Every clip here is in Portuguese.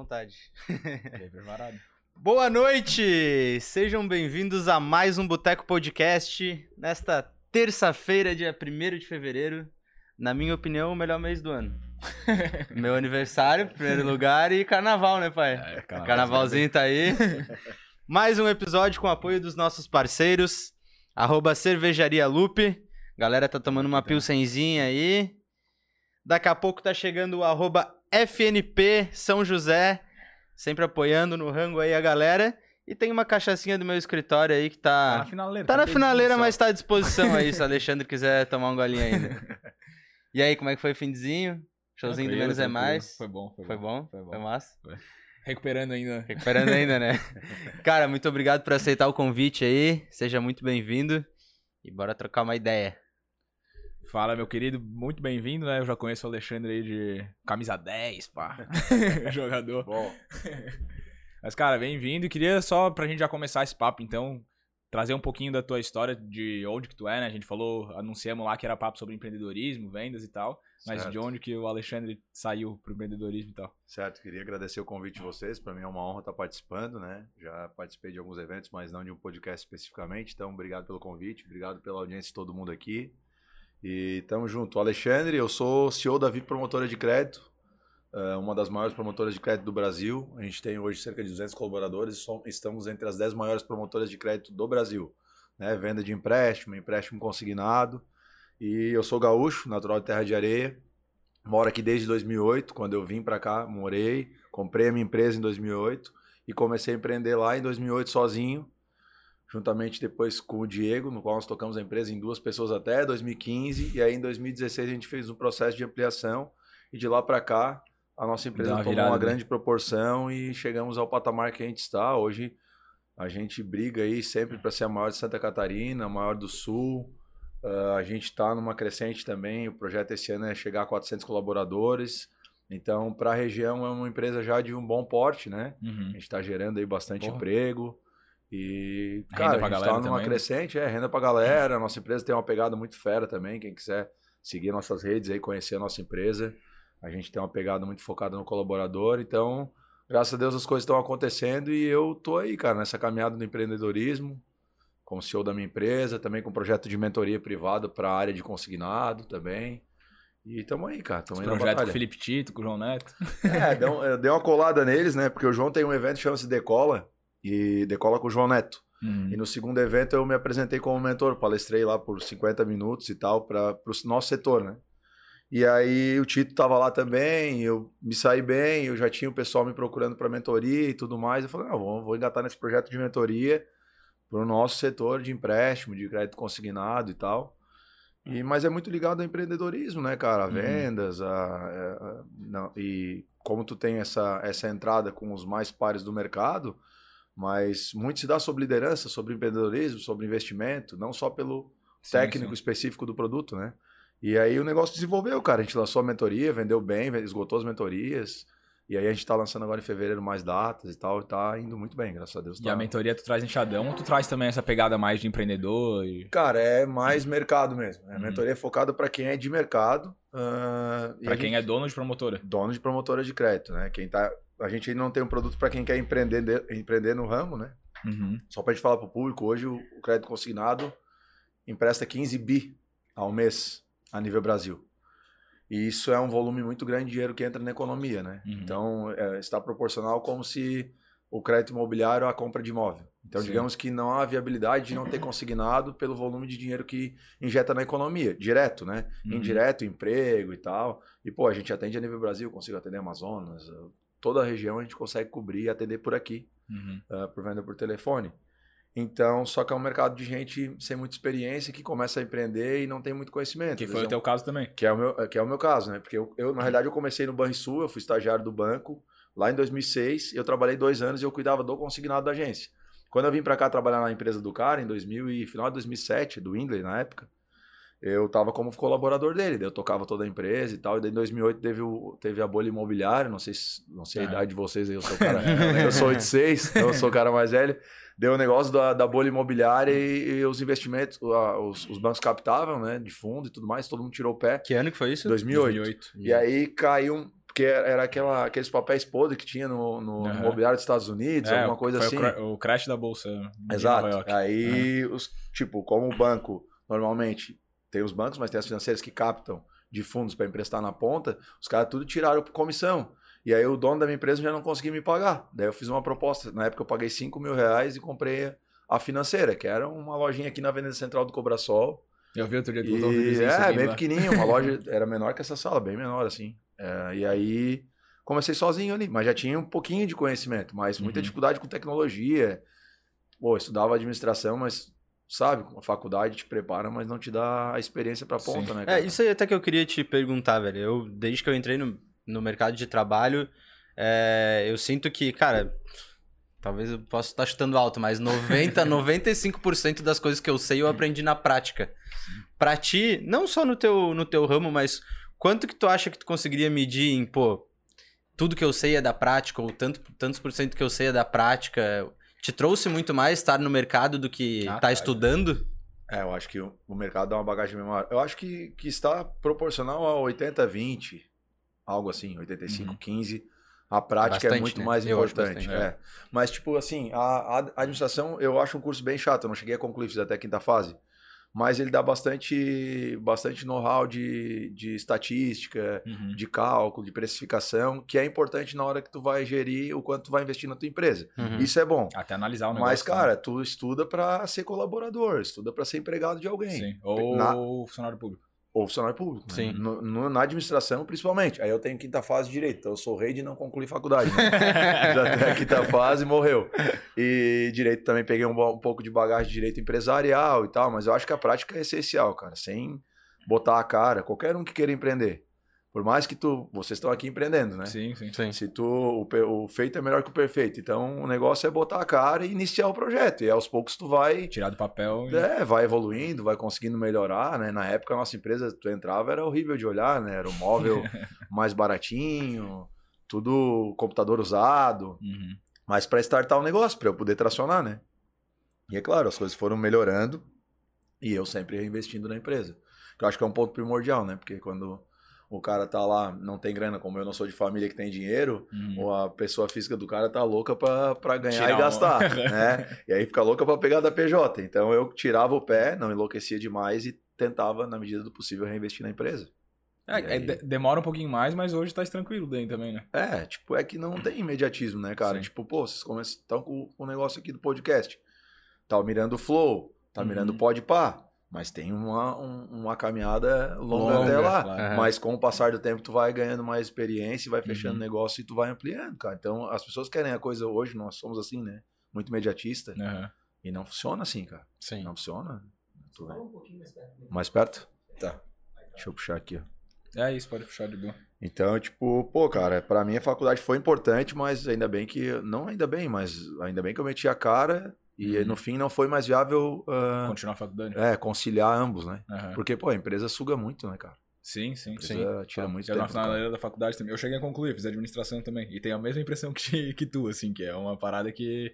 vontade. Bem preparado. Boa noite! Sejam bem-vindos a mais um Boteco Podcast. Nesta terça-feira, dia 1 de fevereiro. Na minha opinião, o melhor mês do ano. Meu aniversário, primeiro lugar, e carnaval, né, pai? É, carnaval. Carnavalzinho tá aí. Mais um episódio com o apoio dos nossos parceiros. Arroba Cervejaria Lupe. Galera tá tomando uma pilsenzinha aí. Daqui a pouco tá chegando o arroba FNP São José. Sempre apoiando no rango aí a galera. E tem uma cachaçinha do meu escritório aí que Tá tá... na finaleira. Tá na bem finaleira, mas tá à disposição aí, se o Alexandre quiser tomar um golinho ainda. E aí, como é que foi o finzinho? Showzinho do Menos é. Mais? Foi bom, foi, Foi bom? Foi bom. Foi massa? Recuperando ainda. Recuperando ainda, né? Cara, muito obrigado por aceitar o convite aí. Seja muito bem-vindo. E bora trocar uma ideia. Fala, meu querido, muito bem-vindo, né? Eu já conheço o Alexandre aí de camisa 10, pá. Jogador. Bom, Mas, cara, bem-vindo. E queria só, pra gente já começar esse papo, então, trazer um pouquinho da tua história, de onde que tu é, né? A gente falou, anunciamos lá que era papo sobre empreendedorismo, vendas e tal. Mas Certo. de onde que o Alexandre saiu pro empreendedorismo e tal? certo, queria agradecer o convite de vocês. Para mim é uma honra estar participando, né? Já participei de alguns eventos, mas não de um podcast especificamente. Então, obrigado pelo convite, obrigado pela audiência de todo mundo aqui. E tamo junto. Alexandre, eu sou CEO da VIP Promotora de Crédito, é uma das maiores promotoras de crédito do Brasil. A gente tem hoje cerca de 200 colaboradores e estamos entre as 10 maiores promotoras de crédito do Brasil. Né? Venda de empréstimo, empréstimo consignado. E eu sou gaúcho, natural de Terra de Areia. Moro aqui desde 2008, quando eu vim para cá, morei, comprei a minha empresa em 2008 e comecei a empreender lá em 2008 sozinho, juntamente depois com o Diego, no qual nós tocamos a empresa em duas pessoas até 2015 e aí em 2016 a gente fez um processo de ampliação e de lá para cá a nossa empresa uma tomou virada, uma né? grande proporção e chegamos ao patamar que a gente está. Hoje a gente briga aí sempre para ser a maior de Santa Catarina, a maior do Sul. Ah, a gente está numa crescente também. O projeto esse ano é chegar a 400 colaboradores. Então, para a região, é uma empresa já de um bom porte, né? Uhum. A gente está gerando aí bastante Porra. emprego. E, Renda cara, a gente galera está numa também, né? crescente, é renda pra galera. A nossa empresa tem uma pegada muito fera também. Quem quiser seguir nossas redes aí, conhecer a nossa empresa. A gente tem uma pegada muito focada no colaborador. Então, graças a Deus as coisas estão acontecendo e eu tô aí, cara, nessa caminhada do empreendedorismo, como CEO da minha empresa, também com projeto de mentoria privada para a área de consignado também. E estamos aí, cara. Tamo aí na projetos com o. Felipe Tito, com o João Neto. É, deu, eu dei uma colada neles, né? Porque o João tem um evento que chama-se Decola, e Decola com o João Neto. Uhum. E no segundo evento eu me apresentei como mentor, palestrei lá por 50 minutos e tal, para o nosso setor, né? E aí o Tito tava lá também, eu me saí bem, eu já tinha o pessoal me procurando para mentoria e tudo mais. Eu falei, não, vou, vou engatar nesse projeto de mentoria para o nosso setor de empréstimo, de crédito consignado e tal. E, mas é muito ligado ao empreendedorismo, né, cara? A Uhum. vendas, a, a- a- não, e como tu tem essa, essa entrada com os mais pares do mercado, mas muito se dá sobre liderança, sobre empreendedorismo, sobre investimento, não só pelo Sim, técnico sim. específico do produto, né? E aí o negócio desenvolveu, cara. A gente lançou a mentoria, vendeu bem, esgotou as mentorias. E aí a gente tá lançando agora em fevereiro mais datas e tal. E tá indo muito bem, graças a Deus. E tá. a mentoria tu traz enxadão ou tu traz também essa pegada mais de empreendedor? E... Cara, é mais mercado mesmo. A Uhum. mentoria é focada para quem é de mercado. ah, e Pra a quem gente- é dono de promotora. dono de promotora de crédito, né? Quem tá, a gente ainda não tem um produto para quem quer empreender, de- empreender no ramo, né? Uhum. Só pra gente falar pro público, hoje o, o crédito consignado empresta 15 bi ao mês a nível Brasil. E isso é um volume muito grande de dinheiro que entra na economia, né? Uhum. Então, é, está proporcional como se o crédito imobiliário à compra de imóvel. Então, Sim. digamos que não há viabilidade de não ter consignado pelo volume de dinheiro que injeta na economia, direto, né? Uhum. Indireto, emprego e tal. E, pô, a gente atende a nível Brasil, consigo atender Amazonas, toda a região a gente consegue cobrir e atender por aqui Uhum. uh, por venda por telefone. Então, só que é um mercado de gente sem muita experiência que começa a empreender e não tem muito conhecimento. Que foi o teu caso também. que é o meu, que é o meu caso, né? Porque eu, eu, na realidade, eu comecei no Banrisul, eu fui estagiário do banco lá em 2006, eu trabalhei dois anos e eu cuidava do consignado da agência. Quando eu vim para cá trabalhar na empresa do cara, em 2000 e final de 2007, do Windley na época, eu tava como colaborador dele, eu tocava toda a empresa e tal, e daí em 2008 teve, o, teve a bolha imobiliária, não sei, se- não sei a Ah. idade de vocês aí, eu sou o cara, eu sou 86, então eu sou o cara mais velho, deu o negócio da, da bolha imobiliária e, e os investimentos, os, os bancos captavam, né, de fundo e tudo mais, todo mundo tirou o pé, Que ano que foi isso? 2008. 2008. E aí caiu, porque era aquela, aqueles papéis podres que tinha no, no Aham. imobiliário dos Estados Unidos, É, alguma coisa assim. O, cra- o crash da bolsa. Exato. Aí, os, tipo, como o banco normalmente tem os bancos, mas tem as financeiras que captam de fundos para emprestar na ponta, os caras tudo tiraram por comissão. E aí o dono da minha empresa já não conseguia me pagar. Daí eu fiz uma proposta. Na época eu paguei 5 mil reais e comprei a financeira, que era uma lojinha aqui na Avenida Central do Cobrasol. Eu vi outro dia que botou E, é, bem lá. pequenininho, uma loja era menor que essa sala, bem menor assim. É, e aí comecei sozinho ali, mas já tinha um pouquinho de conhecimento, mas muita Uhum. dificuldade com tecnologia. Pô, estudava administração, mas sabe, a faculdade te prepara, mas não te dá a experiência pra ponta, Sim. né? É, cara? isso aí até que eu queria te perguntar, velho. Eu, desde que eu entrei no, no mercado de trabalho, é, eu sinto que, cara, talvez eu possa estar chutando alto, mas 90, 95% das coisas que eu sei eu aprendi na prática. Pra ti, não só no teu, no teu ramo, mas quanto que tu acha que tu conseguiria medir em, pô, tudo que eu sei é da prática, ou tanto, tantos por cento que eu sei é da prática? Te trouxe muito mais estar no mercado do que Ah, tá tá, estudando? É, eu acho que o, o mercado dá uma bagagem maior. Eu acho que, que está proporcional a 80-20, algo assim, 85-15. A prática é Bastante, muito né? mais Eu importante. bastante, é. Mas, tipo, assim, a, a administração eu acho um curso bem chato. Eu não cheguei a concluir, fiz até a quinta fase. Mas ele dá bastante, bastante know-how de, de estatística, Uhum. de cálculo, de precificação, que é importante na hora que tu vai gerir o quanto tu vai investir na tua empresa. Uhum. Isso é bom. Até analisar o negócio. Mas, cara, tu estuda pra ser colaborador, estuda pra ser empregado de alguém. Sim. Ou Na- funcionário público. Ou funcionário público. né? Sim. No- no- na administração, principalmente. Aí eu tenho quinta fase de direito. Então eu sou rei de não concluir faculdade. Né? Já tenho a quinta fase e morreu. E direito também peguei um, um pouco de bagagem de direito empresarial e tal, mas eu acho que a prática é essencial, cara. Sem botar a cara. Qualquer um que queira empreender. Por mais que tu. Vocês estão aqui empreendendo, né? Sim, sim. Sim. Se tu, o, o feito é melhor que o perfeito. Então o negócio é botar a cara e iniciar o projeto. E aos poucos tu vai Tirar do papel e... é, vai evoluindo, vai conseguindo melhorar, né? Na época a nossa empresa, tu entrava, era horrível de olhar, né? Era um móvel mais baratinho, tudo computador usado, Uhum. mas para startar o negócio, para eu poder tracionar, né? E é claro, as coisas foram melhorando e eu sempre reinvestindo na empresa. Que eu acho que é um ponto primordial, né? Porque quando o cara tá lá, não tem grana, como eu não sou de família que tem dinheiro, Uhum. ou a pessoa física do cara tá louca pra, pra ganhar Tirar e gastar, né? E aí fica louca pra pegar da PJ. Então eu tirava o pé, não enlouquecia demais e tentava, na medida do possível, reinvestir na empresa. É, é, demora um pouquinho mais, mas hoje tá tranquilo daí também, né? É, tipo, é que não tem imediatismo, né, cara? Sim. Tipo, pô, vocês começam estão com o negócio aqui do podcast. Tá mirando o flow, tá Uhum. mirando o podpar, mas tem uma, um- uma caminhada longa, Longa, até lá. claro. Mas com o passar do tempo, tu vai ganhando mais experiência, vai fechando Uhum. negócio e tu vai ampliando, cara. Então, as pessoas querem a coisa hoje, nós somos assim, né? Muito imediatista. Aham. E não funciona assim, cara. Sim. Não funciona. Tu vai- Mais perto? Tá. Deixa eu puxar aqui, ó. É isso, pode puxar de boa. Então, tipo, pô, cara, pra mim a faculdade foi importante, mas ainda bem que. Não ainda bem, mas ainda bem que eu meti a cara e Uhum. no fim não foi mais viável ah, Continuar a faculdade? é, conciliar ambos, né? Aham. Porque, pô, a empresa suga muito, né, cara? Sim, sim. A empresa tira muito eu tempo. na do cara. finaleira da faculdade também. Eu cheguei a concluir, fiz administração também. E tenho a mesma impressão que, que tu, assim, que é uma parada que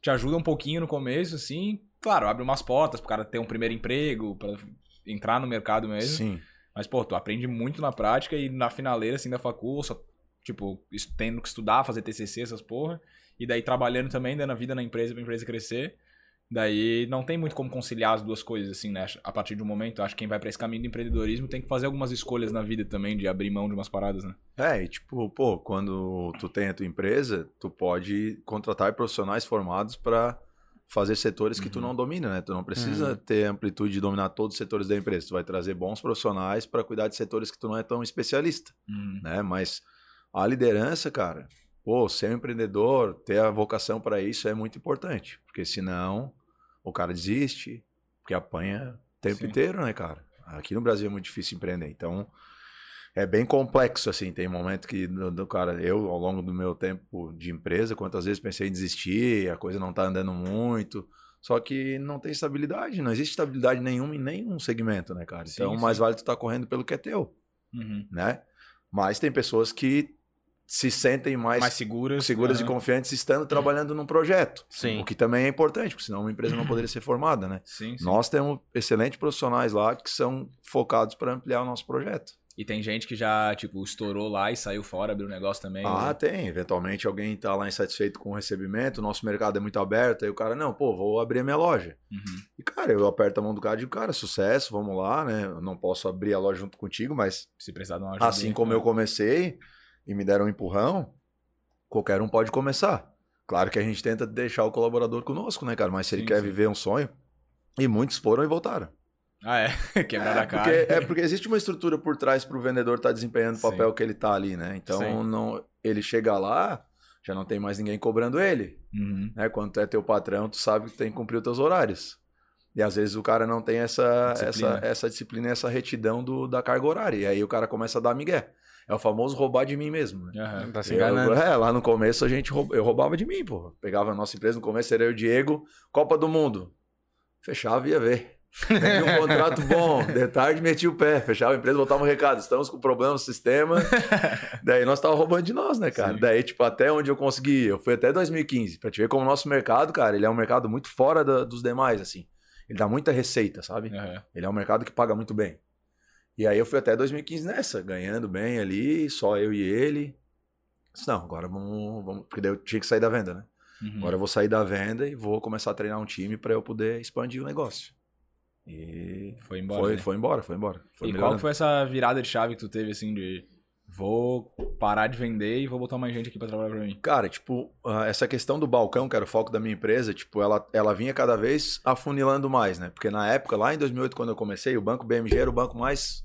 te ajuda um pouquinho no começo, assim. Claro, abre umas portas pro cara ter um primeiro emprego, pra entrar no mercado mesmo. Sim. Mas, pô, tu aprende muito na prática e na finaleira, assim, da facul, só, tipo, tendo que estudar, fazer TCC, essas porra. E daí trabalhando também, dando a vida na empresa pra empresa crescer. Daí não tem muito como conciliar as duas coisas, assim, né? A partir de um momento, acho que quem vai pra esse caminho do empreendedorismo tem que fazer algumas escolhas na vida também, de abrir mão de umas paradas, né? É, e tipo, pô, quando tu tem a tua empresa, tu pode contratar profissionais formados pra fazer setores que tu Uhum. não domina, né? Tu não precisa Uhum. ter amplitude de dominar todos os setores da empresa. Tu vai trazer bons profissionais pra cuidar de setores que tu não é tão especialista. Uhum. né? Mas a liderança, cara, pô, ser um empreendedor, ter a vocação para isso é muito importante, porque senão o cara desiste, porque apanha o tempo Sim. inteiro, né, cara? Aqui no Brasil é muito difícil empreender, então é bem complexo, assim, tem momento que, do, do cara, eu, ao longo do meu tempo de empresa, quantas vezes pensei em desistir, a coisa não tá andando muito, só que não tem estabilidade, não existe estabilidade nenhuma em nenhum segmento, né, cara? Sim, Então, mais sim. vale tu estar correndo pelo que é teu Uhum. né? Mas tem pessoas que se sentem mais, Mais seguras. seguras e aham. confiantes estando trabalhando num projeto. Sim. O que também é importante, porque senão uma empresa não poderia ser formada, né? Sim, sim. Nós temos excelentes profissionais lá que são focados para ampliar o nosso projeto. E tem gente que já, tipo, estourou lá e saiu fora, abriu um negócio também. Ah, né? tem. Eventualmente alguém tá lá insatisfeito com o recebimento, o nosso mercado é muito aberto, aí o cara, não, pô, vou abrir a minha loja. Uhum. E, cara, eu aperto a mão do cara e digo, cara, sucesso, vamos lá, né? Eu não posso abrir a loja junto contigo, mas Se precisar de uma ajuda. assim como eu comecei e me deram um empurrão, qualquer um pode começar. Claro que a gente tenta deixar o colaborador conosco, né, cara? Mas se ele Sim, quer sim. viver um sonho, e muitos foram e voltaram. Ah, é? Quebrar a É cara. porque, é porque existe uma estrutura por trás para o vendedor estar desempenhando o Sim. papel que ele tá ali, né? Então, não, ele chega lá, já não tem mais ninguém cobrando ele. Uhum. Né? Quando tu é teu patrão, tu sabe que tem que cumprir os teus horários. E às vezes o cara não tem essa Disciplina. essa, essa disciplina, essa retidão do, da carga horária. E aí o cara começa a dar migué. É o famoso roubar de mim mesmo. Né? Aham. Tá se Eu- enganando. é, lá no começo a gente roub- eu roubava de mim, pô. Pegava a nossa empresa, no começo era eu e o Diego, Copa do Mundo. Fechava e ia ver. Peguei um contrato bom, de tarde metia o pé, fechava a empresa, botava um recado, estamos com problema no sistema. Daí nós tava roubando de nós, né, cara? Sim. Daí, tipo, até onde eu consegui, eu fui até 2015, pra te ver como o nosso mercado, cara, ele é um mercado muito fora da- dos demais, assim. Ele dá muita receita, sabe? Aham. Ele é um mercado que paga muito bem. E aí eu fui até 2015 nessa, ganhando bem ali, só eu e ele. Disse, Não, agora vamos, vamos. Porque daí eu tinha que sair da venda, né? Uhum. Agora eu vou sair da venda e vou começar a treinar um time pra eu poder expandir o negócio. E Foi embora. foi, né? foi embora, foi embora. Foi e qual melhorando. que foi essa virada de chave que tu teve, assim, de vou parar de vender e vou botar mais gente aqui pra trabalhar pra mim? Cara, tipo, ah, essa questão do balcão, que era o foco da minha empresa, tipo, ela, ela vinha cada vez afunilando mais, né? Porque na época, lá em 2008, quando eu comecei, o banco BMG era o banco mais.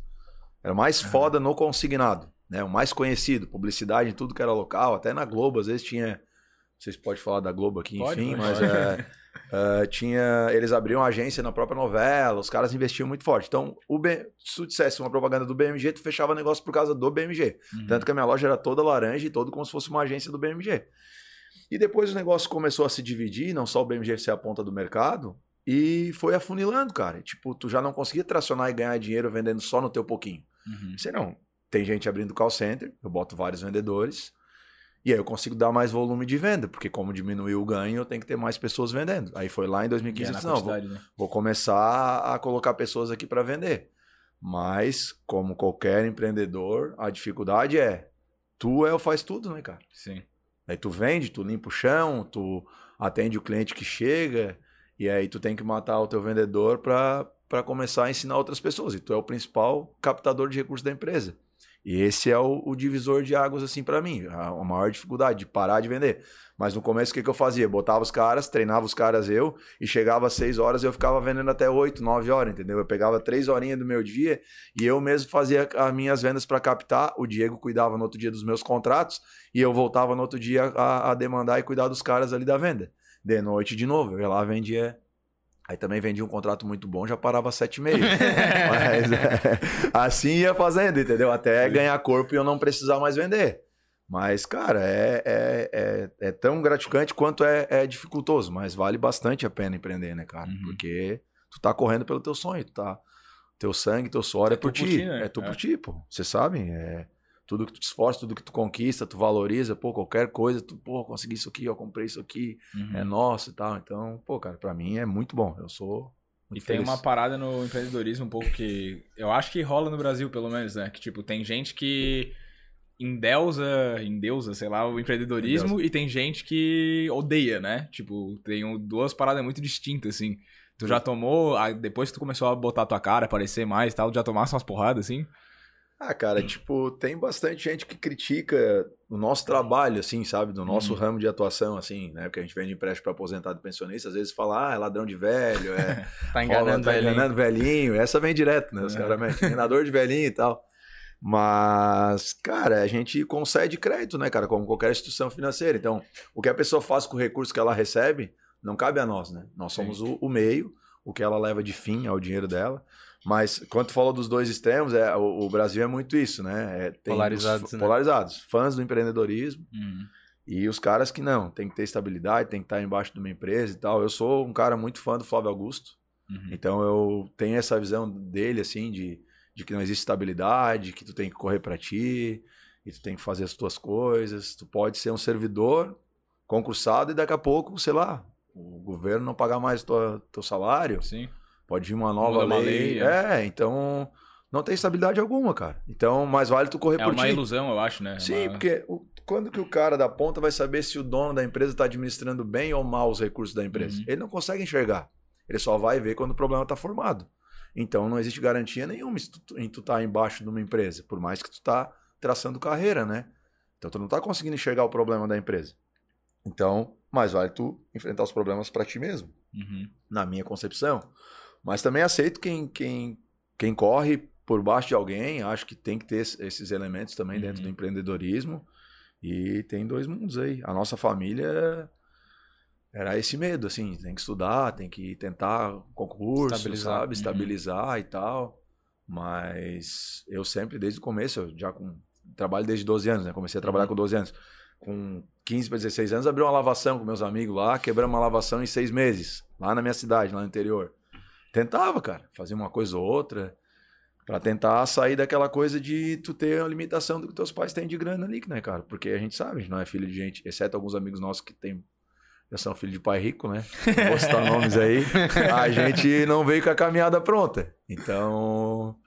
Era o mais foda no consignado, né? O mais conhecido, publicidade em tudo que era local, até na Globo, às vezes tinha. Não sei se pode falar da Globo aqui, Pode, enfim, pode. mas é, é, tinha. Eles abriam agência na própria novela, os caras investiam muito forte. Então, o B, se tu dissesse uma propaganda do BMG, tu fechava negócio por causa do BMG. Uhum. Tanto que a minha loja era toda laranja e todo como se fosse uma agência do BMG. E depois o negócio começou a se dividir, não só o BMG ser a ponta do mercado, e foi afunilando, cara. Tipo, tu já não conseguia tracionar e ganhar dinheiro vendendo só no teu pouquinho. Uhum. Não. Tem gente abrindo call center, eu boto vários vendedores, e aí eu consigo dar mais volume de venda, porque como diminuiu o ganho, eu tenho que ter mais pessoas vendendo. Aí foi lá em 2015 Ganhar eu disse, não, vou, né? vou começar a colocar pessoas aqui para vender. Mas, como qualquer empreendedor, a dificuldade é tu é o faz tudo, né, cara? Sim. Aí tu vende, tu limpa o chão, tu atende o cliente que chega, e aí tu tem que matar o teu vendedor para começar a ensinar outras pessoas. E tu é o principal captador de recursos da empresa. E esse é o, o divisor de águas, assim, para mim. A, a maior dificuldade de parar de vender. Mas no começo, o que, que eu fazia? Botava os caras, treinava os caras eu, e chegava às 6 horas eu ficava vendendo até 8, 9 horas, entendeu? Eu pegava três horinhas do meu dia e eu mesmo fazia as minhas vendas para captar. O Diego cuidava no outro dia dos meus contratos e eu voltava no outro dia a, a demandar e cuidar dos caras ali da venda. De noite de novo, eu ia lá vendia. Aí também vendia um contrato muito bom, já parava às 7h30. Mas é, assim ia fazendo, entendeu? Até ganhar corpo e eu não precisar mais vender. Mas, cara, é, é, é, é tão gratificante quanto é, é dificultoso, mas vale bastante a pena empreender, né, cara? Uhum. Porque tu tá correndo pelo teu sonho, tu tá. Teu sangue, teu suor é, É por tu por ti. ti, né? É tu É. por ti, pô. Você sabe? É tudo que tu te esforça, tudo que tu conquista, tu valoriza, pô, qualquer coisa, tu, pô, consegui isso aqui, eu comprei isso aqui, Uhum. é nosso e tal. Então, pô, cara, pra mim é muito bom. Eu sou. E Muito tem feliz. uma parada no empreendedorismo um pouco que eu acho que rola no Brasil, pelo menos, né? Que, tipo, tem gente que endeusa, endeusa, sei lá, o empreendedorismo e tem gente que odeia, né? Tipo, tem duas paradas muito distintas, assim. Tu já tomou, depois que tu começou a botar tua cara, aparecer mais e tal, já tomasse umas porradas, assim? Ah, cara, tipo, tem bastante gente que critica o nosso trabalho, assim, sabe? Do nosso Uhum. ramo de atuação, assim, né? Porque a gente vende empréstimo para aposentado e pensionista, às vezes fala, ah, é ladrão de velho, é Tá enganando tá velhinho. enganando velhinho. Essa vem direto, né? Os É. caras metem enganador de velhinho e tal. Mas, cara, a gente concede crédito, né, cara? Como qualquer instituição financeira. Então, o que a pessoa faz com o recurso que ela recebe, não cabe a nós, né? Nós somos o, o meio, o que ela leva de fim ao dinheiro dela. Mas, quando tu fala dos dois extremos, é, o, o Brasil é muito isso, né? É, Polarizados, os, né? Polarizados. Fãs do empreendedorismo e os caras que não, tem que ter estabilidade, tem que estar embaixo de uma empresa e tal. Eu sou um cara muito fã do Flávio Augusto. Uhum. Então eu tenho essa visão dele, assim, de, de que não existe estabilidade, que tu tem que correr pra ti, e tu tem que fazer as tuas coisas. Tu pode ser um servidor concursado e daqui a pouco, sei lá, o governo não pagar mais tua, teu salário. Sim. Pode vir uma nova Muda uma lei. lei, é. então não tem estabilidade alguma, cara. Então, mais vale tu correr É por uma ti. ilusão, eu acho, né? É Sim, uma- porque o- quando que o cara da ponta vai saber se o dono da empresa está administrando bem ou mal os recursos da empresa? Uhum. Ele não consegue enxergar. Ele só vai ver quando o problema está formado. Então não existe garantia nenhuma se tu- em tu estar embaixo de uma empresa, por mais que tu tá traçando carreira, né? Então tu não tá conseguindo enxergar o problema da empresa. Então, mais vale tu enfrentar os problemas para ti mesmo Uhum. na minha concepção. Mas também aceito quem, quem, quem corre por baixo de alguém, acho que tem que ter es- esses elementos também dentro Uhum. do empreendedorismo. E tem dois mundos aí. A nossa família era esse medo, assim, tem que estudar, tem que tentar concurso, Estabilizar. sabe? Uhum. Estabilizar e tal. Mas eu sempre, desde o começo, eu já com, trabalho desde 12 anos, né? Comecei a trabalhar Uhum. com 12 anos. Com 15 para 16 anos, abri uma lavação com meus amigos lá, quebramos uma lavação em seis meses, lá na minha cidade, lá no interior. Tentava, cara, fazer uma coisa ou outra, Pra tentar sair daquela coisa de tu ter a limitação do que teus pais têm de grana ali, né, cara? Porque a gente sabe, a gente não é filho de gente, exceto alguns amigos nossos que tem, já são filhos de pai rico, né? Não Vou citar nomes aí. A gente não veio com a caminhada pronta. Então,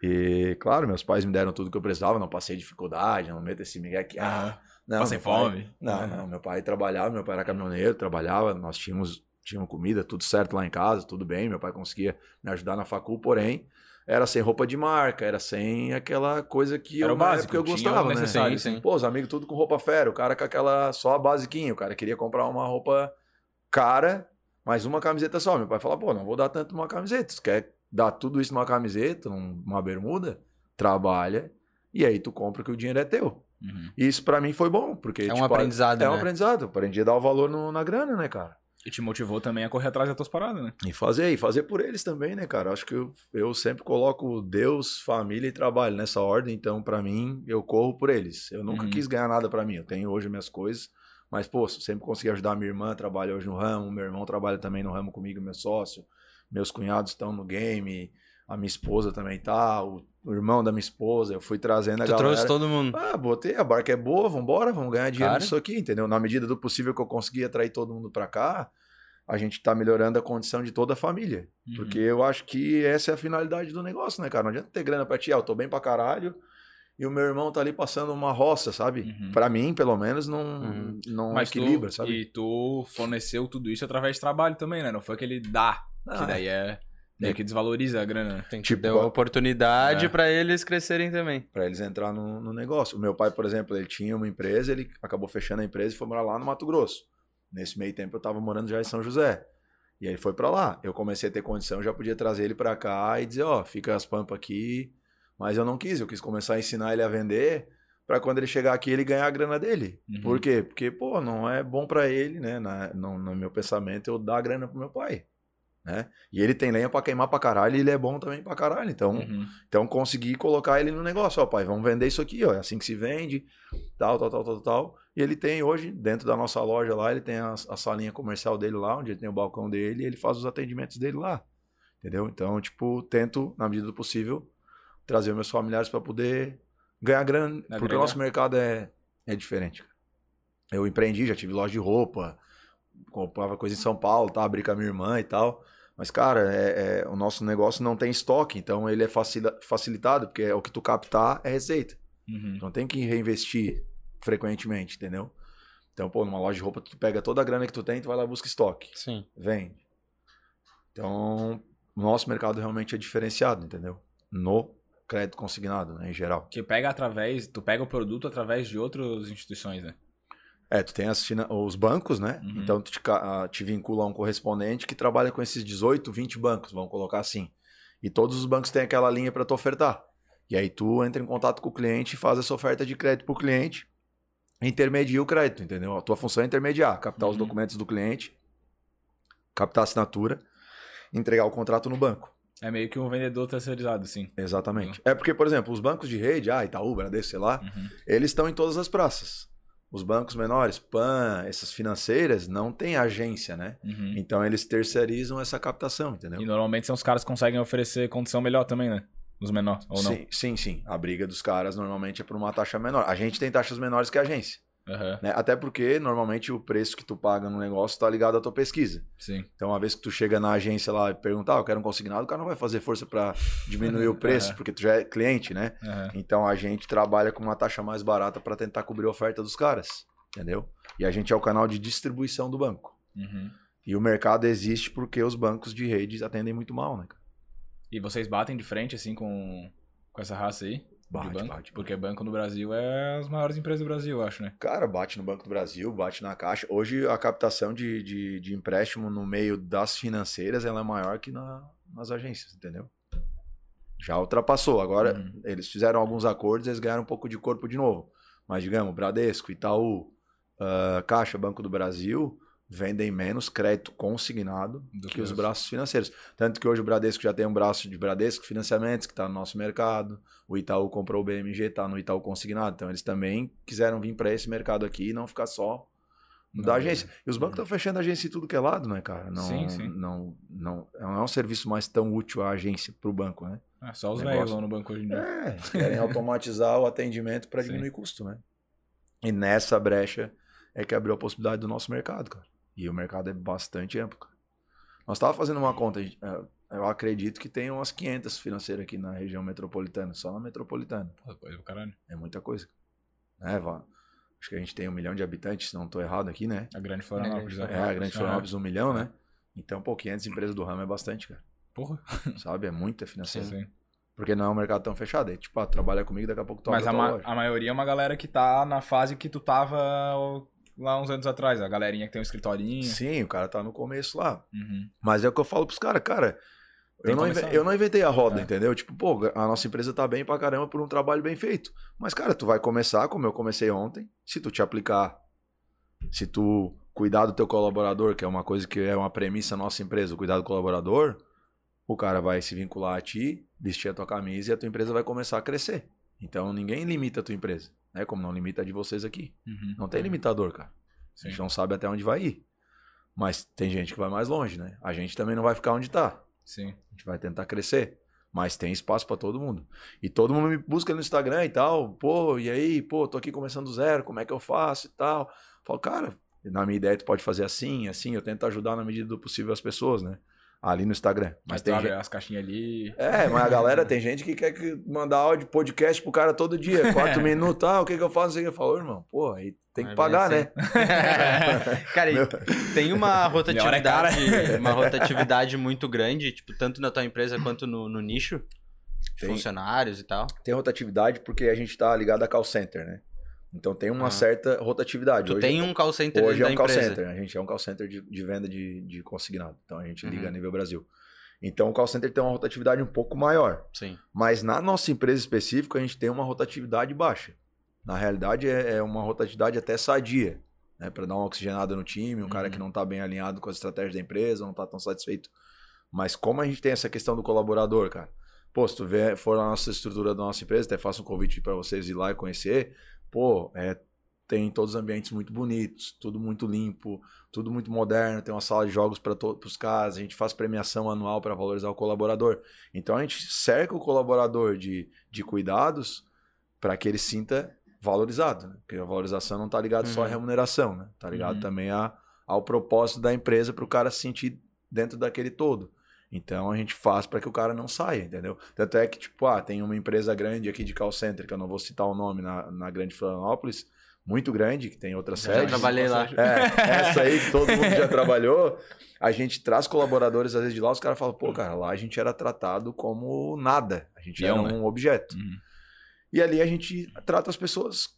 e claro, meus pais me deram tudo que eu precisava, não passei dificuldade, não meto esse migué aqui. Ah, não, Passei meu pai- fome. não, não, meu pai trabalhava, meu pai era caminhoneiro, trabalhava, nós tínhamos, tínhamos comida, tudo certo lá em casa, tudo bem, meu pai conseguia me ajudar na facul, porém, era sem roupa de marca, era sem aquela coisa que Era eu, básico, eu gostava, né? necessário, Sim, sim. Pô, os amigos tudo com roupa fera, o cara com aquela só a basiquinha, o cara queria comprar uma roupa cara, mas uma camiseta só. Meu pai falava, pô, não vou dar tanto numa camiseta, tu quer dar tudo isso numa camiseta, numa bermuda, trabalha, e aí tu compra que o dinheiro é teu. Uhum. Isso pra mim foi bom, porque É um tipo, aprendizado, é um né? aprendizado. Aprendi a dar o valor no- na grana, né, cara? E te motivou também a correr atrás das tuas paradas, né? E fazer, e fazer por eles também, né, cara? Acho que eu, eu sempre coloco Deus, família e trabalho nessa ordem, então pra mim eu corro por eles. Eu nunca Uhum. quis ganhar nada pra mim. Eu tenho hoje minhas coisas, mas pô, sempre consegui ajudar minha irmã, trabalha hoje no ramo, meu irmão trabalha também no ramo comigo, meu sócio. Meus cunhados estão no game, a minha esposa também tá, o, o irmão da minha esposa, eu fui trazendo a Tu galera. trouxe todo mundo. Ah, botei, a barca é boa, vambora, vamos ganhar dinheiro Claro. nisso aqui, entendeu? Na medida do possível que eu conseguir atrair todo mundo pra cá, a gente tá melhorando a condição de toda a família. Uhum. Porque eu acho que essa é a finalidade do negócio, né, cara? Não adianta ter grana pra ti, ah, eu tô bem pra caralho, e o meu irmão tá ali passando uma roça, sabe? Uhum. Pra mim, pelo menos, não, Uhum. não Mas equilibra, tu, sabe? E tu forneceu tudo isso através de trabalho também, né? Não foi aquele dá, que Ah, daí é meio que desvaloriza a grana, né? Tem que Tipo, dar oportunidade é. pra eles crescerem também. Pra eles entrar no, no negócio. O meu pai, por exemplo, ele tinha uma empresa, ele acabou fechando a empresa e foi morar lá no Mato Grosso. Nesse meio tempo eu tava morando já em São José. E aí ele foi pra lá. Eu comecei a ter condição, já podia trazer ele pra cá e dizer, ó, fica as pampas aqui. Mas eu não quis, eu quis começar a ensinar ele a vender pra quando ele chegar aqui ele ganhar a grana dele. Uhum. Por quê? Porque, pô, não é bom pra ele, né? Na- no, no meu pensamento, eu dar a grana pro meu pai. Né? E ele tem lenha pra queimar pra caralho e ele é bom também pra caralho. Então, Uhum. então consegui colocar ele no negócio, ó, pai, vamos vender isso aqui, ó, é assim que se vende, tal, tal, tal, tal, tal. E ele tem hoje, dentro da nossa loja lá, ele tem a, a salinha comercial dele lá, onde ele tem o balcão dele, e ele faz os atendimentos dele lá. Entendeu? Então, tipo, tento, na medida do possível, trazer meus familiares para poder ganhar grana, porque o nosso mercado é, é diferente. Eu empreendi, já tive loja de roupa, comprava coisa em São Paulo, tá? Abri com a minha irmã e tal. Mas, cara, é, é- o nosso negócio não tem estoque, então ele é facilitado, porque é o que tu captar é receita. Uhum. Não tem que reinvestir frequentemente, entendeu? Então, pô, numa loja de roupa, tu pega toda a grana que tu tem, tu vai lá e busca estoque. Sim. Vende. Então, o nosso mercado realmente é diferenciado, entendeu? No crédito consignado, né, em geral. Que pega através, tu pega o produto através de outras instituições, né? É, tu tem as os bancos, né? Uhum. Então tu te, ah, te vincula a um correspondente que trabalha com esses 18, 20 bancos, vamos colocar assim. E todos os bancos têm aquela linha para tu ofertar. E aí tu entra em contato com o cliente e faz essa oferta de crédito pro cliente, intermedia o crédito, entendeu? A tua função é intermediar, captar os Uhum. documentos do cliente, captar a assinatura, entregar o contrato no banco. É meio que um vendedor terceirizado, sim. Exatamente. É porque, por exemplo, os bancos de rede, ah, Itaú, Bradesco, sei lá, Uhum. eles estão em todas as praças. Os bancos menores, PAN, essas financeiras, não têm agência, né? Uhum. Então eles terceirizam essa captação, entendeu? E normalmente são os caras que conseguem oferecer condição melhor também, né? Os menores, ou não? Sim, sim, sim. A briga dos caras normalmente é por uma taxa menor. A gente tem taxas menores que a agência. Aham, né? Até porque, normalmente, o preço que tu paga no negócio tá ligado à tua pesquisa. Sim. Então, uma vez que tu chega na agência lá e perguntar, ah, eu quero um consignado, o cara não vai fazer força para diminuir o preço, Aham. porque tu já é cliente, né? Aham. Então, a gente trabalha com uma taxa mais barata para tentar cobrir a oferta dos caras, entendeu? E a gente é o canal de distribuição do banco. Uhum. E o mercado existe porque os bancos de rede atendem muito mal, né? E vocês batem de frente, assim, com, com essa raça aí? Bate, de banco? bate, Porque banco no Brasil é as maiores empresas do Brasil, eu acho, né? Cara, bate no Banco do Brasil, bate na Caixa. Hoje a captação de, de, de empréstimo no meio das financeiras ela é maior que na- nas agências, entendeu? Já ultrapassou. Agora, Uhum. eles fizeram alguns acordos, eles ganharam um pouco de corpo de novo. Mas, digamos, Bradesco, Itaú, ah, Caixa, Banco do Brasil vendem menos crédito consignado Do que, que os os- braços financeiros. Tanto que hoje o Bradesco já tem um braço de Bradesco Financiamentos, que está no nosso mercado. O Itaú comprou o BMG, está no Itaú Consignado. Então, eles também quiseram vir para esse mercado aqui e não ficar só no da Não, agência. E os bancos estão fechando a agência em tudo que é lado, né, cara? Não, Sim, sim. Não, não, não é um serviço mais tão útil à agência para o banco, né? É, só os velhos vão no banco hoje em dia. É, eles querem automatizar o atendimento para Sim. diminuir custo, né? E nessa brecha é que abriu a possibilidade do nosso mercado, cara. E o mercado é bastante amplo, cara. Nós estávamos fazendo uma conta, eh, eu acredito que tem umas 500 financeiras aqui na região metropolitana, só na metropolitana. Porra, coisa do caralho. É muita coisa. É, Vá? Acho que a gente tem um milhão de habitantes, se não estou errado aqui, né? A grande Florianópolis. É, né? É, a Grande. Florianópolis, um milhão, né? Então, pô, 500 empresas do ramo é bastante, cara. Porra. Sabe? É muita financeira. Sim. Porque não é um mercado tão fechado. É tipo, ah, trabalha comigo, daqui a pouco tu Mas a, ma- loja. a maioria é uma galera que tá na fase que tu tava lá uns anos atrás. A galerinha que tem um escritorinho. Sim, o cara tá no começo lá. Uhum. Mas é o que eu falo pros caras, cara. Eu não, começar. eu não inventei a roda, É. entendeu? Tipo, pô, a nossa empresa tá bem pra caramba por um trabalho bem feito. Mas, cara, tu vai começar como eu comecei ontem. Se tu te aplicar, se tu cuidar do teu colaborador, que é uma coisa que é uma premissa da nossa empresa, o cuidar do colaborador, o cara vai se vincular a ti, vestir a tua camisa e a tua empresa vai começar a crescer. Então ninguém limita a tua empresa, né? Como não limita a de vocês aqui. Uhum. Não tem limitador, cara. A Sim. gente não sabe até onde vai ir. Mas tem gente que vai mais longe, né? A gente também não vai ficar onde tá. Sim. A gente vai tentar crescer. Mas tem espaço pra todo mundo. E todo mundo me busca no Instagram e tal. Pô, e aí? Pô, tô aqui começando do zero, como é que eu faço e tal. Falo, cara, na minha ideia tu pode fazer assim, assim. Eu tento ajudar na medida do possível as pessoas, né? Ali no Instagram. Mas Mas tem gente... as caixinhas ali. É, mas a galera tem gente que quer que mandar áudio, podcast pro cara todo dia. Quatro minutos, ah, o que que eu faço? Eu falo, irmão. Pô, aí tem que É pagar, né? Cara, e tem uma é rotatividade, uma rotatividade muito grande, tipo, tanto na tua empresa quanto no, no nicho, de Tem. funcionários e tal. tem rotatividade porque a gente tá ligado a call center, né? Então tem uma Ah. certa rotatividade. Tu Hoje, tem um call center hoje é um call empresa. center. A gente é um call center de, de venda de, de consignado. Então a gente liga Uhum. a nível Brasil. Então o call center tem uma rotatividade um pouco maior. Sim. Mas na nossa empresa específica a gente tem uma rotatividade baixa. Na realidade é, é uma rotatividade até sadia. Né? Para dar uma oxigenada no time, um cara Uhum. que não está bem alinhado com as estratégias da empresa, não está tão satisfeito. Mas como a gente tem essa questão do colaborador, cara. Pô, se tu vê, for na nossa estrutura da nossa empresa, até faço um convite para vocês ir lá e conhecer. Pô, é, tem todos os ambientes muito bonitos, tudo muito limpo, tudo muito moderno, tem uma sala de jogos para os caras, a gente faz premiação anual para valorizar o colaborador. Então a gente cerca o colaborador de, de cuidados para que ele sinta valorizado, né? Porque a valorização não está ligada só à Uhum. remuneração, né? Tá ligado Uhum. também a, ao propósito da empresa para o cara se sentir dentro daquele todo. Então a gente faz para que o cara não saia, entendeu? Tanto é que, tipo, ah, tem uma empresa grande aqui de call center, que eu não vou citar o nome na, na grande Florianópolis, muito grande, que tem outras Já sedes. trabalhei lá. É, essa aí que todo mundo já trabalhou, a gente traz colaboradores às vezes de lá, os caras falam, pô, cara, lá a gente era tratado como nada, a gente Peão, era né? um objeto. Uhum. E ali a gente trata as pessoas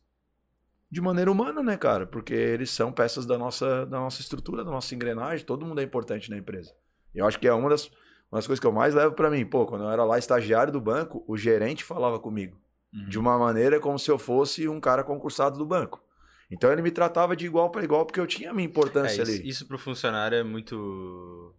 de maneira humana, né, cara? Porque eles são peças da nossa, da nossa estrutura, da nossa engrenagem, todo mundo é importante na empresa. Eu acho que é uma das, uma das coisas que eu mais levo pra mim. Pô, quando eu era lá estagiário do banco, o gerente falava comigo Uhum. de uma maneira como se eu fosse um cara concursado do banco. Então ele me tratava de igual para igual porque eu tinha a minha É, importância isso, ali. isso pro funcionário é muito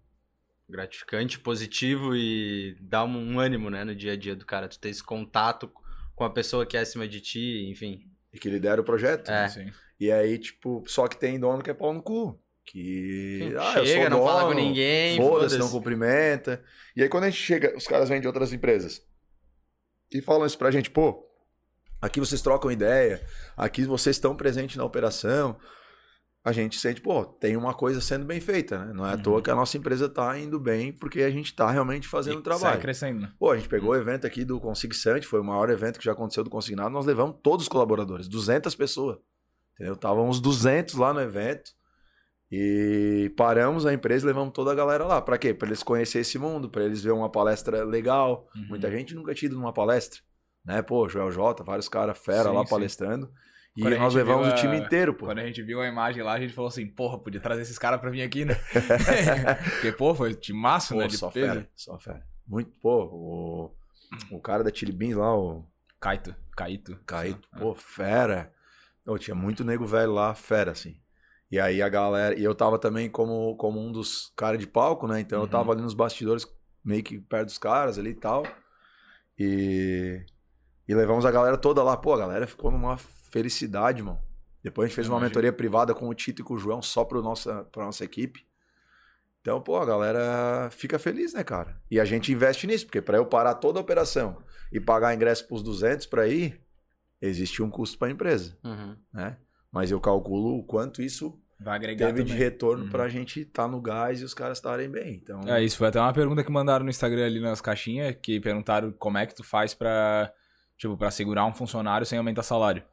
gratificante, positivo e dá um, um ânimo, né, no dia a dia do cara. Tu ter esse contato com a pessoa que é acima de ti, enfim. E que lidera o projeto. É. Sim. E aí, tipo, só que tem dono que é pau no cu. Que. Ah, chega, não fala dono, com ninguém, Foda-se, não cumprimenta. E aí, quando a gente chega, os caras vêm de outras empresas e falam isso pra gente, pô, Aqui vocês trocam ideia, aqui vocês estão presentes na operação. A gente sente, pô, tem uma coisa sendo bem feita, né? Não é à toa que a nossa empresa tá indo bem, porque a gente tá realmente fazendo o E Sai trabalho. crescendo. né? Pô, a gente pegou o evento aqui do Consigsante, foi o maior evento que já aconteceu do Consignado, nós levamos todos os colaboradores, 200 pessoas. Entendeu? Estavam uns 200 lá no evento. E paramos a empresa e levamos toda a galera lá. Pra quê? Pra eles conhecerem esse mundo, pra eles verem uma palestra legal. Uhum. Muita gente nunca tinha ido numa palestra. Né? Pô, Joel J, vários caras fera Sim, lá sim. palestrando. E Quando a nós levamos viu o time a- inteiro, pô. Quando a gente viu a imagem lá, a gente falou assim, porra, podia trazer esses caras pra vir aqui, né? Porque, pô, foi de massa, né? De só peso. fera, só fera. Muito, pô, o, o cara da Chili Beans lá, o Caito. Caíto, Ah, pô, fera. Ô, tinha muito nego velho lá, fera, assim. E aí a galera. E eu tava também como, como um dos caras de palco, né? Então eu Uhum. tava ali nos bastidores, meio que perto dos caras ali e tal. E. E levamos a galera toda lá. Pô, a galera ficou numa felicidade, mano. Depois a gente fez uma mentoria privada com o Tito e com o João só pro nossa, pra nossa equipe. Então, pô, a galera fica feliz, né, cara? E a gente investe nisso, porque pra eu parar toda a operação e pagar ingresso pros 200 pra ir, existe um custo pra empresa, Uhum. né? Mas eu calculo o quanto isso Vai agregar teve de também. retorno Uhum. pra gente estar no gás e os caras estarem bem. Então, É, isso foi até uma pergunta que mandaram no Instagram ali nas caixinhas, que perguntaram como é que tu faz pra, tipo, pra segurar um funcionário sem aumentar salário.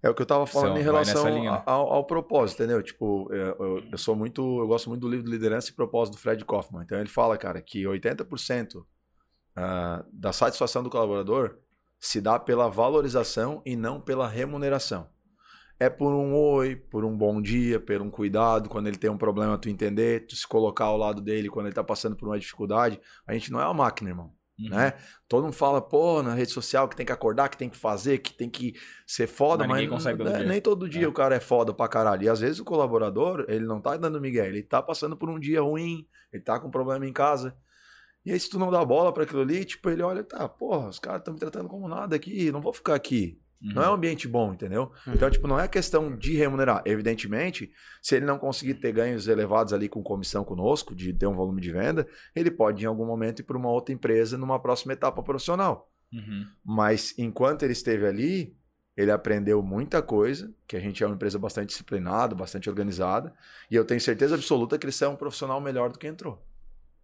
É o que eu tava falando São- em relação ao, ao propósito, entendeu? Tipo, eu, eu- eu sou muito. Eu gosto muito do livro Liderança e Propósito do Fred Kaufman. Então ele fala, cara, que 80% ah, da satisfação do colaborador se dá pela valorização e não pela remuneração. É por um oi, por um bom dia, por um cuidado, quando ele tem um problema, tu entender, tu se colocar ao lado dele quando ele tá passando por uma dificuldade. A gente não é uma máquina, irmão Uhum. né? Todo mundo fala, pô, na rede social que tem que acordar, que tem que fazer, que tem que ser foda, Mas mas, ninguém consegue todo né, dia. nem todo dia É. o cara é foda pra caralho. E às vezes o colaborador, ele não tá dando migué, ele tá passando por um dia ruim, ele tá com problema em casa. E aí se tu não dá bola pra aquilo ali, tipo, ele olha, tá, porra, os caras estão me tratando como nada aqui, não vou ficar aqui. Uhum. Não é um ambiente bom, entendeu? Uhum. Então, tipo, não é questão de remunerar. Evidentemente, se ele não conseguir ter ganhos elevados ali com comissão conosco, de ter um volume de venda, ele pode em algum momento ir para uma outra empresa numa próxima etapa profissional. Uhum. Mas enquanto ele esteve ali, ele aprendeu muita coisa, que a gente é uma empresa bastante disciplinada, bastante organizada, e eu tenho certeza absoluta que ele é um profissional melhor do que entrou.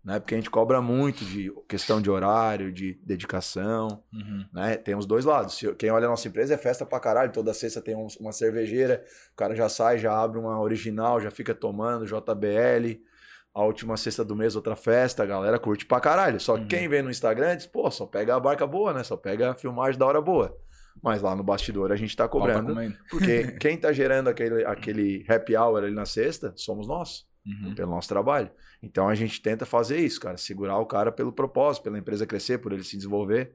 Né? Porque a gente cobra muito de questão de horário, de dedicação, Uhum. né? Tem os dois lados. Quem olha a nossa empresa é festa pra caralho. Toda sexta tem um- uma cervejeira, o cara já sai, já abre uma original, já fica tomando JBL. A última sexta do mês, outra festa, a galera curte pra caralho. Só que Uhum. quem vê no Instagram diz, pô, só pega a barca boa, né? Só pega a filmagem da hora boa. Mas lá no bastidor a gente tá tá cobrando. Porque quem tá gerando aquele, aquele happy hour ali na sexta somos nós Uhum. pelo nosso trabalho. Então a gente tenta fazer isso, cara, segurar o cara pelo propósito, pela empresa crescer, por ele se desenvolver.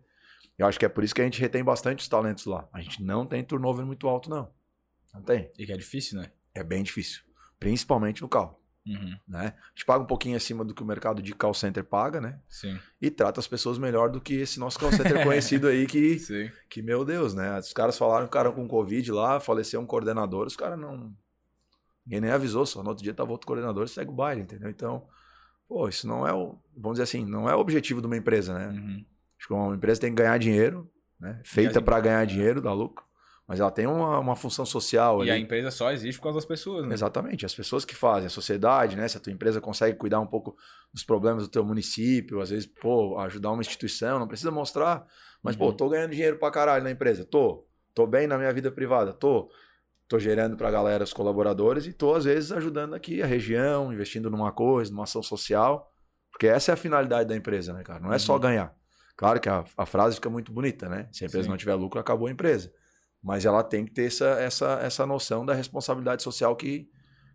Eu acho que é por isso que a gente retém bastante os talentos lá. A gente não tem turnover muito alto, não. Não tem. E que é difícil, né? É bem difícil. Principalmente no carro, Uhum. né? A gente paga um pouquinho acima do que o mercado de call center paga, né? Sim. E trata as pessoas melhor do que esse nosso call center conhecido aí que, Sim. que, meu Deus, né? Os caras falaram que o cara com Covid lá, faleceu um coordenador, os caras não. Ninguém nem avisou, só no outro dia tava outro coordenador e segue o baile, entendeu? Então, pô, isso não é o. Vamos dizer assim, não é o objetivo de uma empresa, né? Uhum. Acho que uma empresa tem que ganhar dinheiro, né? Feita para ganhar dinheiro, dar lucro. Mas ela tem uma, uma função social E ali. a empresa só existe por causa das pessoas, né? Exatamente, as pessoas que fazem, a sociedade, né? Se a tua empresa consegue cuidar um pouco dos problemas do teu município, às vezes, pô, ajudar uma instituição, não precisa mostrar, mas, pô, Uhum. tô ganhando dinheiro pra caralho na empresa, tô. Tô bem na minha vida privada, tô. Tô gerando pra galera os colaboradores e tô, às vezes, ajudando aqui a região, investindo numa coisa, numa ação social, porque essa é a finalidade da empresa, né, cara? Não é só Uhum. ganhar. Claro que a, a frase fica muito bonita, né? Se a empresa Sim. não tiver lucro, acabou a empresa. Mas ela tem que ter essa, essa, essa noção da responsabilidade social que,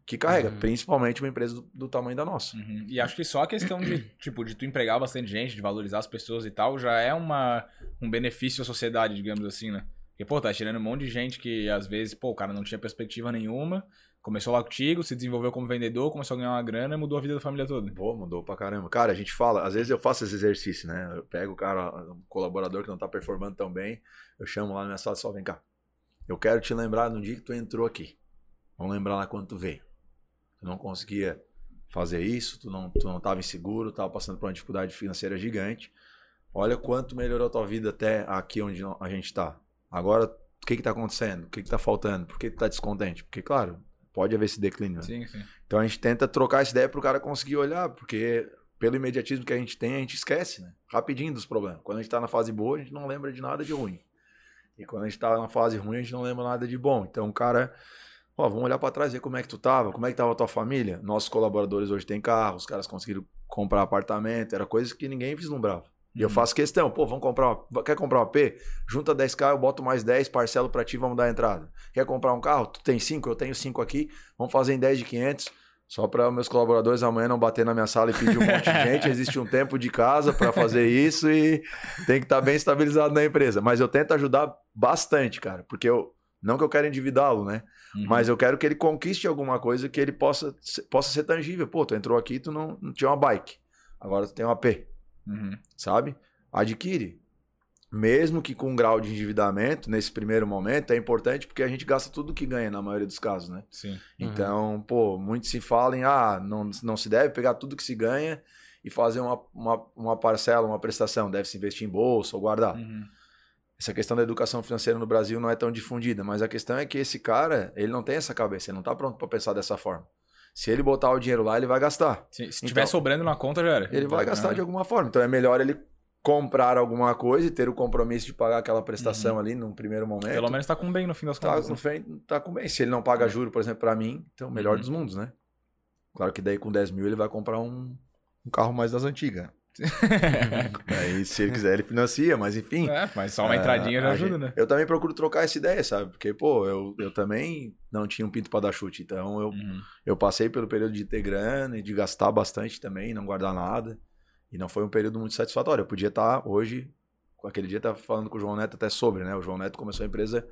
que carrega, Uhum. principalmente uma empresa do, do tamanho da nossa. Uhum. E acho que só a questão de, tipo, de tu empregar bastante gente, de valorizar as pessoas e tal, já é uma, um benefício à sociedade, digamos assim, né? Porque, pô, tá tirando um monte de gente que, às vezes, pô, o cara não tinha perspectiva nenhuma, começou lá contigo, se desenvolveu como vendedor, começou a ganhar uma grana e mudou a vida da família toda. Pô, mudou pra caramba. Cara, a gente fala, às vezes eu faço esse exercício, né? Eu pego o cara, um colaborador que não tá performando tão bem, eu chamo lá na minha sala falo, vem cá. Eu quero te lembrar no dia que tu entrou aqui. Vamos lembrar lá quando tu veio. Tu não conseguia fazer isso, tu não, tu não tava inseguro, tava passando por uma dificuldade financeira gigante. Olha quanto melhorou a tua vida até aqui onde a gente tá. Agora, o que que tá acontecendo? O que que tá faltando? Por que que tá descontente? Porque, claro, pode haver esse declínio. Né? Sim, sim. Então a gente tenta trocar essa ideia pro cara conseguir olhar, porque pelo imediatismo que a gente tem, a gente esquece, né? Rapidinho dos problemas. Quando a gente tá na fase boa, a gente não lembra de nada de ruim. E quando a gente tá na fase ruim, a gente não lembra nada de bom. Então, o cara, ó, vamos olhar para trás e ver como é que tu tava, como é que tava a tua família. Nossos colaboradores hoje têm carro, os caras conseguiram comprar apartamento, era coisa que ninguém vislumbrava. E eu Uhum. faço questão, pô, vamos comprar, uma, quer comprar um AP? Junta 10k, eu boto mais 10, parcelo pra ti, vamos dar a entrada. Quer comprar um carro? Tu tem 5, eu tenho 5 aqui, vamos fazer em 10 de 500. Só para meus colaboradores amanhã não bater na minha sala e pedir um monte de gente. Existe um tempo de casa para fazer isso e tem que estar bem estabilizado na empresa. Mas eu tento ajudar bastante, cara, porque eu não que eu quero endividá-lo, né? Uhum. Mas eu quero que ele conquiste alguma coisa que ele possa, possa ser tangível. Pô, tu entrou aqui, tu não, não tinha uma bike. Agora tu tem um AP, Uhum. sabe? Adquire. Mesmo que com um grau de endividamento, nesse primeiro momento, é importante porque a gente gasta tudo que ganha na maioria dos casos, né? Sim. Então, pô, muito se fala em, ah, não, não se deve pegar tudo que se ganha e fazer uma, uma, uma parcela, uma prestação. Deve se investir em bolsa ou guardar. Uhum. Essa questão da educação financeira no Brasil não é tão difundida, mas a questão é que esse cara, ele não tem essa cabeça, ele não tá pronto para pensar dessa forma. Se ele botar o dinheiro lá, ele vai gastar. Se, se Então- tiver sobrando na conta, já era. Ele vai gastar Ah. de alguma forma. Então é melhor ele comprar alguma coisa e ter o compromisso de pagar aquela prestação ali num primeiro momento. Pelo menos tá com bem no fim das tá, contas. com né? fé- tá com bem. Se ele não paga juro, por exemplo, para mim, então melhor Uhum. dos mundos, né? Claro que daí com 10 mil ele vai comprar um, um carro mais das antigas. Aí se ele quiser ele financia, mas enfim. É, mas só uma É, entradinha já a ajuda, gente- né? Eu também procuro trocar essa ideia, sabe? Porque, pô, eu, eu também não tinha um pinto pra dar chute. Então eu, Uhum. eu passei pelo período de ter grana e de gastar bastante também, não guardar nada. E não foi um período muito satisfatório. Eu podia estar hoje, com aquele dia, tava falando com o João Neto até sobre, né? O João Neto começou a empresa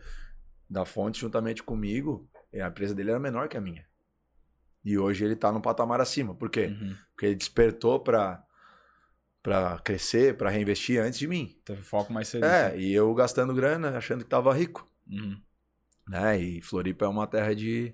da Fonte juntamente comigo. E a empresa dele era menor que a minha. E hoje ele tá num patamar acima. Por quê? Uhum. Porque ele despertou pra, pra crescer, pra reinvestir antes de mim. Teve foco mais cedo. É, assim. e eu gastando grana, achando que tava rico. Uhum. Né? E Floripa é uma terra de,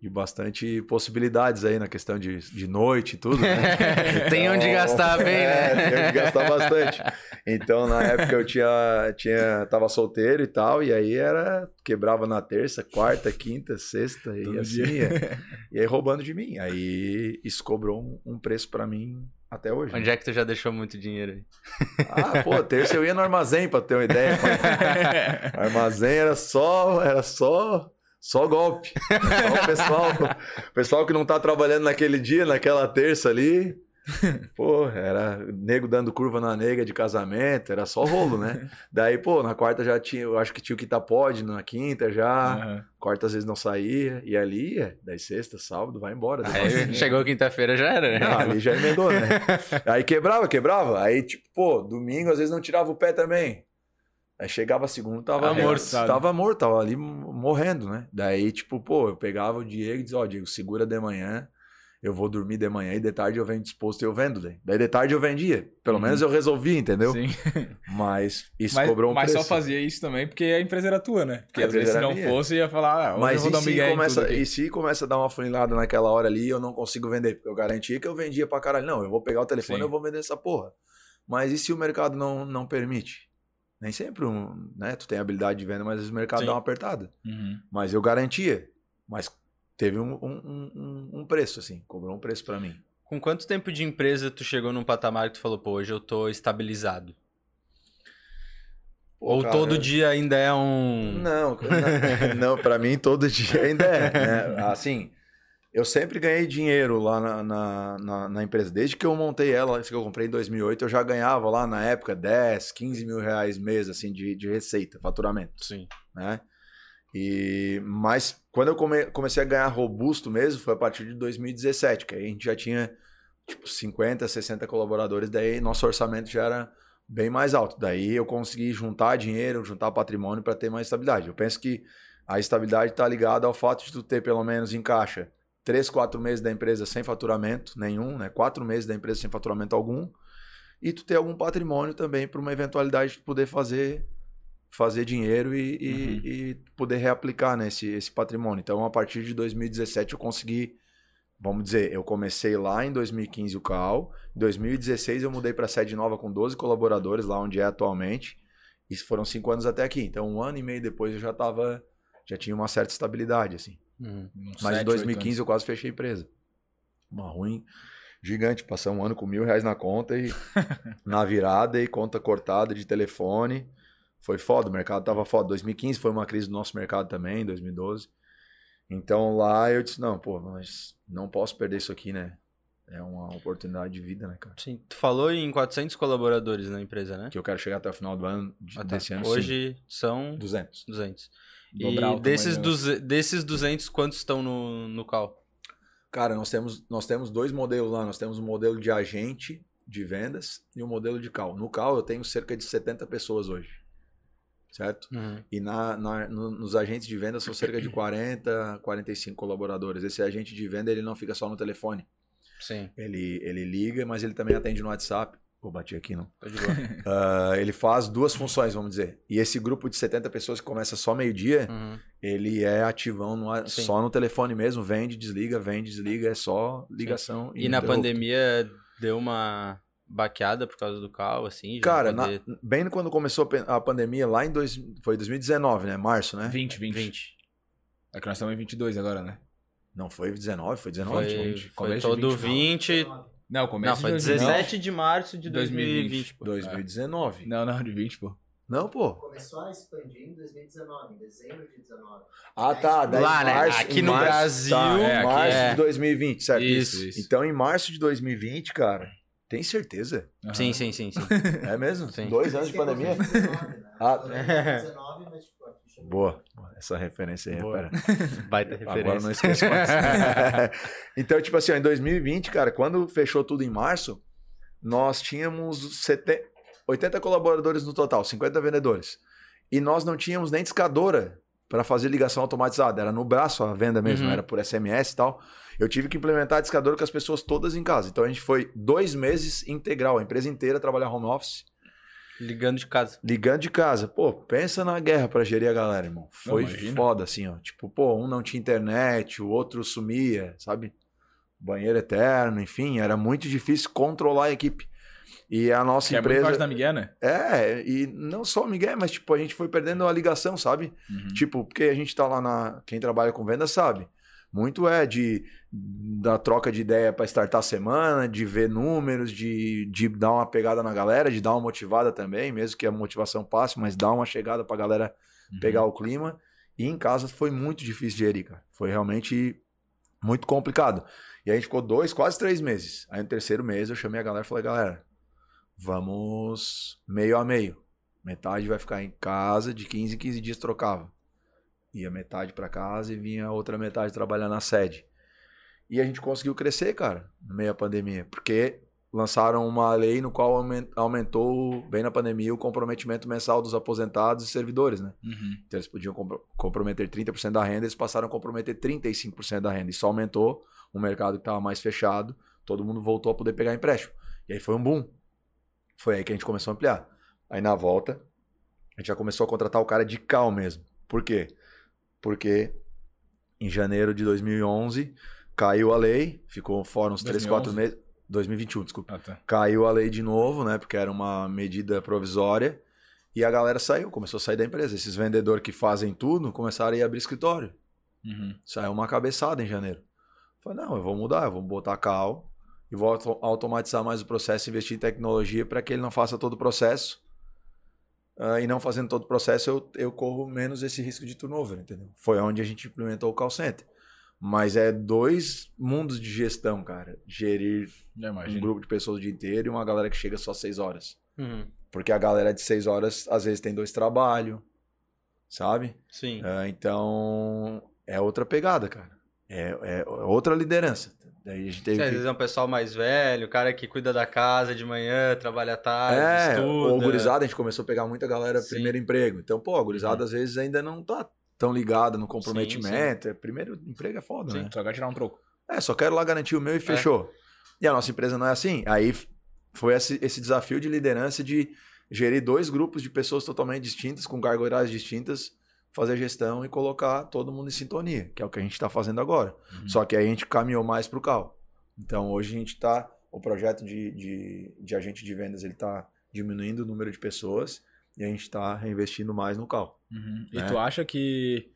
de bastante possibilidades aí na questão de, de noite e tudo, né? Tem onde gastar bem, é, né? Tem onde gastar bastante. Então, na época eu tinha, tinha, tava solteiro e tal, e aí era, quebrava na terça, quarta, quinta, sexta, e Todo assim ia. E aí roubando de mim. Aí isso cobrou um, um preço pra mim até hoje. Onde é que tu já deixou muito dinheiro aí? Ah, pô, terça eu ia no armazém, pra ter uma ideia. Armazém era só, era só, só golpe. Só o pessoal, o pessoal que não tá trabalhando naquele dia, naquela terça ali. Pô, era nego dando curva na nega de casamento, era só rolo, né? Daí, pô, na quarta já tinha, eu acho que tinha o que tá pode, na quinta já, Aham. quarta às vezes não saía, e ali ia, daí sexta, sábado, vai embora. Aí chegou quinta-feira já era. né? não, ali já emendou, né? Aí quebrava, quebrava. Aí, tipo, pô, domingo às vezes não tirava o pé também. Aí chegava segunda, tava Tava morto. sabe? Tava morto, tava ali morrendo, né? Daí, tipo, pô, eu pegava o Diego e dizia, ó, Diego, segura de manhã, eu vou dormir de manhã e de tarde eu venho disposto e eu vendo daí. Daí de tarde eu vendia. Pelo Uhum. menos eu resolvi, entendeu? Sim. Mas isso Mas, cobrou um mas preço. só fazia isso também porque a empresa era tua, né? Porque A às vezes se não minha. fosse, ia falar, ah, Mas eu vou dar um começa, e se começa a dar uma funilada naquela hora ali e eu não consigo vender? Porque eu garantia que eu vendia pra caralho. Não, eu vou pegar o telefone e eu vou vender essa porra. Mas e se o mercado não, não permite? Nem sempre, um, né? Tu tem habilidade de venda, mas o mercado Sim. dá uma apertada. Uhum. Mas eu garantia. Mas teve um, um, um, um preço, assim. Cobrou um preço pra mim. Com quanto tempo de empresa tu chegou num patamar que tu falou, pô, hoje eu tô estabilizado? Pô, Ou cara, todo dia ainda é um. Não, não, não para mim todo dia ainda é. Né? Assim, eu sempre ganhei dinheiro lá na, na, na, na empresa. Desde que eu montei ela, que eu comprei em 2008, eu já ganhava lá na época 10, 15 mil reais mês assim, de, de receita, faturamento. Sim. Né? E, mas quando eu come- comecei a ganhar robusto mesmo, foi a partir de 2017, que aí a gente já tinha tipo 50, 60 colaboradores, daí nosso orçamento já era bem mais alto. Daí eu consegui juntar dinheiro, juntar patrimônio para ter mais estabilidade. Eu penso que a estabilidade está ligada ao fato de tu ter pelo menos em caixa três, quatro meses da empresa sem faturamento nenhum, né? Quatro meses da empresa sem faturamento algum, e tu ter algum patrimônio também para uma eventualidade de poder fazer fazer dinheiro e, e- Uhum. e poder reaplicar né, esse, esse patrimônio. Então, a partir de 2017 eu consegui, vamos dizer, eu comecei lá em 2015 o CAL, em 2016 eu mudei para sede nova com 12 colaboradores, lá onde é atualmente, Isso foram cinco anos até aqui. Então, um ano e meio depois eu já tava. Já tinha uma certa estabilidade, assim. Uhum. Mas em sete, 2015 oito eu quase fechei a empresa. Uma ruim gigante. Passamos um ano com mil reais na conta e na virada e conta cortada de telefone. Foi foda, o mercado tava foda. 2015 foi uma crise do nosso mercado também, 2012. Então lá eu disse, não, pô, mas não posso perder isso aqui, né? É uma oportunidade de vida, né, cara? Sim. Tu falou em 400 colaboradores na empresa, né? Que eu quero chegar até o final do ano, de- Ah, tá. desse ano, sim. Hoje são 200. 200. Dobrar o E desses, duze- desses 200, quantos estão no, no call? Cara, nós temos, nós temos dois modelos lá. Nós temos um modelo de agente de vendas e um modelo de cal. No cal eu tenho cerca de 70 pessoas hoje. Certo? Uhum. E na, na- no- nos agentes de venda são cerca de 40, 45 colaboradores. Esse agente de venda ele não fica só no telefone. Sim, Ele, ele liga, mas ele também atende no WhatsApp. Vou bater aqui, não. tô de boa. Ah, ele faz duas funções, vamos dizer. E esse grupo de 70 pessoas que começa só meio-dia, Uhum. ele é ativão no, Sim. só no telefone mesmo. Vende, desliga, vende, desliga. É só ligação. E na ininterrupta. pandemia deu uma baqueada por causa do cal, assim? Cara, não na- poder- bem quando começou a pan- a pandemia, lá em dois, foi 2019, né? Março, né? 20, 20. 20. É que nós estamos em 22 agora, né? Não foi 19, foi 19. Foi, 20, foi todo 20, 20. Não, começo Não, foi de 2019. 17 de março de 2020. 2020, pô. 2019. Não, não, de 20, pô. Não, pô. Começou a expandir em 2019, em dezembro de 2019. Ah, tá. Daí Lá, né? março- Aqui no março- Brasil, Tá, é, março é. de 2020, certo? Isso, isso. Então, em março de 2020, cara, tem certeza? Aham. Sim, sim, sim, sim. É mesmo? Sim. Dois anos de pandemia? Ah. 2019, mas tipo. Boa. Essa referência aí, Boa. pera. Baita Agora referência. não esqueço mais. então, tipo assim, ó, em 2020, cara, quando fechou tudo em março, nós tínhamos 70, 80 colaboradores no total, 50 vendedores. E nós não tínhamos nem discadora para fazer ligação automatizada. Era no braço a venda mesmo, Uhum. era por SMS e tal. Eu tive que implementar a discadora com as pessoas todas em casa. Então a gente foi dois meses integral, a empresa inteira trabalhar home office. Ligando de casa. Ligando de casa. Pô, pensa na guerra pra gerir a galera, irmão. Foi imagina. foda, assim, ó. Tipo, pô, um não tinha internet, o outro sumia, sabe? Banheiro eterno, enfim, era muito difícil controlar a equipe. E a nossa Que é muito empresa. da Miguel, né? É, e não só o Miguel, mas tipo, a gente foi perdendo a ligação, sabe? Uhum. Tipo, porque a gente tá lá na. Quem trabalha com venda sabe. Muito é de da troca de ideia para startar a semana, de ver números, de, de dar uma pegada na galera, de dar uma motivada também, mesmo que a motivação passe, mas dar uma chegada pra galera Uhum. pegar o clima. E em casa foi muito difícil de gerir, cara. Foi realmente muito complicado. E a gente ficou dois, quase três meses. Aí no terceiro mês eu chamei a galera e falei, galera, vamos meio a meio. Metade vai ficar em casa, de 15 em 15 dias trocava. Ia metade para casa e vinha a outra metade trabalhar na sede. E a gente conseguiu crescer, cara, no meio da pandemia, porque lançaram uma lei no qual aumen- aumentou, bem na pandemia, o comprometimento mensal dos aposentados e servidores, né? Uhum. Então eles podiam compro- comprometer 30% da renda, eles passaram a comprometer 35% da renda. Isso aumentou o mercado que estava mais fechado, todo mundo voltou a poder pegar empréstimo. E aí foi um boom. Foi aí que a gente começou a ampliar. Aí na volta, a gente já começou a contratar o cara de cal mesmo. Por quê? Porque em janeiro de 2011 caiu a lei, ficou fora uns 3, 4 meses. 2021, desculpa Ah, tá. caiu a lei de novo, né? Porque era uma medida provisória. E a galera saiu, começou a sair da empresa. Esses vendedores que fazem tudo começaram a ir abrir escritório. Uhum. Saiu uma cabeçada em janeiro. Falei, não, eu vou mudar, eu vou botar cal e vou auto- automatizar mais o processo, investir em tecnologia para que ele não faça todo o processo. Ah, e não fazendo todo o processo, eu, eu corro menos esse risco de turnover, entendeu? Foi onde a gente implementou o call center. Mas é dois mundos de gestão, cara. Gerir um grupo de pessoas o dia inteiro e uma galera que chega só seis horas. Uhum. Porque a galera de seis horas, às vezes, tem dois trabalhos, sabe? Sim. Ah, então, é outra pegada, cara. É, é outra liderança. Daí a gente Sim, teve às que... vezes é um pessoal mais velho, o cara que cuida da casa de manhã, trabalha à tarde, É, estuda. ou gurizada, a gente começou a pegar muita galera Sim. primeiro emprego. Então, pô, a gurizada Uhum. às vezes ainda não tá tão ligada no comprometimento. É, Primeiro emprego é foda, Sim. né? Só vai tirar um troco. É, só quero lá garantir o meu e fechou. E a nossa empresa não é assim. Aí foi esse, esse desafio de liderança de gerir dois grupos de pessoas totalmente distintas, com horárias distintas, fazer gestão e colocar todo mundo em sintonia, que é o que a gente está fazendo agora. Uhum. Só que aí a gente caminhou mais para o carro. Então hoje a gente está. O projeto de, de, de agente de vendas ele está diminuindo o número de pessoas e a gente está reinvestindo mais no carro. Uhum. E né? tu acha que,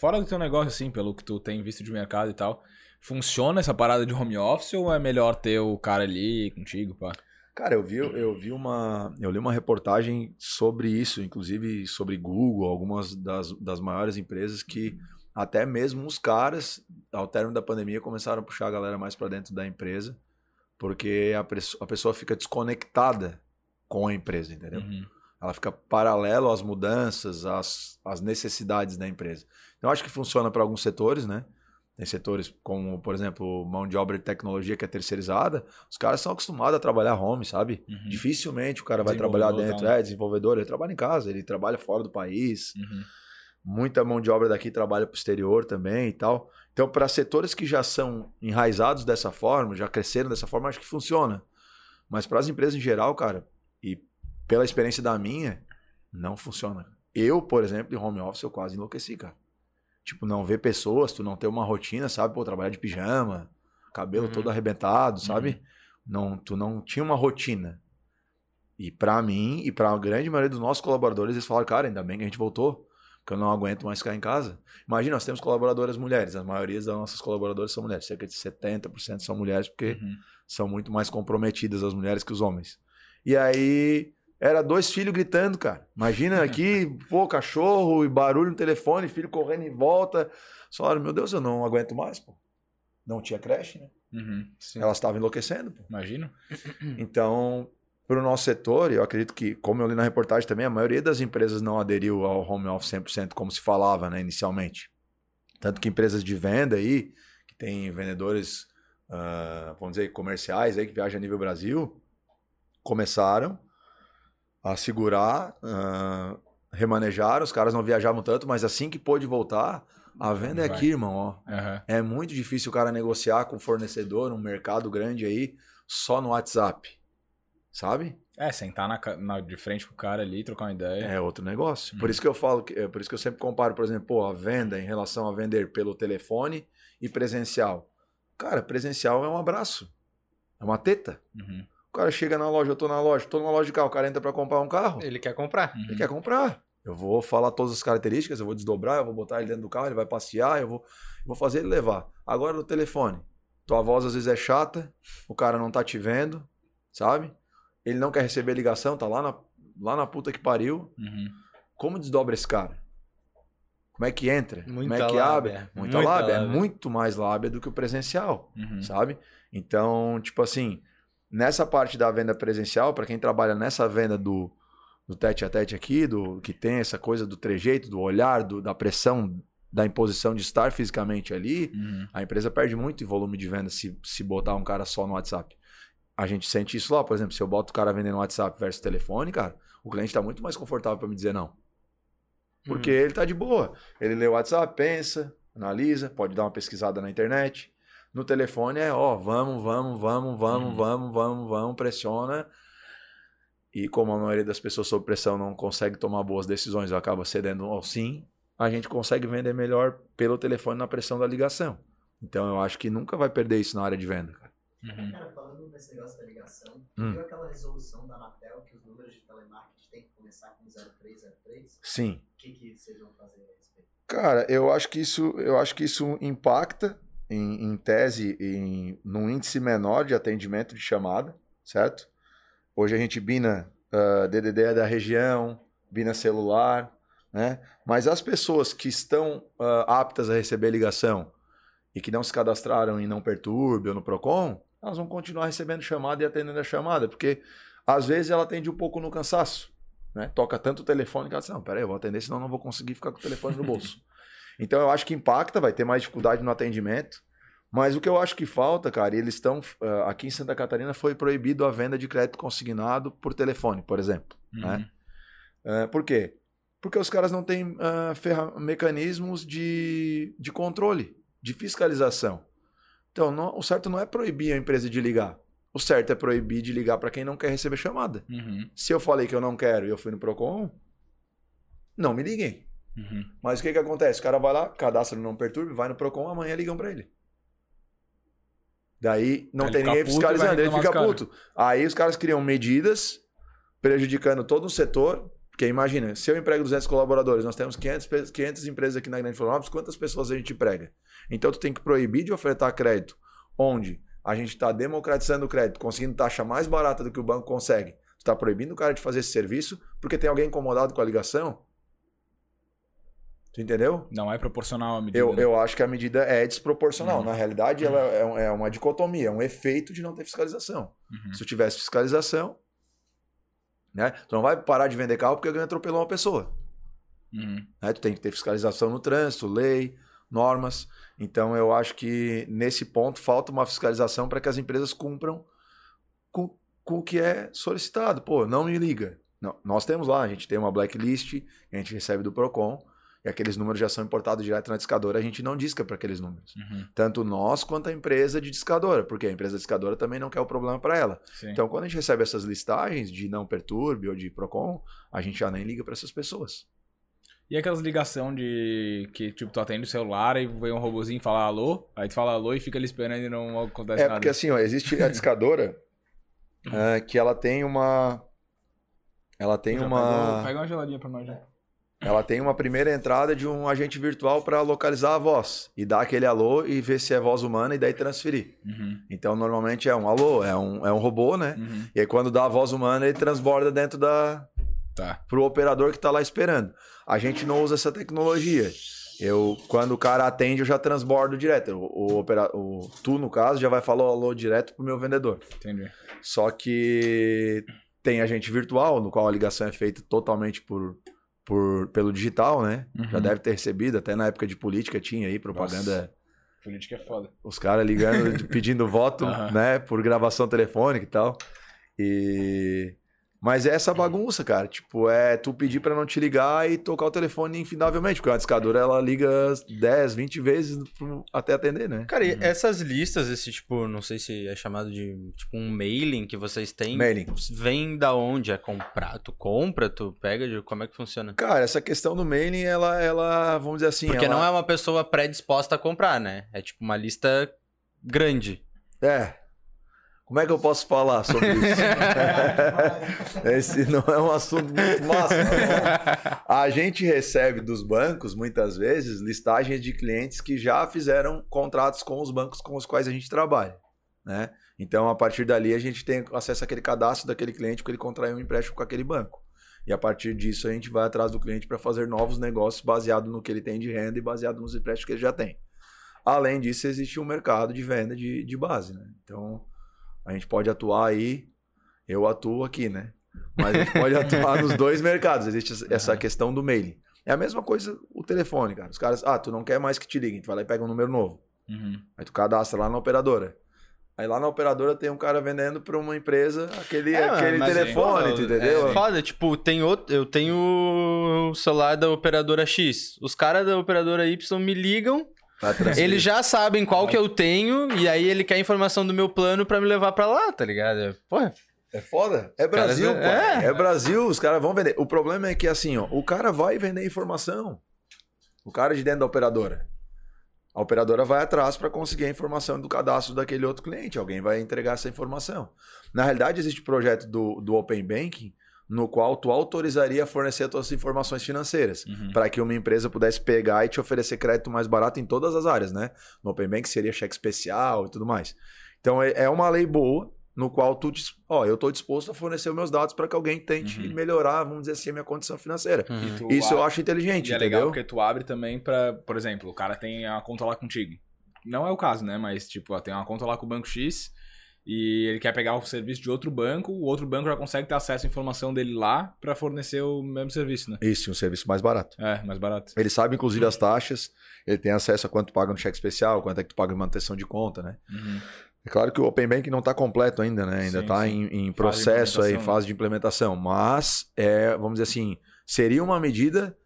fora do teu negócio, assim, pelo que tu tem visto de mercado e tal, funciona essa parada de home office ou é melhor ter o cara ali contigo, pá? Cara, eu vi, eu vi uma. Eu li uma reportagem sobre isso, inclusive sobre Google, algumas das, das maiores empresas que até mesmo os caras, ao término da pandemia, começaram a puxar a galera mais para dentro da empresa, porque a, a pessoa fica desconectada com a empresa, entendeu? Uhum. Ela fica paralelo às mudanças, às, às necessidades da empresa. Então, eu acho que funciona para alguns setores, né? Tem setores como, por exemplo, mão de obra de tecnologia que é terceirizada. Os caras são acostumados a trabalhar home, sabe? Uhum. Dificilmente o cara vai trabalhar dentro. É, desenvolvedor, ele trabalha em casa, ele trabalha fora do país. Uhum. Muita mão de obra daqui trabalha para o exterior também e tal. Então, para setores que já são enraizados dessa forma, já cresceram dessa forma, acho que funciona. Mas para as empresas em geral, cara, e pela experiência da minha, não funciona. Eu, por exemplo, em home office, eu quase enlouqueci, cara. Tipo, não ver pessoas, tu não ter uma rotina, sabe? Pô, trabalhar de pijama, cabelo Uhum. todo arrebentado, sabe? Não, tu não tinha uma rotina. E pra mim e pra grande maioria dos nossos colaboradores, eles falaram, cara, ainda bem que a gente voltou, porque eu não aguento mais ficar em casa. Imagina, nós temos colaboradoras mulheres, a maioria das nossas colaboradoras são mulheres, cerca de 70% são mulheres, porque Uhum. são muito mais comprometidas as mulheres que os homens. E aí, era dois filhos gritando, cara. Imagina aqui, pô, cachorro e barulho no telefone, filho correndo em volta. Só, meu Deus, eu não aguento mais, pô. Não tinha creche, né? Uhum. Elas estavam enlouquecendo, pô. Imagino. Então, para o nosso setor, eu acredito que, como eu li na reportagem também, a maioria das empresas não aderiu ao home office 100%, como se falava né, inicialmente. Tanto que empresas de venda aí, que tem vendedores, ah, vamos dizer, comerciais aí, que viajam a nível Brasil, começaram a segurar, ah, remanejaram, os caras não viajavam tanto, mas assim que pôde voltar, a venda é aqui, irmão, ó. Aham. É muito difícil o cara negociar com fornecedor, um mercado grande aí, só no WhatsApp. Sabe? É, sentar na, na- de frente com o cara ali, trocar uma ideia. É outro negócio. Por Uhum. isso que eu falo, que, é por isso que eu sempre comparo, por exemplo, pô, a venda em relação a vender pelo telefone e presencial. Cara, presencial é um abraço. É uma teta. Uhum. O cara chega na loja, eu tô na loja, tô numa loja de carro, o cara entra pra comprar um carro. Ele quer comprar. Uhum. Ele quer comprar. Eu vou falar todas as características, eu vou desdobrar, eu vou botar ele dentro do carro, ele vai passear, eu vou, eu vou fazer ele levar. Agora no telefone, tua voz às vezes é chata, o cara não tá te vendo, sabe? Ele não quer receber ligação, tá lá na, lá na puta que pariu. Uhum. Como desdobra esse cara? Como é que entra? Como Muita é que lábia. abre? Muita, Muita lábia. É lábia. muito mais lábia do que o presencial Uhum. sabe? Então, tipo assim, nessa parte da venda presencial, para quem trabalha nessa venda do, do tete a tete aqui, do que tem essa coisa do trejeito, do olhar, do- da pressão, da imposição de estar fisicamente ali, Uhum. a empresa perde muito em volume de venda se, se botar um cara só no WhatsApp. A gente sente isso lá, por exemplo, se eu boto o cara vendendo no WhatsApp versus telefone, cara, o cliente está muito mais confortável para me dizer não. Porque ele tá de boa. Ele lê o WhatsApp, pensa, analisa, pode dar uma pesquisada na internet. No telefone é, ó, vamos, vamos, vamos, vamos, Uhum. vamos, vamos, vamos, pressiona. E como a maioria das pessoas sob pressão não consegue tomar boas decisões, ou acaba cedendo ao sim, a gente consegue vender melhor pelo telefone na pressão da ligação. Então eu acho que nunca vai perder isso na área de venda, cara. Uhum. Cara, falando nesse negócio da ligação, Hum. viu aquela resolução da Anatel que os números de telemarketing têm que começar com 0303? Sim. O que, que vocês vão fazer a respeito? Cara, eu acho que isso, eu acho que isso impacta em, em tese em num índice menor de atendimento de chamada, certo? Hoje a gente bina ah, DDD da região, bina celular, né? Mas as pessoas que estão ah, aptas a receber ligação e que não se cadastraram em não perturbe ou no Procon, elas vão continuar recebendo chamada e atendendo a chamada, porque às vezes ela atende um pouco no cansaço, né? Toca tanto o telefone que ela diz, não, peraí, eu vou atender, senão não vou conseguir ficar com o telefone no bolso. então eu acho que impacta, vai ter mais dificuldade no atendimento, mas o que eu acho que falta, cara, eles estão, ah, aqui em Santa Catarina foi proibido a venda de crédito consignado por telefone, por exemplo, né? É, por quê? Porque os caras não têm ferra- mecanismos de, de controle, de fiscalização. Então, não- o certo não é proibir a empresa de ligar. O certo é proibir de ligar para quem não quer receber chamada. Uhum. Se eu falei que eu não quero e eu fui no Procon, não me liguem. Uhum. Mas o que, que acontece? O cara vai lá, cadastra no Não Perturbe, vai no Procon, amanhã ligam para ele. Daí não tem ele fica ninguém puto fiscalizando, ele fica puto. Aí os caras criam medidas prejudicando todo o setor, Porque imagina, se eu emprego 200 colaboradores, nós temos 500, pe- 500 empresas aqui na Grande Florianópolis, quantas pessoas a gente emprega? Então tu tem que proibir de ofertar crédito, onde a gente está democratizando o crédito, conseguindo taxa mais barata do que o banco consegue. Tu está proibindo o cara de fazer esse serviço porque tem alguém incomodado com a ligação? Tu entendeu? Não é proporcional a medida. Eu, né? eu acho que a medida é desproporcional. Uhum. Na realidade, ela é, um- é uma dicotomia, é um efeito de não ter fiscalização. Uhum. Se tu tivesse fiscalização, né? Tu não vai parar de vender carro porque alguém atropelou uma pessoa. Uhum. né? Tu tem que ter fiscalização no trânsito, lei, normas. Então eu acho que nesse ponto falta uma fiscalização para que as empresas cumpram com, com o que é solicitado. Pô, não me liga. Não, nós temos lá, a gente tem uma blacklist, a gente recebe do Procon, e aqueles números já são importados direto na discadora, a gente não disca para aqueles números. Uhum. Tanto nós quanto a empresa de discadora, porque a empresa discadora também não quer o problema para ela. Sim. Então, quando a gente recebe essas listagens de não perturbe ou de Procon, a gente já nem liga para essas pessoas. E aquelas ligação de que, tipo, tu atende o celular e vem um robozinho falar alô, aí tu fala alô e fica ali esperando e não acontece É nada. porque assim, ó, existe a discadora é, que ela tem uma. Ela tem uma. Pega, pega uma geladinha pra nós já. Ela tem uma primeira entrada de um agente virtual para localizar a voz e dar aquele alô e ver se é voz humana e daí transferir. Uhum. Então, normalmente é um alô, é um, é um robô, né? Uhum. E aí, quando dá a voz humana, ele transborda dentro da. Tá. pro operador que tá lá esperando. A gente não usa essa tecnologia. Eu, quando o cara atende, eu já transbordo direto. O, o, opera, o tu, no caso, já vai falar o alô direto pro meu vendedor. Entendi. Só que tem agente virtual, no qual a ligação é feita totalmente por, por, pelo digital, né? Já Uhum. deve ter recebido, até na época de política tinha aí propaganda, Política é foda. os caras ligando, pedindo voto, Aham. né? Por gravação telefônica e tal. E... Mas é essa bagunça, cara. Tipo, é tu pedir pra não te ligar e tocar o telefone infindavelmente, porque uma discadora ela liga 10, 20 vezes até atender, né? Cara, e Uhum. essas listas, esse tipo, não sei se é chamado de tipo um mailing que vocês têm, Mailing. vem da onde? É comprar? Tu compra, tu pega, de- como é que funciona? Cara, essa questão do mailing, ela, ela vamos dizer assim. Porque ela... não é uma pessoa predisposta a comprar, né? É tipo uma lista grande. É. Como é que eu posso falar sobre isso? Esse não é um assunto muito massa. não. A gente recebe dos bancos, muitas vezes, listagens de clientes que já fizeram contratos com os bancos com os quais a gente trabalha. Né? Então, a partir dali, a gente tem acesso àquele cadastro daquele cliente porque ele contraiu um empréstimo com aquele banco. E a partir disso, a gente vai atrás do cliente para fazer novos negócios baseado no que ele tem de renda e baseado nos empréstimos que ele já tem. Além disso, existe um mercado de venda de, de base. Né? Então, a gente pode atuar aí, eu atuo aqui, né? Mas a gente pode atuar nos dois mercados. Existe essa questão do mailing. É a mesma coisa o telefone, cara. Os caras, ah, tu não quer mais que te liguem, tu vai lá e pega um número novo. Uhum. Aí tu cadastra lá na operadora. Aí lá na operadora tem um cara vendendo para uma empresa aquele, É, aquele telefone, é, entendeu? É foda, tipo, tem outro, eu tenho o celular da operadora X. Os caras da operadora Y me ligam. Eles já sabem qual que eu tenho, e aí ele quer a informação do meu plano pra me levar pra lá, tá ligado? Porra, É foda. É Brasil, caras- pai. é. É. Brasil, os caras vão vender. O problema é que assim, ó, o cara vai vender informação. O cara de dentro da operadora. A operadora vai atrás para conseguir a informação do cadastro daquele outro cliente. Alguém vai entregar essa informação. Na realidade, existe o projeto do, do Open Banking, no qual tu autorizaria a fornecer as tuas informações financeiras. Uhum. Para que uma empresa pudesse pegar e te oferecer crédito mais barato em todas as áreas, né? No Open Bank seria cheque especial e tudo mais. Então é é uma lei boa no qual tu, dis- ó, eu estou disposto a fornecer os meus dados para que alguém tente Uhum. melhorar, vamos dizer assim, a minha condição financeira. Tu Isso eu a- acho inteligente, E é legal entendeu? porque tu abre também pra, por exemplo, o cara tem a conta lá contigo. Não é o caso, né? Mas, tipo, ó, tem uma conta lá com o banco X e ele quer pegar o serviço de outro banco, o outro banco já consegue ter acesso à informação dele lá pra fornecer o mesmo serviço, né? Isso, um serviço mais barato. É, mais barato. Ele sabe, inclusive, as taxas, ele tem acesso a quanto tu paga no cheque especial, quanto é que tu paga em manutenção de conta, né? Uhum. É claro que o Open Bank não está completo ainda, né? Ainda está em, em processo aí, fase de implementação. Mas, é, vamos dizer assim, seria uma medida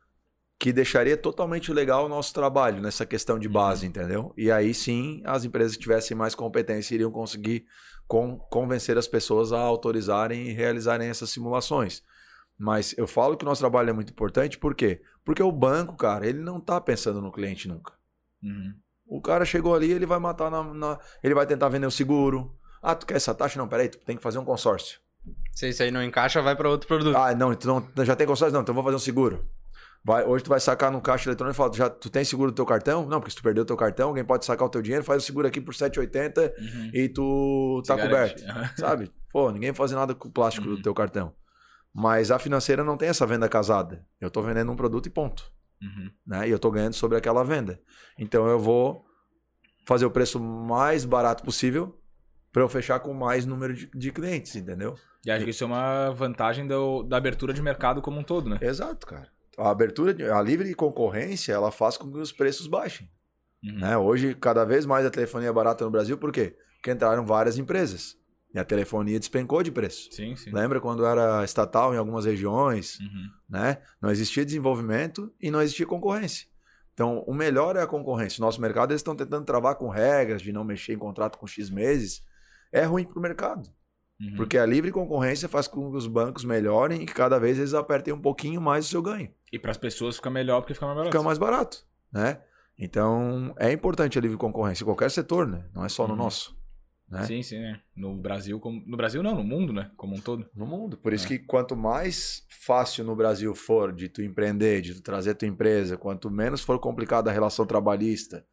que deixaria totalmente legal o nosso trabalho nessa questão de base, Uhum. entendeu? E aí sim, as empresas que tivessem mais competência iriam conseguir con- convencer as pessoas a autorizarem e realizarem essas simulações. Mas eu falo que o nosso trabalho é muito importante, por quê? Porque o banco, cara, ele não está pensando no cliente nunca. Uhum. O cara chegou ali, ele vai matar na, na- Ele vai tentar vender o seguro. Ah, tu quer essa taxa? Não, peraí, tu tem que fazer um consórcio. Se isso aí não encaixa, vai pra outro produto. Ah, não, tu não, já tem consórcio? Não, então vou fazer um seguro. Vai, hoje tu vai sacar no caixa eletrônico e fala, já, tu tem seguro do teu cartão? Não, porque se tu perdeu o teu cartão, alguém pode sacar o teu dinheiro, faz o seguro aqui por 7,80 Uhum. e tu tá Se garante. coberto. Sabe? Pô, ninguém faz nada com o plástico Uhum. do teu cartão. Mas a financeira não tem essa venda casada. Eu tô vendendo um produto e ponto. Uhum. Né? E eu tô ganhando sobre aquela venda. Então eu vou fazer o preço mais barato possível para eu fechar com mais número de, de clientes, entendeu? E acho que isso é uma vantagem do- da abertura de mercado como um todo, né? Exato, cara. A abertura, de- a livre concorrência, ela faz com que os preços baixem. Uhum. Né? Hoje, cada vez mais a telefonia é barata no Brasil, por quê? Porque entraram várias empresas. E a telefonia despencou de preço. Sim, sim. Lembra quando era estatal em algumas regiões, Uhum. né? Não existia desenvolvimento e não existia concorrência. Então, o melhor é a concorrência. O nosso mercado, eles estão tentando travar com regras de não mexer em contrato com X meses. É ruim para o mercado. Uhum. Porque a livre concorrência faz com que os bancos melhorem e que cada vez eles apertem um pouquinho mais o seu ganho. E para as pessoas fica melhor porque fica mais barato. Fica mais barato, né? Então, é importante a livre concorrência em qualquer setor, né? Não é só no Uhum. nosso. Né? Sim, sim, né? No Brasil, como... no Brasil não, no mundo, né? Como um todo. No mundo. Por isso É. que quanto mais fácil no Brasil for de tu empreender, de tu trazer tua empresa, quanto menos for complicada a relação trabalhista,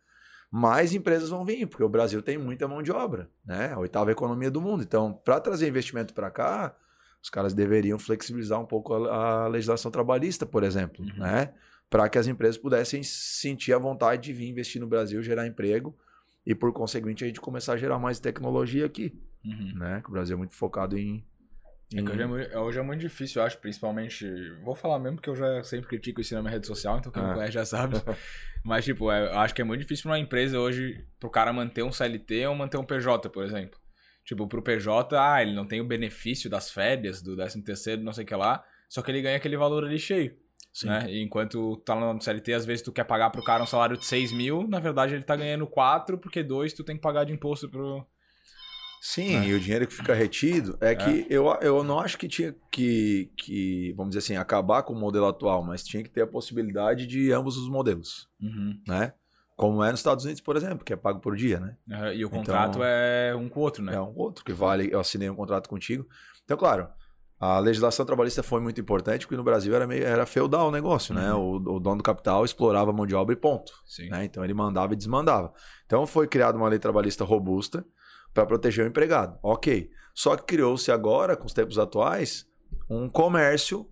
mais empresas vão vir, porque o Brasil tem muita mão de obra, né? A oitava economia do mundo. Então, para trazer investimento para cá, os caras deveriam flexibilizar um pouco a, a legislação trabalhista, por exemplo, Uhum. né? Para que as empresas pudessem sentir a vontade de vir investir no Brasil, gerar emprego e, por conseguinte, a gente começar a gerar mais tecnologia aqui, Uhum. né? Que o Brasil é muito focado em. É que hoje é, muito, hoje é muito difícil, eu acho, principalmente. Vou falar mesmo porque eu já sempre critico isso na minha rede social, então quem me Ah. conhece já sabe. Mas, tipo, é- eu acho que é muito difícil pra uma empresa hoje, pro cara manter um CLT ou manter um PJ, por exemplo. Tipo, pro PJ, ah, ele não tem o benefício das férias, do 13 terceiro, não sei o que lá, só que ele ganha aquele valor ali cheio, Sim. né? E enquanto tá no CLT, às vezes tu quer pagar pro cara um salário de 6 mil, na verdade ele tá ganhando 4, porque 2 tu tem que pagar de imposto pro... Sim, né? e o dinheiro que fica retido é que eu, eu não acho que tinha que, que, vamos dizer assim, acabar com o modelo atual, mas tinha que ter a possibilidade de ambos os modelos, Uhum. né? Como é nos Estados Unidos, por exemplo, que é pago por dia, né? Aham, E o Então- contrato é um com o outro, né? É um outro que vale, eu assinei um contrato contigo. Então, claro, a legislação trabalhista foi muito importante, porque no Brasil era meio era feudal o negócio, né? O, o dono do capital explorava a mão de obra e ponto. Sim. né? Então ele mandava e desmandava. Então foi criada uma lei trabalhista robusta para proteger o empregado. Ok. Só que criou-se agora, com os tempos atuais, um comércio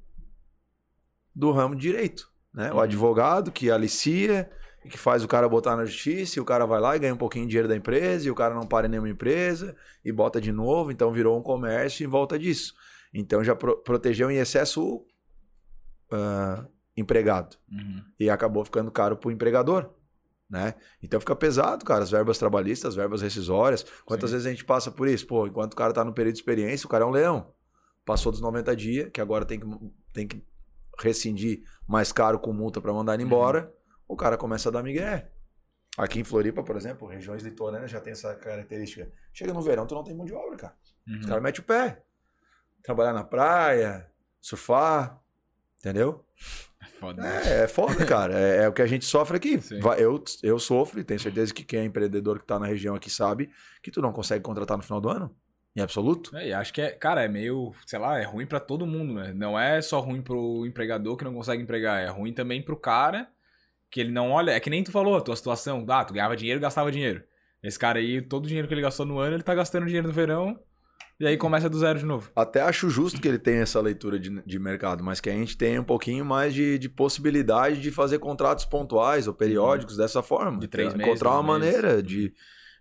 do ramo de direito. Né? O Uhum. advogado que alicia e que faz o cara botar na justiça, e o cara vai lá e ganha um pouquinho de dinheiro da empresa, e o cara não para em nenhuma empresa, e bota de novo, então virou um comércio em volta disso. Então já pro- protegeu em excesso o ah, empregado Uhum. e acabou ficando caro pro empregador, né? Então fica pesado, cara, as verbas trabalhistas, as verbas rescisórias. Quantas Sim. vezes a gente passa por isso? Pô, enquanto o cara tá no período de experiência, o cara é um leão. Passou dos 90 dias, que agora tem que, tem que rescindir mais caro com multa para mandar ele Uhum. embora, o cara começa a dar migué. Aqui em Floripa, por exemplo, regiões litorâneas já tem essa característica. Chega no verão, tu não tem mão de obra, cara. Os Uhum. caras metem o pé. Trabalhar na praia, surfar, entendeu? Foda. É, é foda, cara. É, é o que a gente sofre aqui. Sim. Eu, eu sofro e tenho certeza que quem é empreendedor que tá na região aqui sabe que tu não consegue contratar no final do ano. Em absoluto. É, e acho que é, cara, é meio, sei lá, é ruim pra todo mundo, né? Não é só ruim pro empregador que não consegue empregar, é ruim também pro cara que ele não olha. É que nem tu falou a tua situação. Ah, tu ganhava dinheiro gastava dinheiro. Esse cara aí, todo o dinheiro que ele gastou no ano, ele tá gastando dinheiro no verão e aí começa do zero de novo. Até acho justo que ele tenha essa leitura de, de mercado, mas que a gente tenha um pouquinho mais de, de possibilidade de fazer contratos pontuais ou periódicos dessa forma. De três meses, Encontrar uma meses. maneira de,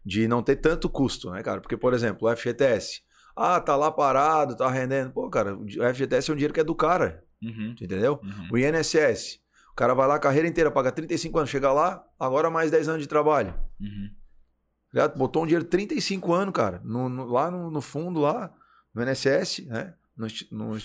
de não ter tanto custo, né, cara? Porque, por exemplo, o FGTS. Ah, tá lá parado, tá rendendo. Pô, cara, o FGTS é um dinheiro que é do cara, Uhum. entendeu? Uhum. O INSS. O cara vai lá a carreira inteira, paga 35 anos, chega lá, agora mais 10 anos de trabalho. Uhum. Tá? Botou um dinheiro 35 anos, cara, no, no- lá no, no fundo, lá, no INSS, né? No, no,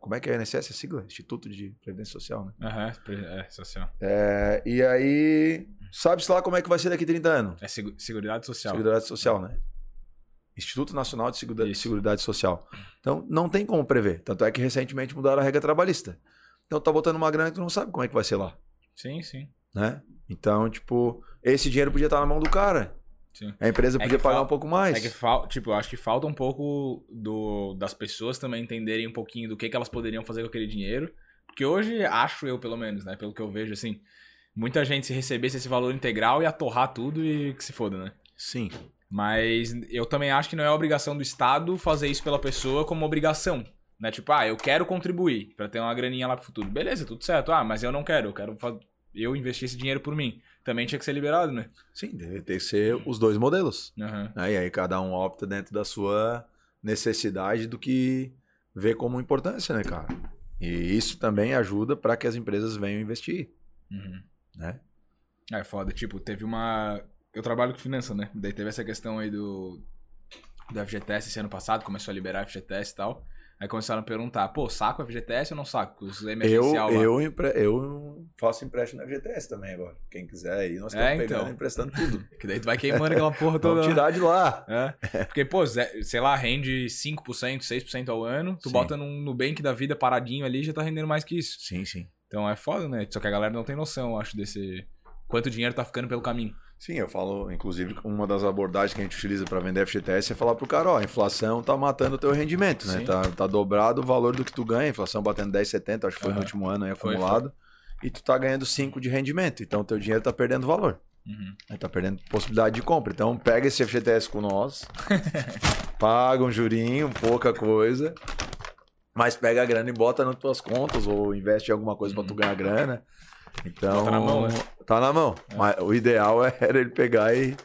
como é que é INSS? A sigla? Instituto de Previdência Social, né? Aham, é, social. É, e aí, sabe-se lá como é que vai ser daqui 30 anos? É segu- Seguridade Social. Seguridade Social, né? Instituto Nacional de Segura- Isso. Seguridade Social. Então, não tem como prever. Tanto é que recentemente mudaram a regra trabalhista. Então, tá botando uma grana que tu não sabe como é que vai ser lá. Sim, sim. né? Então, tipo, esse dinheiro podia estar na mão do cara. Sim. A empresa É podia que pagar fal- um pouco mais. É que fal... tipo, eu acho que falta um pouco do... das pessoas também entenderem um pouquinho do que, que elas poderiam fazer com aquele dinheiro. Porque hoje, acho eu, pelo menos, né? Pelo que eu vejo, assim, muita gente se recebesse esse valor integral ia torrar tudo e que se foda, né? Sim. Mas eu também acho que não é obrigação do Estado fazer isso pela pessoa como obrigação. Né? Tipo, ah, eu quero contribuir pra ter uma graninha lá pro futuro. Beleza, tudo certo. Ah, mas eu não quero, eu quero eu investir esse dinheiro por mim. Também tinha que ser liberado, né? Sim, deve ter que ser os dois modelos. Né? E aí cada um opta dentro da sua necessidade do que vê como importância, né, cara? E isso também ajuda para que as empresas venham investir, Uhum. né? É foda, tipo, teve uma. Eu trabalho com finança, né? Daí teve essa questão aí do. Do FGTS esse ano passado, começou a liberar FGTS e tal. Aí começaram a perguntar, pô, saco FGTS ou não saco? Os Eu, emergencial lá. eu, eu faço empréstimo na FGTS também agora. Quem quiser aí, nós estamos É, pegando então. emprestando tudo. Que daí tu vai queimando aquela porra toda. Vamos tirar de lá. É. Porque, pô, sei lá, rende 5%, 6% ao ano. Tu Sim. bota num Nubank da vida paradinho ali já tá rendendo mais que isso. Sim, sim. Então é foda, né? Só que a galera não tem noção, eu acho, desse. Quanto dinheiro tá ficando pelo caminho. Sim, eu falo, inclusive, uma das abordagens que a gente utiliza para vender FGTS é falar pro cara, ó, a inflação tá matando o teu rendimento, né? Sim. Tá, tá dobrado o valor do que tu ganha, a inflação batendo 10,70, acho que foi no Aham. último ano aí Foi, acumulado, e tu tá ganhando 5 de rendimento, então teu dinheiro tá perdendo valor. Uhum. Aí tá perdendo possibilidade de compra. Então pega esse FGTS com nós, paga um jurinho, pouca coisa, mas pega a grana e bota nas tuas contas ou investe em alguma coisa pra tu ganhar grana. Então, Bota na mão, né? Tá na mão. Mas o ideal era ele pegar e,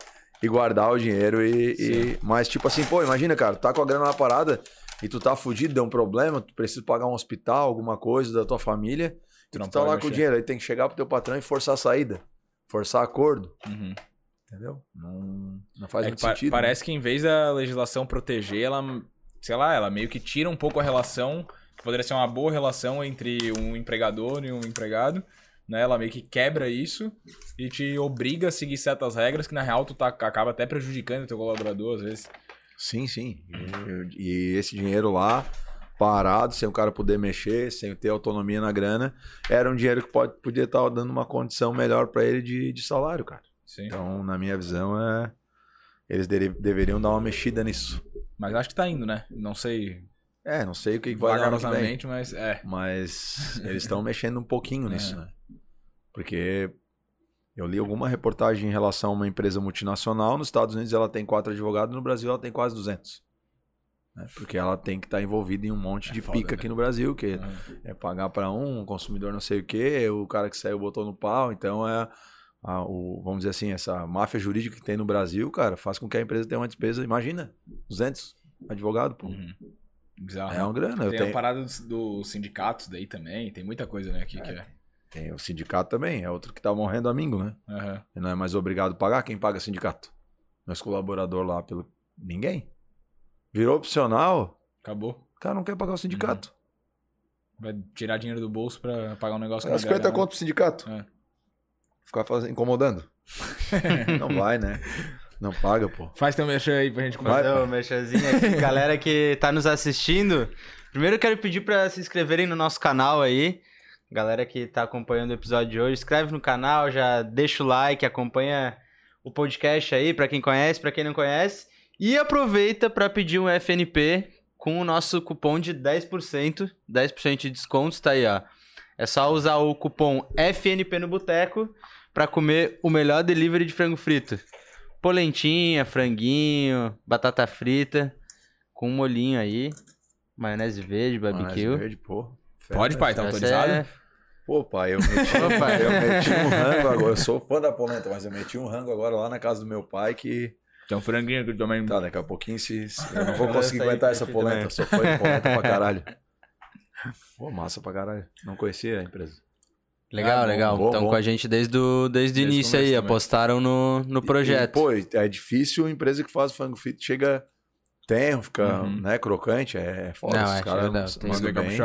e guardar o dinheiro e, e- Mas tipo assim, pô, imagina, cara, tu tá com a grana na parada e tu tá fudido, deu um problema, tu precisa pagar um hospital, alguma coisa da tua família, Tu não tu tá lá com o mexer. dinheiro, aí tem que chegar pro teu patrão e forçar a saída. Forçar acordo. Uhum. Entendeu? Não, não faz É muito que pa- sentido. né? Parece que em vez da legislação proteger, ela, sei lá, ela meio que tira um pouco a relação, que poderia ser uma boa relação entre um empregador e um empregado, né? Ela meio que quebra isso e te obriga a seguir certas regras que na real tu tá, acaba até prejudicando o teu colaborador às vezes. Sim, sim. E, esse dinheiro lá, parado, sem o cara poder mexer, sem ter autonomia na grana, era um dinheiro que pode, podia estar dando uma condição melhor para ele de, de salário, cara. Sim. Então, na minha visão, é eles dere- deveriam dar uma mexida nisso. Mas acho que tá indo, né? Não sei É, não sei o que vai dar vagarosamente, mas é. mas eles estão mexendo um pouquinho nisso, É. né? Porque eu li alguma reportagem em relação a uma empresa multinacional, nos Estados Unidos ela tem quatro advogados, no Brasil ela tem quase 200. né? Porque ela tem que estar envolvida em um monte É de foda, pica né? aqui no Brasil, que Uhum. é pagar para um, o consumidor não sei o quê, o cara que saiu botou no pau, então é a- o, vamos dizer assim, essa máfia jurídica que tem no Brasil, cara, faz com que a empresa tenha uma despesa, imagina, 200 advogado, pô. Uhum. Bizarro. É uma grana. Eu Tem a tenho, parada dos, sindicatos daí também, tem muita coisa, né, aqui que é. Tem o sindicato também, é outro que tá morrendo amigo, né? E não é mais obrigado a pagar, quem paga sindicato? Nosso colaborador lá pelo ninguém. Virou opcional, Acabou. o cara não quer pagar o sindicato. Vai tirar dinheiro do bolso pra pagar um negócio que É não 50 ganha, né? conto pro sindicato. É. Ficar fazendo, incomodando. não vai, né? Não paga, pô. Faz teu merchan aí pra gente começar. Vai, Fazer o merchanzinho aqui. Galera que tá nos assistindo, primeiro eu quero pedir pra se inscreverem no nosso canal aí. Galera que tá acompanhando o episódio de hoje, inscreve no canal, já deixa o like, acompanha o podcast aí, pra quem conhece, pra quem não conhece. E aproveita pra pedir um FNP com o nosso cupom de 10%, 10% de desconto, tá aí, ó. É só usar o cupom FNP no Boteco pra comer o melhor delivery de frango frito. Polentinha, franguinho, batata frita, com um molhinho aí, maionese verde, barbecue. Maionese verde, pô. Pode, pai, tá autorizado? é- Pô, pai, eu meti, pai. eu meti um rango agora. Eu sou fã da polenta, mas eu meti um rango agora lá na casa do meu pai que. Tem um franguinho que também. Tá, daqui a pouquinho se, eu não vou conseguir aí aguentar essa polenta. também. Eu sou fã de polenta pra caralho. Pô, massa pra caralho. Não conhecia a empresa. Legal, Ah, legal. bom, Estão bom. com a gente desde o desde o início aí, também. apostaram no, no projeto. E, pô, é difícil a empresa que faz frango frito chega tenro, fica Uhum. né, crocante, é foda. Não, os é, caras mandam é bem.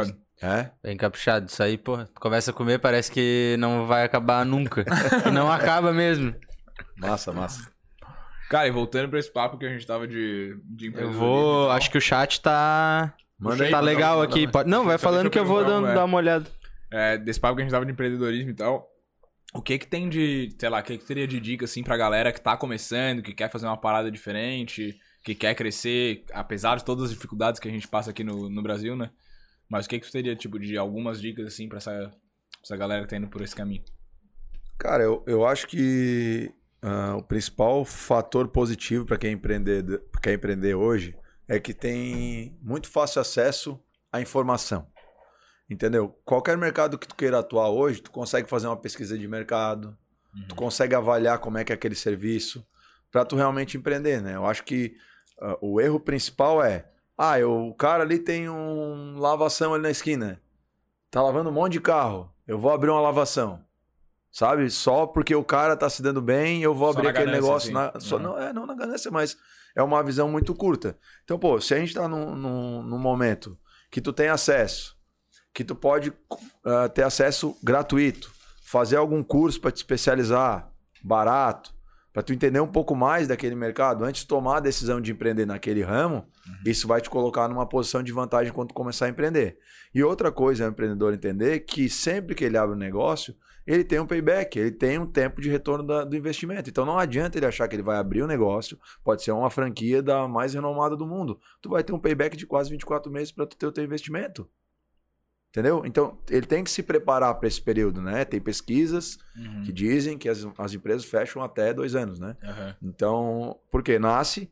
É, Bem caprichado. Isso aí, pô, começa a comer, parece que não vai acabar nunca. não acaba mesmo. massa, massa. Cara, e voltando pra esse papo que a gente tava de, de Eu vou. Acho que o chat tá. Manda aí, tá legal manda aqui. Pode- Não, vai falando que eu vou dando, é. dar uma olhada. é, desse papo que a gente tava de empreendedorismo e tal. O que que tem de, sei lá, o que que teria de dica, assim, pra galera que tá começando, que quer fazer uma parada diferente, que quer crescer, apesar de todas as dificuldades que a gente passa aqui no, no Brasil, né? Mas o que que tu teria, tipo, de algumas dicas, assim, pra essa, essa galera que tá indo por esse caminho? Cara, eu, eu acho que ah, o principal fator positivo para quem empreender, quer empreender hoje é que tem muito fácil acesso à informação. Entendeu? Qualquer mercado que tu queira atuar hoje, tu consegue fazer uma pesquisa de mercado, tu consegue avaliar como é que é aquele serviço para tu realmente empreender, né? Eu acho que ah, o erro principal é, ah, eu, o cara ali tem um lavação ali na esquina, tá lavando um monte de carro, eu vou abrir uma lavação. Sabe? Só porque o cara tá se dando bem, eu vou Só abrir aquele ganância, negócio. assim. Na, só, Uhum. não, é, não na ganância, mas é uma visão muito curta. Então, pô, se a gente tá num, num, num momento que tu tem acesso, que tu pode ah, ter acesso gratuito, fazer algum curso para te especializar, barato, para tu entender um pouco mais daquele mercado, antes de tomar a decisão de empreender naquele ramo, isso vai te colocar numa posição de vantagem quando tu começar a empreender. E outra coisa é o empreendedor entender que sempre que ele abre um negócio, ele tem um payback, ele tem um tempo de retorno da- do investimento. Então não adianta ele achar que ele vai abrir um negócio, pode ser uma franquia da mais renomada do mundo. Tu vai ter um payback de quase 24 meses para tu ter o teu investimento. Entendeu? Então, ele tem que se preparar para esse período, né? Tem pesquisas Uhum. que dizem que as, as empresas fecham até dois anos, né? Aham. Então, porque nasce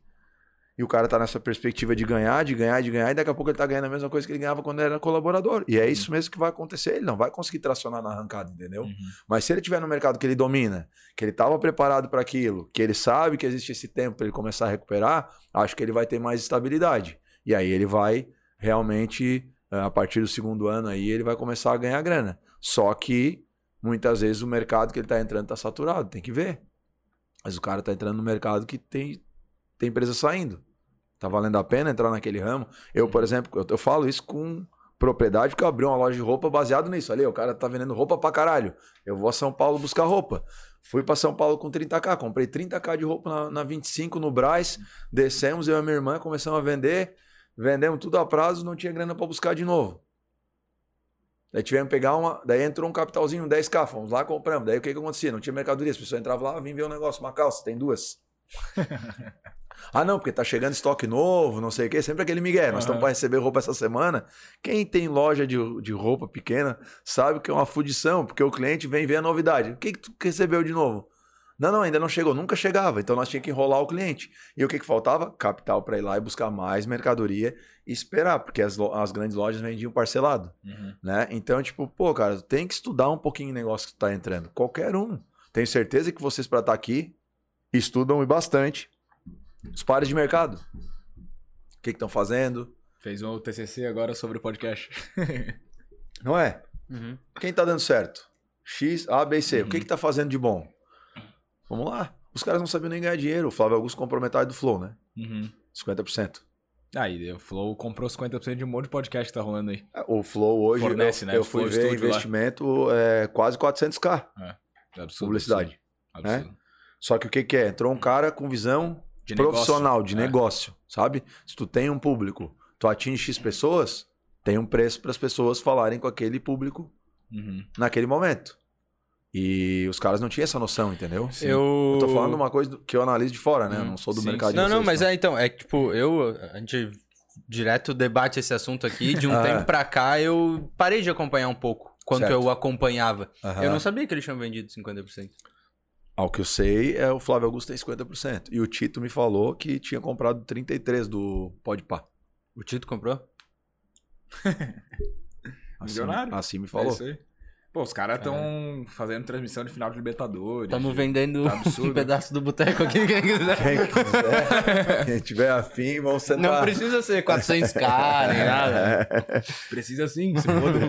e o cara tá nessa perspectiva de ganhar, de ganhar, de ganhar, e daqui a pouco ele tá ganhando a mesma coisa que ele ganhava quando era colaborador. E é isso mesmo que vai acontecer. Ele não vai conseguir tracionar na arrancada, entendeu? Uhum. Mas se ele tiver no mercado que ele domina, que ele estava preparado para aquilo, que ele sabe que existe esse tempo para ele começar a recuperar, acho que ele vai ter mais estabilidade. E aí ele vai realmente, a partir do segundo ano aí, ele vai começar a ganhar grana. Só que muitas vezes o mercado que ele está entrando está saturado, tem que ver. Mas o cara está entrando no mercado que tem, tem empresa saindo. Tá valendo a pena entrar naquele ramo? Eu, por exemplo, eu, eu falo isso com propriedade porque eu abri uma loja de roupa baseado nisso. Ali, o cara tá vendendo roupa pra caralho. Eu vou a São Paulo buscar roupa. Fui pra São Paulo com 30k, comprei 30k de roupa na, na 25 no Braz, descemos, eu e a minha irmã começamos a vender, vendemos tudo a prazo, não tinha grana pra buscar de novo. Daí tivemos que pegar uma. Daí entrou um capitalzinho, 10k, fomos lá, compramos. Daí o que, que acontecia? Não tinha mercadoria, as pessoas entravam lá, vinham ver um negócio, uma calça, tem duas. ah, não, porque tá chegando estoque novo, não sei o quê, sempre aquele migué. Nós estamos para receber roupa essa semana. Quem tem loja de, de roupa pequena sabe que é uma fudição, porque o cliente vem ver a novidade. O que, que tu recebeu de novo? Não, não, ainda não chegou, nunca chegava. Então nós tínhamos que enrolar o cliente. E o que, que faltava? Capital para ir lá e buscar mais mercadoria e esperar, porque as, as grandes lojas vendiam parcelado Uhum. né? Então, tipo, pô, cara, tem que estudar um pouquinho o negócio que tu tá entrando. Qualquer um. Tenho certeza que vocês, pra estar aqui, estudam e bastante os pares de mercado. O que estão fazendo, Fez um TCC agora sobre o podcast. não é? Uhum. Quem tá dando certo? X, A, B e C. O Uhum. que que tá fazendo de bom? Vamos lá. Os caras não sabiam nem ganhar dinheiro. O Flávio Augusto comprou metade do Flow, né? Uhum. 50%. Aí, o Flow comprou 50% de um monte de podcast que tá rolando aí. O Flow hoje, Fornece, eu, né? eu fui Flow ver investimento é, quase 400k. É absurdo, Publicidade. Absurdo. absurdo. Só que o que que é? Entrou um cara com visão De profissional, de É. negócio, sabe? Se tu tem um público, tu atinge X pessoas, tem um preço para as pessoas falarem com aquele público Uhum. naquele momento. E os caras não tinham essa noção, entendeu? Eu... Eu tô falando uma coisa que eu analiso de fora, né? Eu Hum, não sou do sim, mercado sim. de Não, não, mas é então, é que, tipo, eu, a gente direto debate esse assunto aqui, de um Ah. tempo pra cá eu parei de acompanhar um pouco, quanto Certo. eu acompanhava. Aham. Eu não sabia que eles tinham vendido 50%. Ao que eu sei, é o Flávio Augusto tem 50%. E o Tito me falou que tinha comprado 33 do Podpah. O Tito comprou? Assim, Milionário. assim me É falou. isso aí. Pô, os caras estão fazendo transmissão de final de Libertadores. Estamos de- vendendo Tá absurdo. um pedaço do boteco aqui, quem quiser. Quem quiser, quem tiver afim, vão sentar. Não precisa ser 400k nem nada. Precisa sim, se foda.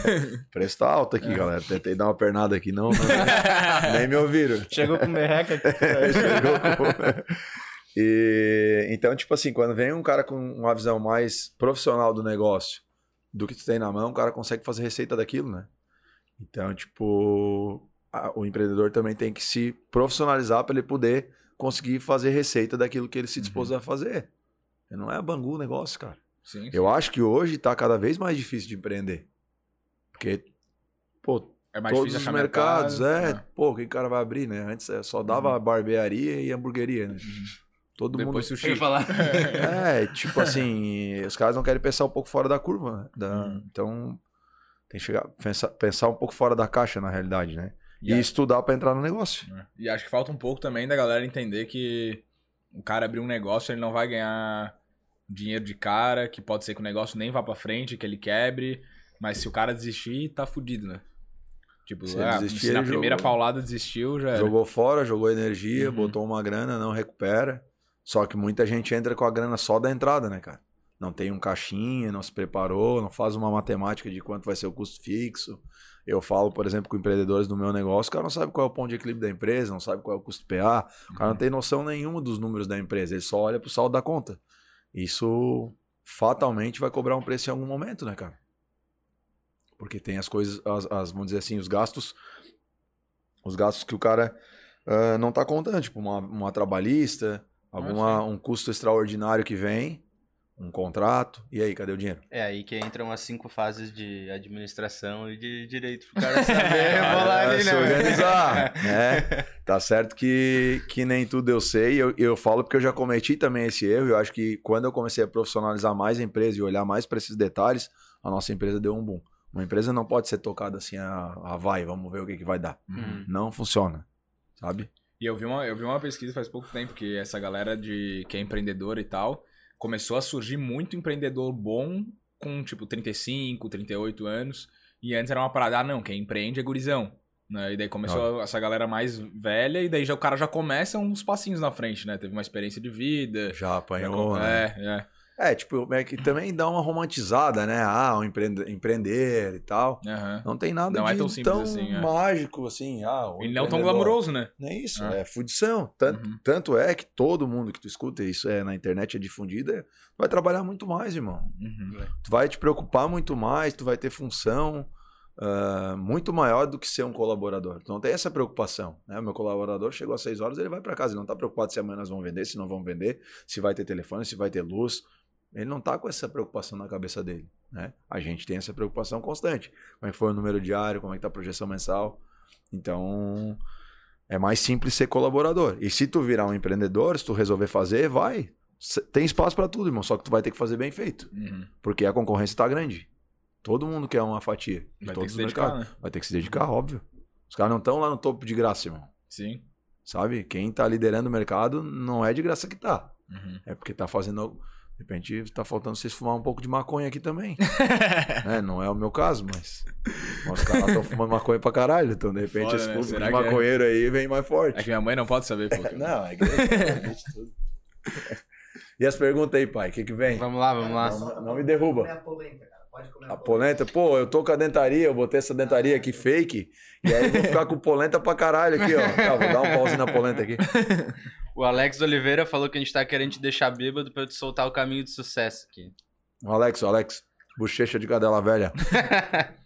Preço tá alto aqui, galera. Tentei dar uma pernada aqui, não, não- nem me ouviram. Chegou com merreca aqui. Chegou com- E então, tipo assim, quando vem um cara com uma visão mais profissional do negócio do que tu tem na mão, o cara consegue fazer receita daquilo, né? Então, tipo, a- o empreendedor também tem que se profissionalizar para ele poder conseguir fazer receita daquilo que ele se dispôs a fazer. Não é bangu o negócio, cara. Sim. Eu acho que hoje tá cada vez mais difícil de empreender. Porque, pô, É mais todos difícil os mercados, mercado, é. né? Pô, que cara vai abrir, né? Antes é, só dava barbearia e hamburgueria, né? Todo Depois mundo. sushi. Falar. É, tipo assim, os caras não querem pensar um pouco fora da curva, né? Da- Uhum. Então, tem que chegar, pensar, pensar um pouco fora da caixa, na realidade, né? E, E estudar pra entrar no negócio. É. E acho que falta um pouco também da galera entender que o cara abrir um negócio, ele não vai ganhar dinheiro de cara, que pode ser que o negócio nem vá pra frente, que ele quebre, mas se o cara desistir, tá fudido, né? Tipo, Se ah, desistir, se na primeira jogou. paulada desistiu, já era. Jogou fora, jogou energia, Uhum. botou uma grana, não recupera. Só que muita gente entra com a grana só da entrada, né, cara? Não tem um caixinha, não se preparou, não faz uma matemática de quanto vai ser o custo fixo. Eu falo, por exemplo, com empreendedores do meu negócio, o cara não sabe qual é o ponto de equilíbrio da empresa, não sabe qual é o custo PA, o cara não tem noção nenhuma dos números da empresa, ele só olha pro saldo da conta. Isso fatalmente vai cobrar um preço em algum momento, né, cara? Porque tem as coisas, as, as- vamos dizer assim, os gastos, os gastos que o cara ah, não tá contando, tipo uma, uma trabalhista, alguma, um custo extraordinário que vem, um contrato, e aí, cadê o dinheiro? É aí que entram as cinco fases de administração e de direito pro cara saber rolar ali, se né? organizar, né? Tá certo que, que nem tudo eu sei, eu, eu falo porque eu já cometi também esse erro, eu acho que quando eu comecei a profissionalizar mais a empresa e olhar mais para esses detalhes, a nossa empresa deu um boom. Uma empresa não pode ser tocada assim, a, a vai, vamos ver o que, que vai dar. Uhum. Não funciona, sabe? E eu vi, uma, eu vi uma pesquisa faz pouco tempo que essa galera de que é empreendedora e tal, começou a surgir muito empreendedor bom com, tipo, 35, 38 anos. E antes era uma parada, ah, não, quem empreende é gurizão. Né? E daí começou essa galera mais velha, e daí já, o cara já começa uns passinhos na frente, né? Teve uma experiência de vida. Já já apanhou, com- né? É, é. É, tipo, é que também dá uma romantizada, né? Ah, um empreende- empreender e tal. aham. Não tem nada Não de é tão simples tão assim, é. mágico assim. Ah, E não tão glamouroso, né? Não é isso, Ah. é fudição. Tanto, Uhum. tanto é que todo mundo que tu escuta, isso é na internet é difundido, é- vai trabalhar muito mais, irmão. Uhum. Tu vai te preocupar muito mais, tu vai ter função ah, muito maior do que ser um colaborador. Tu não tem essa preocupação. Né? O meu colaborador chegou às 6 horas, ele vai para casa, ele não tá preocupado se amanhã nós vamos vender, se não vamos vender, se vai ter telefone, se vai ter luz. Ele não tá com essa preocupação na cabeça dele. Né? A gente tem essa preocupação constante. Como é que foi o número diário, como é que tá a projeção mensal. Então, é mais simples ser colaborador. E se tu virar um empreendedor, se tu resolver fazer, vai. Tem espaço para tudo, irmão. Só que tu vai ter que fazer bem feito. Uhum. Porque a concorrência tá grande. Todo mundo quer uma fatia. Vai ter que todos se os dedicar, mercados. né? Vai ter que se dedicar, óbvio. Os caras não estão lá no topo de graça, irmão. Sim. Sabe? Quem tá liderando o mercado não é de graça que tá. Uhum. É porque tá fazendo. De repente tá faltando vocês fumar um pouco de maconha aqui também. né? Não é o meu caso, mas. Os caras estão fumando maconha pra caralho. Então, de repente, Foda, esse né? público de que é? maconheiro aí vem mais forte. É que minha mãe não pode saber, pô. Não, é permite tudo. E as perguntas aí, pai? O que, que vem? Vamos lá, vamos lá. Não- não me derruba. A polenta, cara. Pode comer a, A polenta, pô, eu tô com a dentaria, eu botei essa dentaria aqui fake, e aí eu vou ficar com polenta pra caralho aqui, ó. Tá, vou dar um pauzinho na polenta aqui. O Alex Oliveira falou que a gente tá querendo te deixar bêbado pra eu te soltar o caminho de sucesso aqui. O Alex, o Alex, bochecha de cadela velha.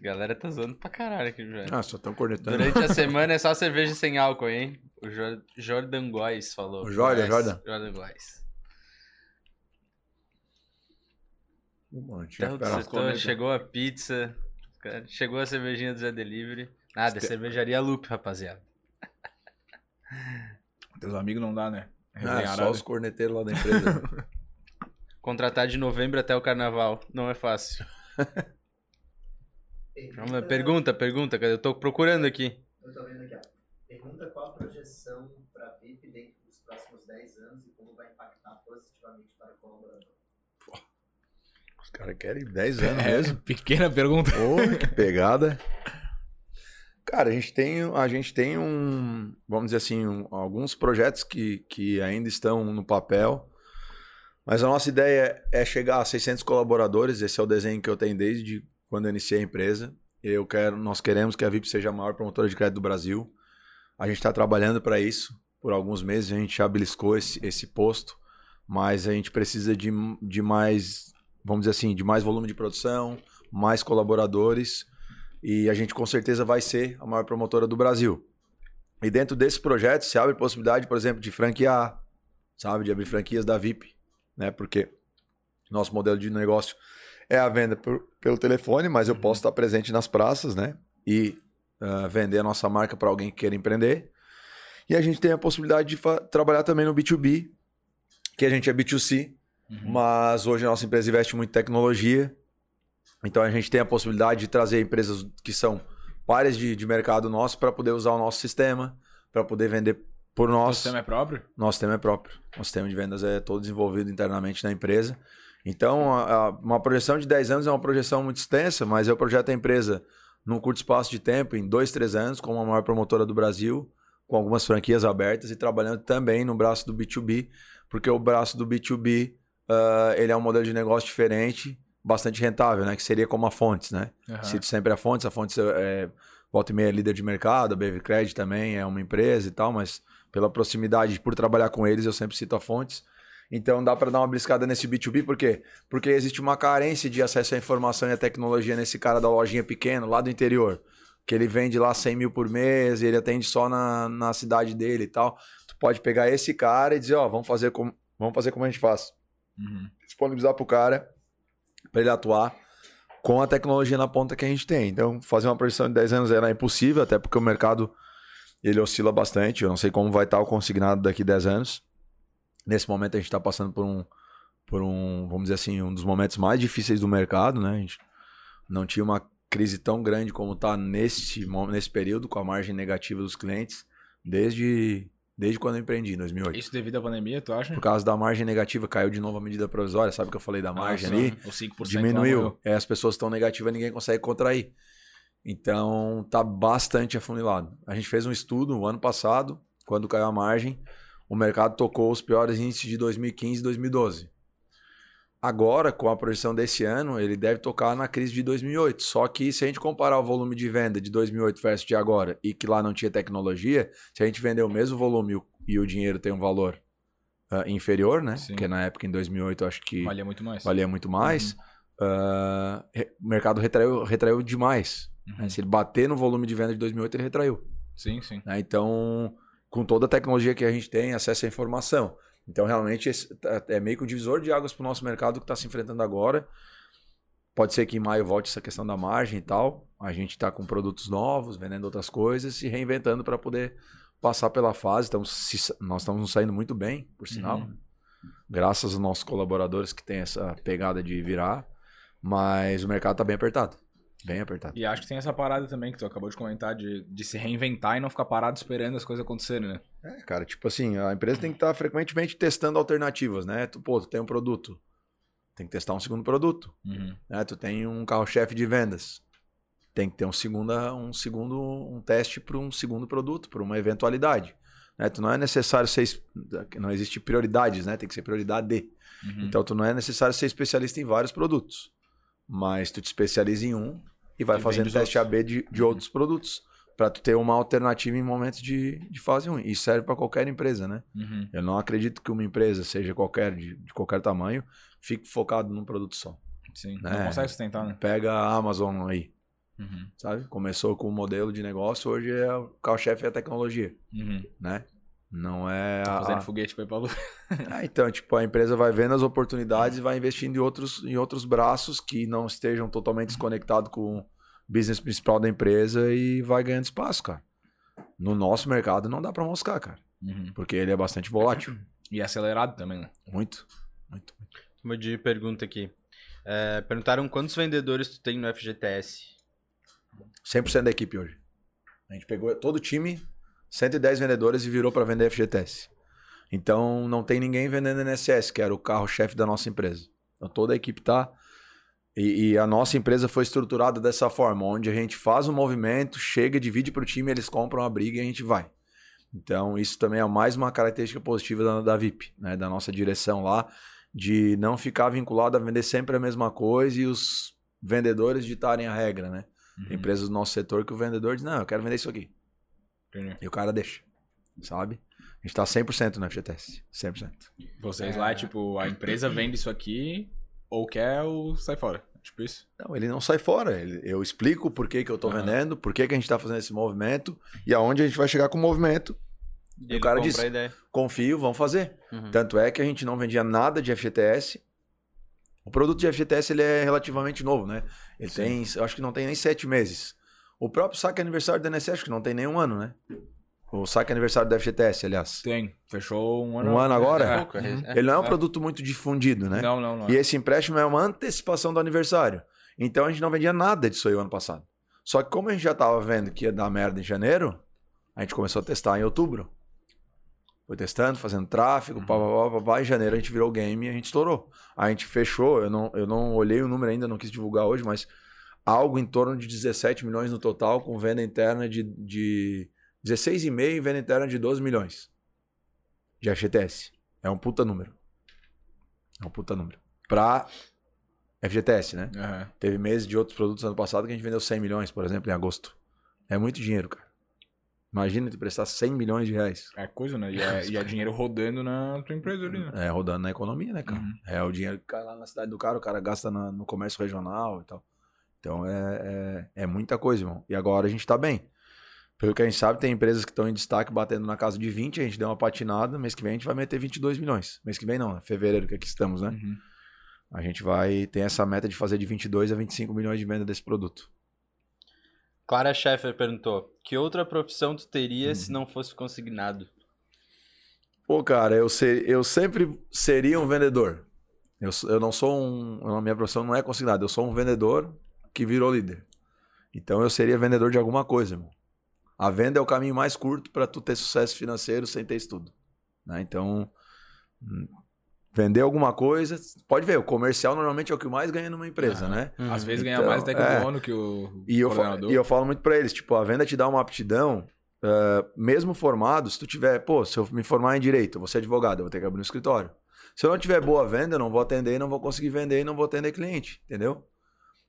Galera tá zoando pra caralho aqui, velho. Ah, só tão cornetando. Durante a semana é só cerveja sem álcool, hein? O Jor- Jordan Góes falou. O Jordan, Góes. Jordan. Jordan Góes. Mano, tinha setor, chegou a pizza, chegou a cervejinha do Zé Delivery. Nada, é cervejaria Loop, rapaziada. Teus amigos não dá, né? Ah, só os corneteiros lá da empresa. Contratar de novembro até o carnaval. Não é fácil. Pergunta, pergunta, cara. Eu tô procurando aqui. Eu tô vendo aqui, ó. Pergunta qual a projeção para VIP dentro dos próximos 10 anos e como vai impactar positivamente para o colaborador. Os caras querem 10 anos É, mesmo. pequena pergunta. Ô, que pegada. Cara, a gente tem, a gente tem um, vamos dizer assim, um- alguns projetos que, que ainda estão no papel, mas a nossa ideia é chegar a 600 colaboradores. Esse é o desenho que eu tenho desde quando eu iniciei a empresa. Eu quero, nós queremos que a VIP seja a maior promotora de crédito do Brasil. A gente está trabalhando para isso. Por alguns meses a gente já beliscou esse, esse posto, mas a gente precisa de, de mais, vamos dizer assim, de mais volume de produção, mais colaboradores e a gente com certeza vai ser a maior promotora do Brasil. E dentro desse projeto se abre possibilidade, por exemplo, de franquear, sabe, de abrir franquias da VIP, né? Porque nosso modelo de negócio é a venda por- pelo telefone, mas eu posso estar presente nas praças, né? E ah, vender a nossa marca para alguém que queira empreender. E a gente tem a possibilidade de trabalhar também no B2B, que a gente é B2C, Uhum. mas hoje a nossa empresa investe muito em tecnologia. Então a gente tem a possibilidade de trazer empresas que são pares de, de mercado nosso para poder usar o nosso sistema, para poder vender por nós. sistema é próprio? Nosso sistema é próprio. Nosso sistema de vendas é todo desenvolvido internamente na empresa. Então, a- a- uma projeção de 10 anos é uma projeção muito extensa, mas eu projeto a empresa num curto espaço de tempo, em dois, três anos, como a maior promotora do Brasil, com algumas franquias abertas e trabalhando também no braço do B2B, porque o braço do B2B ah, ele é um modelo de negócio diferente, bastante rentável, né? Que seria como a Fontes, né? Aham. Cito sempre a Fontes, a Fontes é, volta e meia é líder de mercado, a também é uma empresa e tal, mas pela proximidade, por trabalhar com eles, eu sempre cito a Fontes. Então dá para dar uma briscada nesse B2B, por quê? Porque existe uma carência de acesso à informação e à tecnologia nesse cara da lojinha pequena, lá do interior. Que ele vende lá 100 mil por mês e ele atende só na, na cidade dele e tal. Tu pode pegar esse cara e dizer, ó, vamos fazer como, vamos fazer como a gente faz Uhum. disponibilizar para o cara para ele atuar com a tecnologia na ponta que a gente tem. Então, fazer uma projeção de 10 anos era impossível, até porque o mercado ele oscila bastante. Eu não sei como vai estar o consignado daqui 10 anos. Nesse momento a gente está passando por um por um, vamos dizer assim, um dos momentos mais difíceis do mercado, né? A gente não tinha uma crise tão grande como está nesse nesse período com a margem negativa dos clientes desde desde quando eu empreendi em 2008. Isso devido à pandemia, tu acha? Por causa da margem negativa, caiu de novo a medida provisória. Sabe que eu falei da margem Ah, ali? só O 5% lá Diminuiu. É, as pessoas estão negativas, ninguém consegue contrair. Então, tá bastante afunilado. A gente fez um estudo no ano passado, quando caiu a margem, o mercado tocou os piores índices de 2015 e 2012. Agora, com a projeção desse ano, ele deve tocar na crise de 2008. Só que se a gente comparar o volume de venda de 2008 versus de agora e que lá não tinha tecnologia, se a gente vender o mesmo volume e o- dinheiro tem um valor ah, inferior, né? Sim. Porque na época, em 2008, eu acho que Valia muito mais. valia muito mais, Uhum. re- o mercado retraiu, retraiu demais. Uhum. né? Se ele bater no volume de venda de 2008, ele retraiu. Sim, sim. né? Então, com toda a tecnologia que a gente tem, acesso à informação. Então, realmente, tá- é meio que um divisor de águas para o nosso mercado que está se enfrentando agora. Pode ser que em maio volte essa questão da margem e tal. A gente está com produtos novos, vendendo outras coisas, se reinventando para poder passar pela fase. Então, se- nós estamos saindo muito bem, por sinal. Uhum. Graças aos nossos colaboradores que têm essa pegada de virar. Mas o mercado está bem apertado. Bem apertado. E acho que tem essa parada também que tu acabou de comentar de, de se reinventar e não ficar parado esperando as coisas acontecerem, né? É, cara, tipo assim, a empresa tem que estar frequentemente testando alternativas, né? Tu, pô, tu tem um produto, tem que testar um segundo produto, Uhum. né? Tu tem um carro-chefe de vendas, tem que ter um segundo, um segundo, um teste para um segundo produto, para uma eventualidade. Né? Tu não é necessário ser, não existe prioridades, né? Tem que ser prioridade. Uhum. Então tu não é necessário ser especialista em vários produtos, mas tu te especializa em um e vai fazendo teste outros. AB de, de outros produtos para tu ter uma alternativa em momentos de, de fase ruim. Isso serve para qualquer empresa, né? Uhum. Eu não acredito que uma empresa, seja qualquer de, de qualquer tamanho, fique focado num produto só. Sim. É. Não consegue sustentar, né? Pega a Amazon aí, Uhum. sabe? Começou com um modelo de negócio, hoje é o carro-chefe é a tecnologia, Uhum. né? Não é Tá fazendo a- foguete pra ir pra lua. Ah, então, tipo, a empresa vai vendo as oportunidades e vai investindo em outros, em outros braços que não estejam totalmente desconectados com o business principal da empresa e vai ganhando espaço, cara. No nosso mercado não dá pra moscar, cara. Uhum. Porque ele é bastante volátil. E acelerado também, né? Muito. Muito. Uma de pergunta aqui. É, perguntaram quantos vendedores tu tem no FGTS. 100% da equipe hoje. A gente pegou todo o time, 110 vendedores e virou para vender FGTS. Então não tem ninguém vendendo NSS, que era o carro-chefe da nossa empresa. Então toda a equipe tá. E, e a nossa empresa foi estruturada dessa forma, onde a gente faz um movimento, chega, divide para o time, eles compram a briga e a gente vai. Então isso também é mais uma característica positiva da, da VIP, né, da nossa direção lá, de não ficar vinculado a vender sempre a mesma coisa e os vendedores ditarem a regra, né? Tem Uhum. empresas do nosso setor que o vendedor diz, não, eu quero vender isso aqui. Entendi. E o cara deixa, sabe? A gente tá 100% no FGTS, 100%. Vocês É. lá, tipo, a empresa vende isso aqui ou quer ou sai fora. Tipo isso. Não, ele não sai fora. ele- eu explico por que, que eu tô Aham. vendendo, por que, que a gente tá fazendo esse movimento e aonde a gente vai chegar com o movimento. E o ele cara diz-. Confio, vamos fazer. Uhum. Tanto é que a gente não vendia nada de FGTS. O produto de FGTS ele é relativamente novo, né? Ele Sim. tem, eu acho que não tem nem sete meses. O próprio saque aniversário do acho que não tem nem um ano, né? O saque aniversário do FGTS, aliás. Tem. Fechou um ano. Um ano agora? É. Pouco, é- é. Ele não é um É. produto muito difundido, né? Não, não, não. E esse empréstimo é uma antecipação do aniversário. Então a gente não vendia nada disso aí o ano passado. Só que como a gente já tava vendo que ia dar merda em janeiro, a gente começou a testar em outubro. Foi testando, fazendo tráfego, pá, pá, pá, pá, pá. Em janeiro a gente virou o game e a gente estourou. A gente fechou, eu não, eu não olhei o número ainda, não quis divulgar hoje, mas algo em torno de 17 milhões no total, com venda interna de, de 16,5 e venda interna de 12 milhões de FGTS. É um puta número. É um puta número. Pra FGTS, né? Aham. Teve meses de outros produtos ano passado que a gente vendeu 100 milhões, por exemplo, em agosto. É muito dinheiro, cara. Imagina tu prestar 100 milhões de reais. É coisa, né? E é, e é dinheiro rodando na tua empresa ali, né? É, rodando na economia, né, cara? Uhum. É o dinheiro que cai lá na cidade do cara, o cara gasta na- no comércio regional e tal. Então é, é, é muita coisa, irmão. E agora a gente tá bem. Pelo que a gente sabe, tem empresas que estão em destaque batendo na casa de 20, a gente deu uma patinada, mês que vem a gente vai meter 22 milhões. Mês que vem não, né? fevereiro que aqui estamos, né? Uhum. A gente vai ter essa meta de fazer de 22 a 25 milhões de venda desse produto. Clara Scheffer perguntou: Que outra profissão tu teria Uhum. se não fosse consignado? Pô, cara, eu, ser, eu sempre seria um vendedor. Eu, eu não sou um. A minha profissão não é consignada. Eu sou um vendedor que virou líder. Então eu seria vendedor de alguma coisa, irmão. A venda é o caminho mais curto para tu ter sucesso financeiro sem ter estudo. né? Então, hum, vender alguma coisa. Pode ver, o comercial normalmente é o que mais ganha numa empresa, né? Às vezes ganha Então, mais até que é. o dono, que o E eu, e eu falo muito pra eles, tipo, a venda te dá uma aptidão, eh, mesmo formado, se tu tiver, pô, se eu me formar em direito, eu vou ser advogado, eu vou ter que abrir um escritório. Se eu não tiver boa venda, eu não vou atender, não vou conseguir vender e não vou atender cliente, entendeu?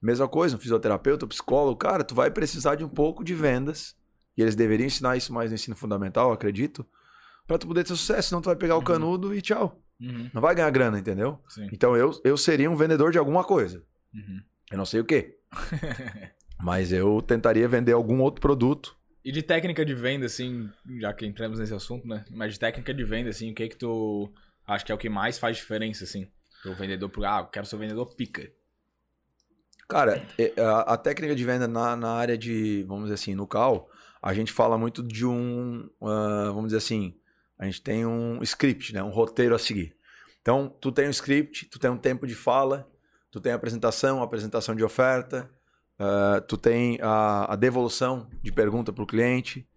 Mesma coisa, um fisioterapeuta, um psicólogo, cara, tu vai precisar de um pouco de vendas, e eles deveriam ensinar isso mais no ensino fundamental, acredito, pra tu poder ter sucesso, senão tu vai pegar o Uhum. canudo e tchau. Uhum. Não vai ganhar grana, entendeu? Sim. Então eu, eu seria um vendedor de alguma coisa. Uhum. Eu não sei o quê. Mas eu tentaria vender algum outro produto. E de técnica de venda, assim, já que entramos nesse assunto, né? Mas de técnica de venda, assim, o que que tu acha que é o que mais faz diferença, assim? Pro vendedor, pro, ah, eu quero ser vendedor pica. Cara, a, técnica de venda na, na área de, vamos dizer assim, no CAL, a gente fala muito de um, ah, vamos dizer assim, a gente tem um script, né? Um roteiro a seguir. Então, tu tem um script, tu tem um tempo de fala, tu tem a apresentação, a apresentação de oferta, ah, tu tem a, a devolução de pergunta para o cliente,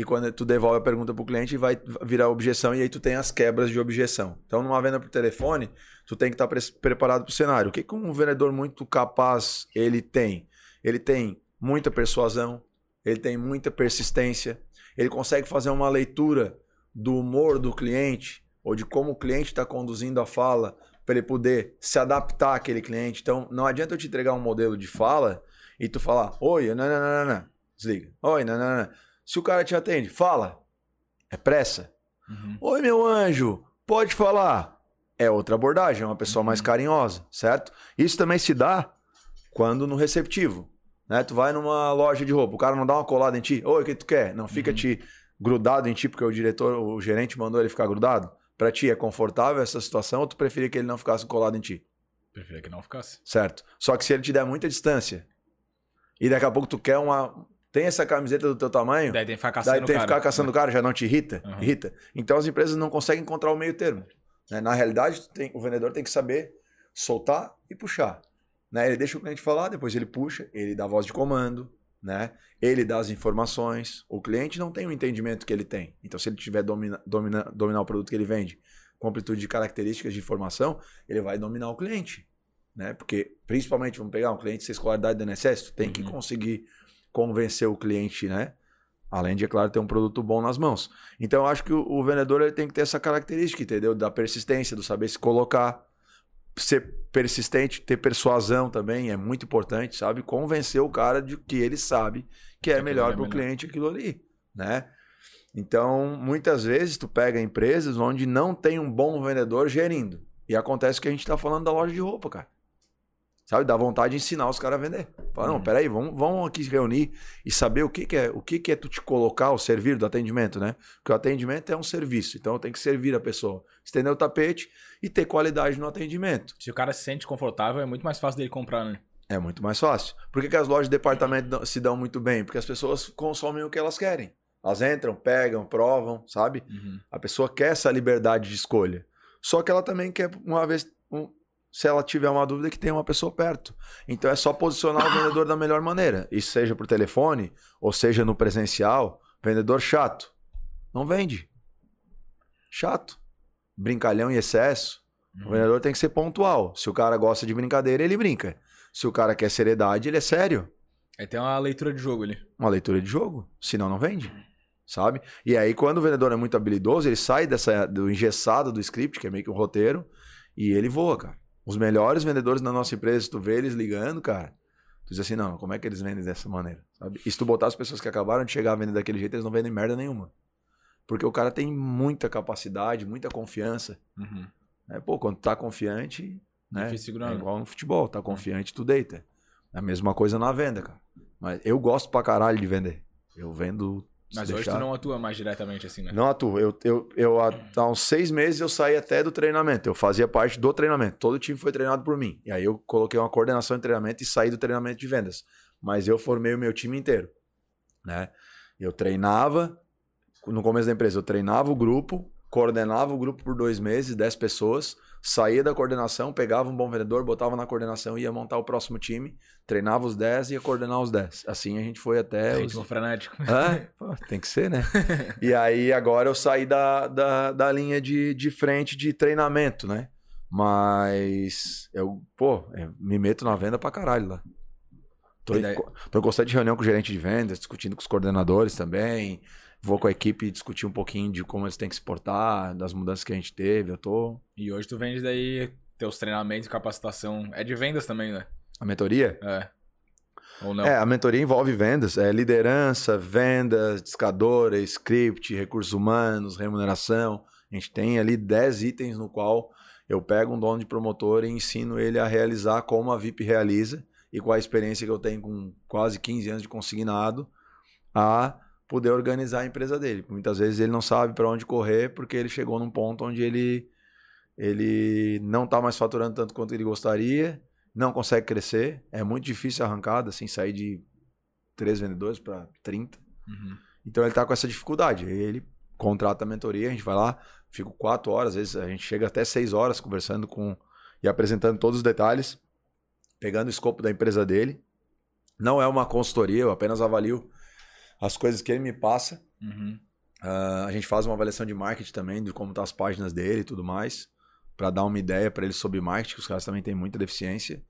e quando tu devolve a pergunta para o cliente, vai virar objeção, e aí tu tem as quebras de objeção. Então, numa venda por telefone, tu tem que estar pre- preparado para o cenário. O que, que um vendedor muito capaz ele tem? Ele tem muita persuasão, ele tem muita persistência, ele consegue fazer uma leitura do humor do cliente ou de como o cliente está conduzindo a fala para ele poder se adaptar àquele cliente. Então, não adianta eu te entregar um modelo de fala e tu falar, oi, não, não, não, não. desliga. Oi, não, não, não. Se o cara te atende, fala. É pressa. Uhum. Oi, meu anjo, pode falar. É outra abordagem, é uma pessoa mais Uhum. carinhosa, certo? Isso também se dá quando no receptivo. Né? Tu vai numa loja de roupa, o cara não dá uma colada em ti. Oi, o que tu quer? Não fica Uhum. te grudado em ti porque o diretor, o gerente mandou ele ficar grudado? Pra ti é confortável essa situação ou tu preferia que ele não ficasse colado em ti? Preferia que não ficasse. Certo? Só que se ele te der muita distância e daqui a pouco tu quer uma. Tem essa camiseta do teu tamanho? Daí tem que ficar caçando Daí tem que o ficar cara. caçando o cara, já não te irrita? Uhum. Irrita. Então as empresas não conseguem encontrar o meio termo. né? Na realidade, tem- o vendedor tem que saber soltar e puxar. né? Ele deixa o cliente falar, depois ele puxa, ele dá voz de comando, né? ele dá as informações. O cliente não tem o entendimento que ele tem. Então, se ele tiver domina, domina, dominar o produto que ele vende com amplitude de características de informação, ele vai dominar o cliente. Né? Porque, principalmente, vamos pegar um cliente sem escolaridade do INSS, tu tem que Uhum. conseguir convencer o cliente, né? Além de, é claro, ter um produto bom nas mãos. Então, eu acho que o, o vendedor ele tem que ter essa característica, entendeu? Da persistência, do saber se colocar, ser persistente, ter persuasão também é muito importante, sabe? Convencer o cara de que ele sabe que é aquilo melhor é para o cliente aquilo ali, né? Então, muitas vezes tu pega empresas onde não tem um bom vendedor gerindo. E acontece o que a gente está falando da loja de roupa, cara. Sabe? Dá vontade de ensinar os caras a vender. Fala, não, Uhum. peraí, vamos, vamos aqui se reunir e saber o que, que é o que, que é tu te colocar, o servir do atendimento, né? Porque o atendimento é um serviço, então tem que servir a pessoa. Estender o tapete e ter qualidade no atendimento. Se o cara se sente confortável, é muito mais fácil dele comprar, né? É muito mais fácil. Por que, que as lojas de departamento se dão muito bem? Porque as pessoas consomem o que elas querem. Elas entram, pegam, provam, sabe? Uhum. A pessoa quer essa liberdade de escolha. Só que ela também quer, uma vez, um- se ela tiver uma dúvida, que tenha uma pessoa perto. Então é só posicionar o vendedor da melhor maneira. Isso seja por telefone, ou seja no presencial. Vendedor chato. Não vende. Chato. Brincalhão em excesso. O Uhum. vendedor tem que ser pontual. Se o cara gosta de brincadeira, ele brinca. Se o cara quer seriedade, ele é sério. Aí tem uma leitura de jogo ali. Uma leitura de jogo. Senão, não vende. Sabe? E aí, quando o vendedor é muito habilidoso, ele sai dessa, do engessado do script, que é meio que um roteiro, e ele voa, cara. Os melhores vendedores da nossa empresa, se tu vê eles ligando, cara, tu diz assim, não, como é que eles vendem dessa maneira? Sabe? E se tu botar as pessoas que acabaram de chegar a vender daquele jeito, eles não vendem merda nenhuma. Porque o cara tem muita capacidade, muita confiança. Uhum. É, pô, quando tu tá confiante, né? Difícil segurar, É né? igual no futebol, tá confiante, tu deita. É a mesma coisa na venda, cara. Mas eu gosto pra caralho de vender. Eu vendo. Mas hoje deixar- tu não atua mais diretamente assim, né? Não atuo. Eu, eu, eu, há há uns seis meses eu saí até do treinamento. Eu fazia parte do treinamento. Todo o time foi treinado por mim. E aí eu coloquei uma coordenação de treinamento e saí do treinamento de vendas. Mas eu formei o meu time inteiro. Né? Eu treinava, no começo da empresa, eu treinava o grupo, coordenava o grupo por dois meses, dez pessoas, saía da coordenação, pegava um bom vendedor, botava na coordenação e ia montar o próximo time, treinava os 10 e ia coordenar os 10. Assim a gente foi até os, frenético. Pô, tem que ser, né? e aí agora eu saí da, da, da linha de, de frente de treinamento, né? Mas eu, pô, eu me meto na venda pra caralho lá. Tô, em, tô em constante reunião com o gerente de vendas, discutindo com os coordenadores também. Vou com a equipe discutir um pouquinho de como eles têm que se portar, das mudanças que a gente teve. Eu tô. E hoje tu vende daí teus treinamentos e capacitação. É de vendas também, né? A mentoria? É. Ou não? É, a mentoria envolve vendas, é liderança, vendas, discadora, script, recursos humanos, remuneração. A gente tem ali 10 itens no qual eu pego um dono de promotor e ensino ele a realizar como a VIP realiza e com a experiência que eu tenho com quase 15 anos de consignado a poder organizar a empresa dele. Muitas vezes ele não sabe para onde correr porque ele chegou num ponto onde ele ele não está mais faturando tanto quanto ele gostaria, não consegue crescer, é muito difícil a arrancada, assim, sair de três vendedores para 30. Uhum. Então ele tá com essa dificuldade. Ele contrata a mentoria, a gente vai lá, fico quatro horas, às vezes a gente chega até seis horas conversando com e apresentando todos os detalhes, pegando o escopo da empresa dele. Não é uma consultoria, eu apenas avalio as coisas que ele me passa. Uhum. Ah, a gente faz uma avaliação de marketing também, de como tá as páginas dele e tudo mais, para dar uma ideia para ele sobre marketing, que os caras também têm muita deficiência.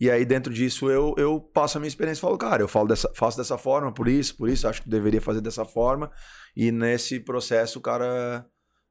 E aí, dentro disso, eu, eu passo a minha experiência e falo, cara, eu falo dessa, faço dessa forma, por isso, por isso, acho que deveria fazer dessa forma. E nesse processo, o cara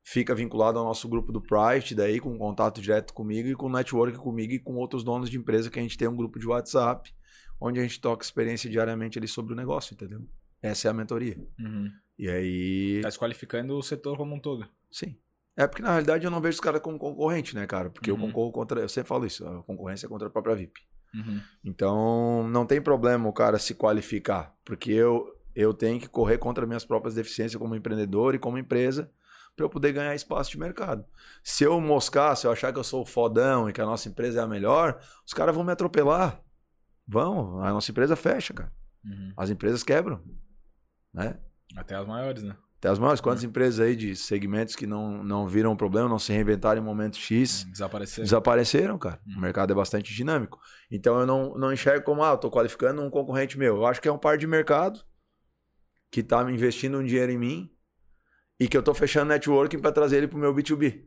fica vinculado ao nosso grupo do Private, daí com contato direto comigo e com network comigo e com outros donos de empresa que a gente tem um grupo de WhatsApp, onde a gente toca experiência diariamente ali sobre o negócio, entendeu? Essa é a mentoria. Uhum. E aí. Tá desqualificando o setor como um todo. Sim. É porque, na realidade, eu não vejo os caras como concorrente, né, cara? Porque eu Uhum. concorro contra. Eu sempre falo isso, a concorrência é contra a própria VIP. Uhum. Então, não tem problema o cara se qualificar. Porque eu, eu tenho que correr contra minhas próprias deficiências como empreendedor e como empresa para eu poder ganhar espaço de mercado. Se eu moscar, se eu achar que eu sou o fodão e que a nossa empresa é a melhor, os caras vão me atropelar. Vão, a nossa empresa fecha, cara. Uhum. As empresas quebram. Né? Até as maiores, né? Tem as maiores quantas empresas aí de segmentos que não, não viram problema, não se reinventaram em momento X, Desaparecer. desapareceram, cara. Hum. O mercado é bastante dinâmico. Então eu não, não enxergo como, ah, eu tô qualificando um concorrente meu. Eu acho que é um par de mercado que tá me investindo um dinheiro em mim e que eu tô fechando networking para trazer ele pro meu B2B.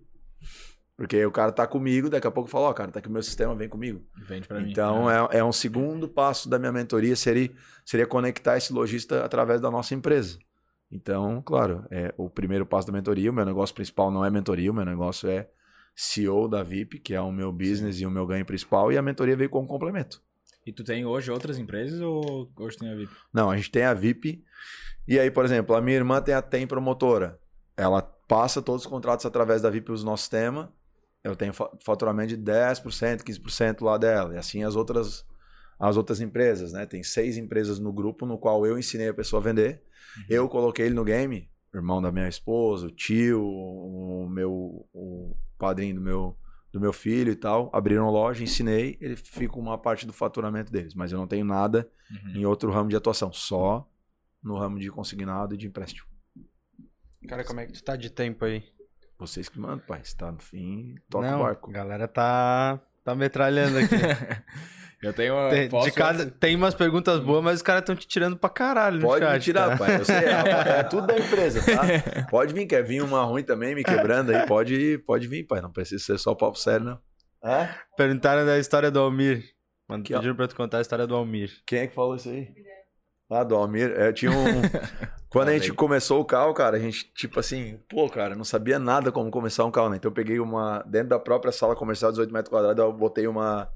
Porque o cara tá comigo, daqui a pouco fala, ó, cara, tá aqui o meu sistema, vem comigo. Vende pra mim. Então é, é um segundo passo da minha mentoria seria, seria conectar esse lojista através da nossa empresa. Então, claro, é o primeiro passo da mentoria. O meu negócio principal não é mentoria, o meu negócio é CEO da VIP, que é o meu business e o meu ganho principal, e a mentoria veio como complemento. E tu tem hoje outras empresas ou hoje tem a VIP? Não, a gente tem a VIP. E aí, por exemplo, a minha irmã tem a Tem Promotora. Ela passa todos os contratos através da VIP para o nosso sistema. Eu tenho fa- faturamento de 10%, 15% lá dela. E assim as outras, as outras empresas, né? Tem seis empresas no grupo no qual eu ensinei a pessoa a vender. Eu coloquei ele no game, irmão da minha esposa, o tio, o meu o padrinho do meu, do meu filho e tal. Abriram loja, ensinei, ele fica com uma parte do faturamento deles. Mas eu não tenho nada Uhum. em outro ramo de atuação, só no ramo de consignado e de empréstimo. Cara, como é que tu tá de tempo aí? Vocês que mandam, pai. Se tá no fim, toca Não, o barco. a galera tá, tá metralhando aqui. Eu tenho uma. tem, posso- cada, tem umas perguntas boas, mas os caras estão te tirando pra caralho Pode chat, me tirar, tá? pai. Eu sei, é, é tudo da empresa, tá? Pode vir, quer vir uma ruim também, me quebrando aí, pode, pode vir, pai. Não precisa ser só papo sério, não. É? Perguntaram da história do Almir. Mano, pediram pra tu contar a história do Almir. Quem é que falou isso aí? Ah, do Almir. É, tinha um. Quando a gente começou o carro, cara, a gente, tipo assim, pô, cara, não sabia nada como começar um carro, né? Então eu peguei uma. Dentro da própria sala comercial, 18 metros quadrados, eu botei uma.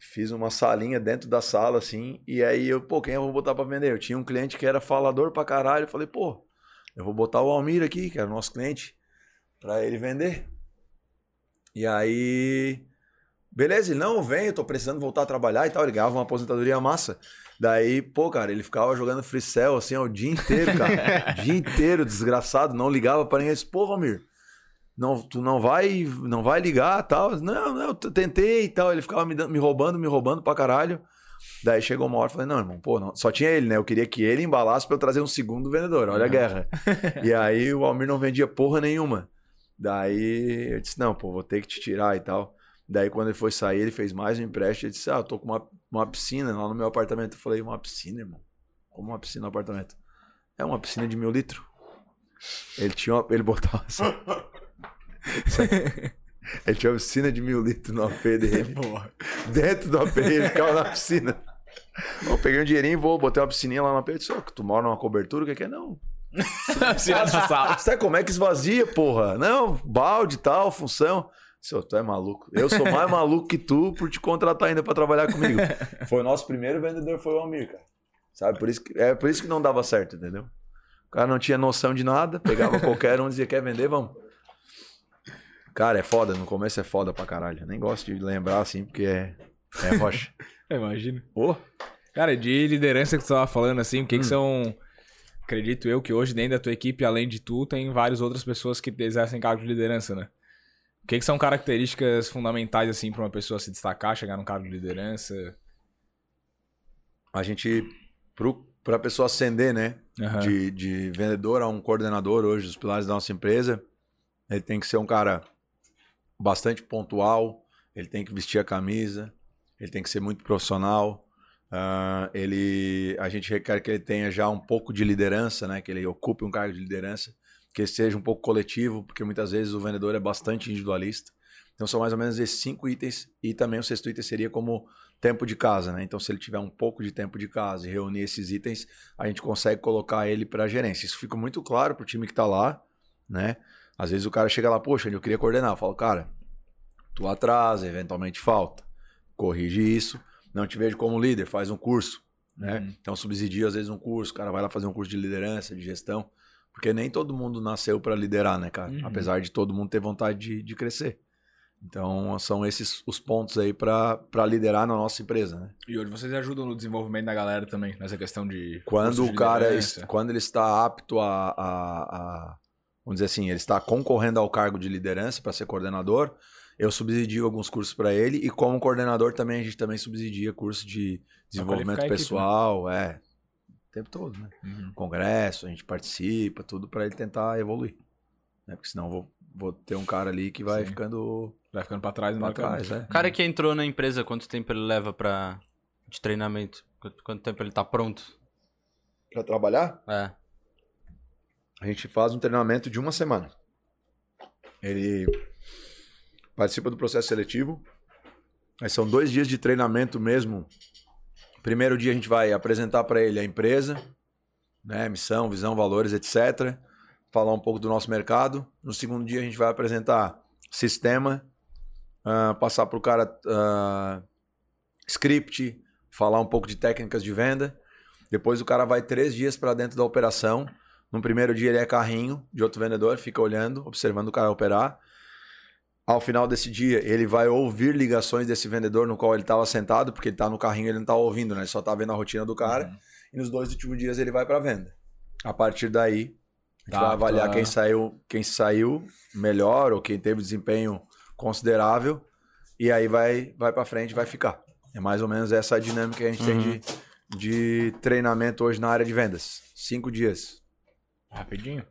Fiz uma salinha dentro da sala, assim, e aí eu, pô, quem eu vou botar pra vender? Eu tinha um cliente que era falador pra caralho, eu falei, pô, eu vou botar o Almir aqui, que era o nosso cliente, pra ele vender. E aí. Beleza, ele, não, vem, eu tô precisando voltar a trabalhar e tal. Ele ganhava uma aposentadoria massa. Daí, pô, cara, ele ficava jogando free cell, assim, ó, o dia inteiro, cara. o dia inteiro, desgraçado, não ligava pra ninguém. Eu disse, pô, Valmir, não, tu não vai, não vai ligar tal. Não, não, eu tentei e tal. Ele ficava me, me roubando, me roubando pra caralho. Daí chegou uma hora e falei, não, irmão, pô, não. só tinha ele, né? Eu queria que ele embalasse pra eu trazer um segundo vendedor, olha a guerra. e aí o Almir não vendia porra nenhuma. Daí eu disse, não, pô, vou ter que te tirar e tal. Daí quando ele foi sair, ele fez mais um empréstimo. Ele disse, ah, eu tô com uma, uma piscina lá no meu apartamento. Eu falei, uma piscina, irmão? Como uma piscina no apartamento? É uma piscina de mil litros. Ele tinha uma, ele botava assim. ele tinha uma piscina de mil litros no AP dele. Porra. Dentro do AP, ele ficava na piscina. Eu peguei um dinheirinho, vou, botei uma piscininha lá no AP. Eu disse, ó, tu mora numa cobertura, o que que é? Não, Piscina de sala. Sabe como é que esvazia, porra? Não, balde e tal, função. Senhor, tu é maluco. Eu sou mais maluco que tu por te contratar ainda pra trabalhar comigo. Foi o nosso primeiro vendedor, foi o Almir, cara. Sabe? Por isso que, é por isso que não dava certo, entendeu? O cara não tinha noção de nada, pegava qualquer um, dizia, quer vender, vamos. Cara, é foda, no começo é foda pra caralho. Eu nem gosto de lembrar assim, porque é, é rocha. Imagina. Ô, Cara, de liderança que tu tava falando, assim, o que, que Hum. são. Acredito eu que hoje, dentro da tua equipe, além de tu, tem várias outras pessoas que exercem cargo de liderança, né? O que, que são características fundamentais, assim, pra uma pessoa se destacar, chegar num cargo de liderança? a gente, pro, pra pessoa ascender, né? Aham. de, de vendedor a um coordenador hoje, os pilares da nossa empresa, ele tem que ser um cara bastante pontual, ele tem que vestir a camisa, ele tem que ser muito profissional. ah, ele, a gente requer que ele tenha já um pouco de liderança, né? Que ele ocupe um cargo de liderança, que seja um pouco coletivo, porque muitas vezes o vendedor é bastante individualista. Então são mais ou menos esses cinco itens e também o sexto item seria como tempo de casa, né? Então se ele tiver um pouco de tempo de casa e reunir esses itens, a gente consegue colocar ele para gerência. Isso fica muito claro pro time que tá lá, né? Às vezes o cara chega lá, poxa, eu queria coordenar. Eu falo, cara, tu atrasa, eventualmente falta. Corrige isso. Não te vejo como líder, faz um curso, né? Uhum. Então subsidia às vezes um curso, o cara vai lá fazer um curso de liderança, de gestão, porque nem todo mundo nasceu para liderar, né, cara? Uhum. Apesar de todo mundo ter vontade de, de crescer. Então são esses os pontos aí para liderar na nossa empresa, né? E hoje vocês ajudam no desenvolvimento da galera também, nessa questão de. Quando de o cara, liderança. quando ele está apto a, a- a- vamos dizer assim, ele está concorrendo ao cargo de liderança para ser coordenador, eu subsidio alguns cursos para ele e como coordenador também a gente também subsidia curso de desenvolvimento a equipe, pessoal, é, tempo todo, né? Uhum. Congresso, a gente participa, tudo para ele tentar evoluir, né? Porque senão eu vou, vou ter um cara ali que vai Sim. ficando Vai ficando pra trás, não para trás, é. O cara que entrou na empresa, quanto tempo ele leva pra... de treinamento? Quanto, quanto tempo ele tá pronto? Para trabalhar? É. A gente faz um treinamento de uma semana. Ele participa do processo seletivo. Aí são dois dias de treinamento mesmo. Primeiro dia a gente vai apresentar para ele a empresa, né, missão, visão, valores, etc. Falar um pouco do nosso mercado. No segundo dia a gente vai apresentar sistema, ah, passar para o cara ah, script, falar um pouco de técnicas de venda. Depois o cara vai três dias para dentro da operação. No primeiro dia ele é carrinho de outro vendedor, fica olhando, observando o cara operar. Ao final desse dia, ele vai ouvir ligações desse vendedor no qual ele estava sentado, porque ele está no carrinho, ele não está ouvindo, né? Ele só está vendo a rotina do cara. Uhum. E nos dois últimos dias ele vai para venda. A partir daí, a gente Tá, vai avaliar tá. quem saiu, quem saiu melhor ou quem teve desempenho considerável e aí vai vai para frente, vai ficar. É mais ou menos essa a dinâmica que a gente tem de, de treinamento hoje na área de vendas. Cinco dias. Rapidinho.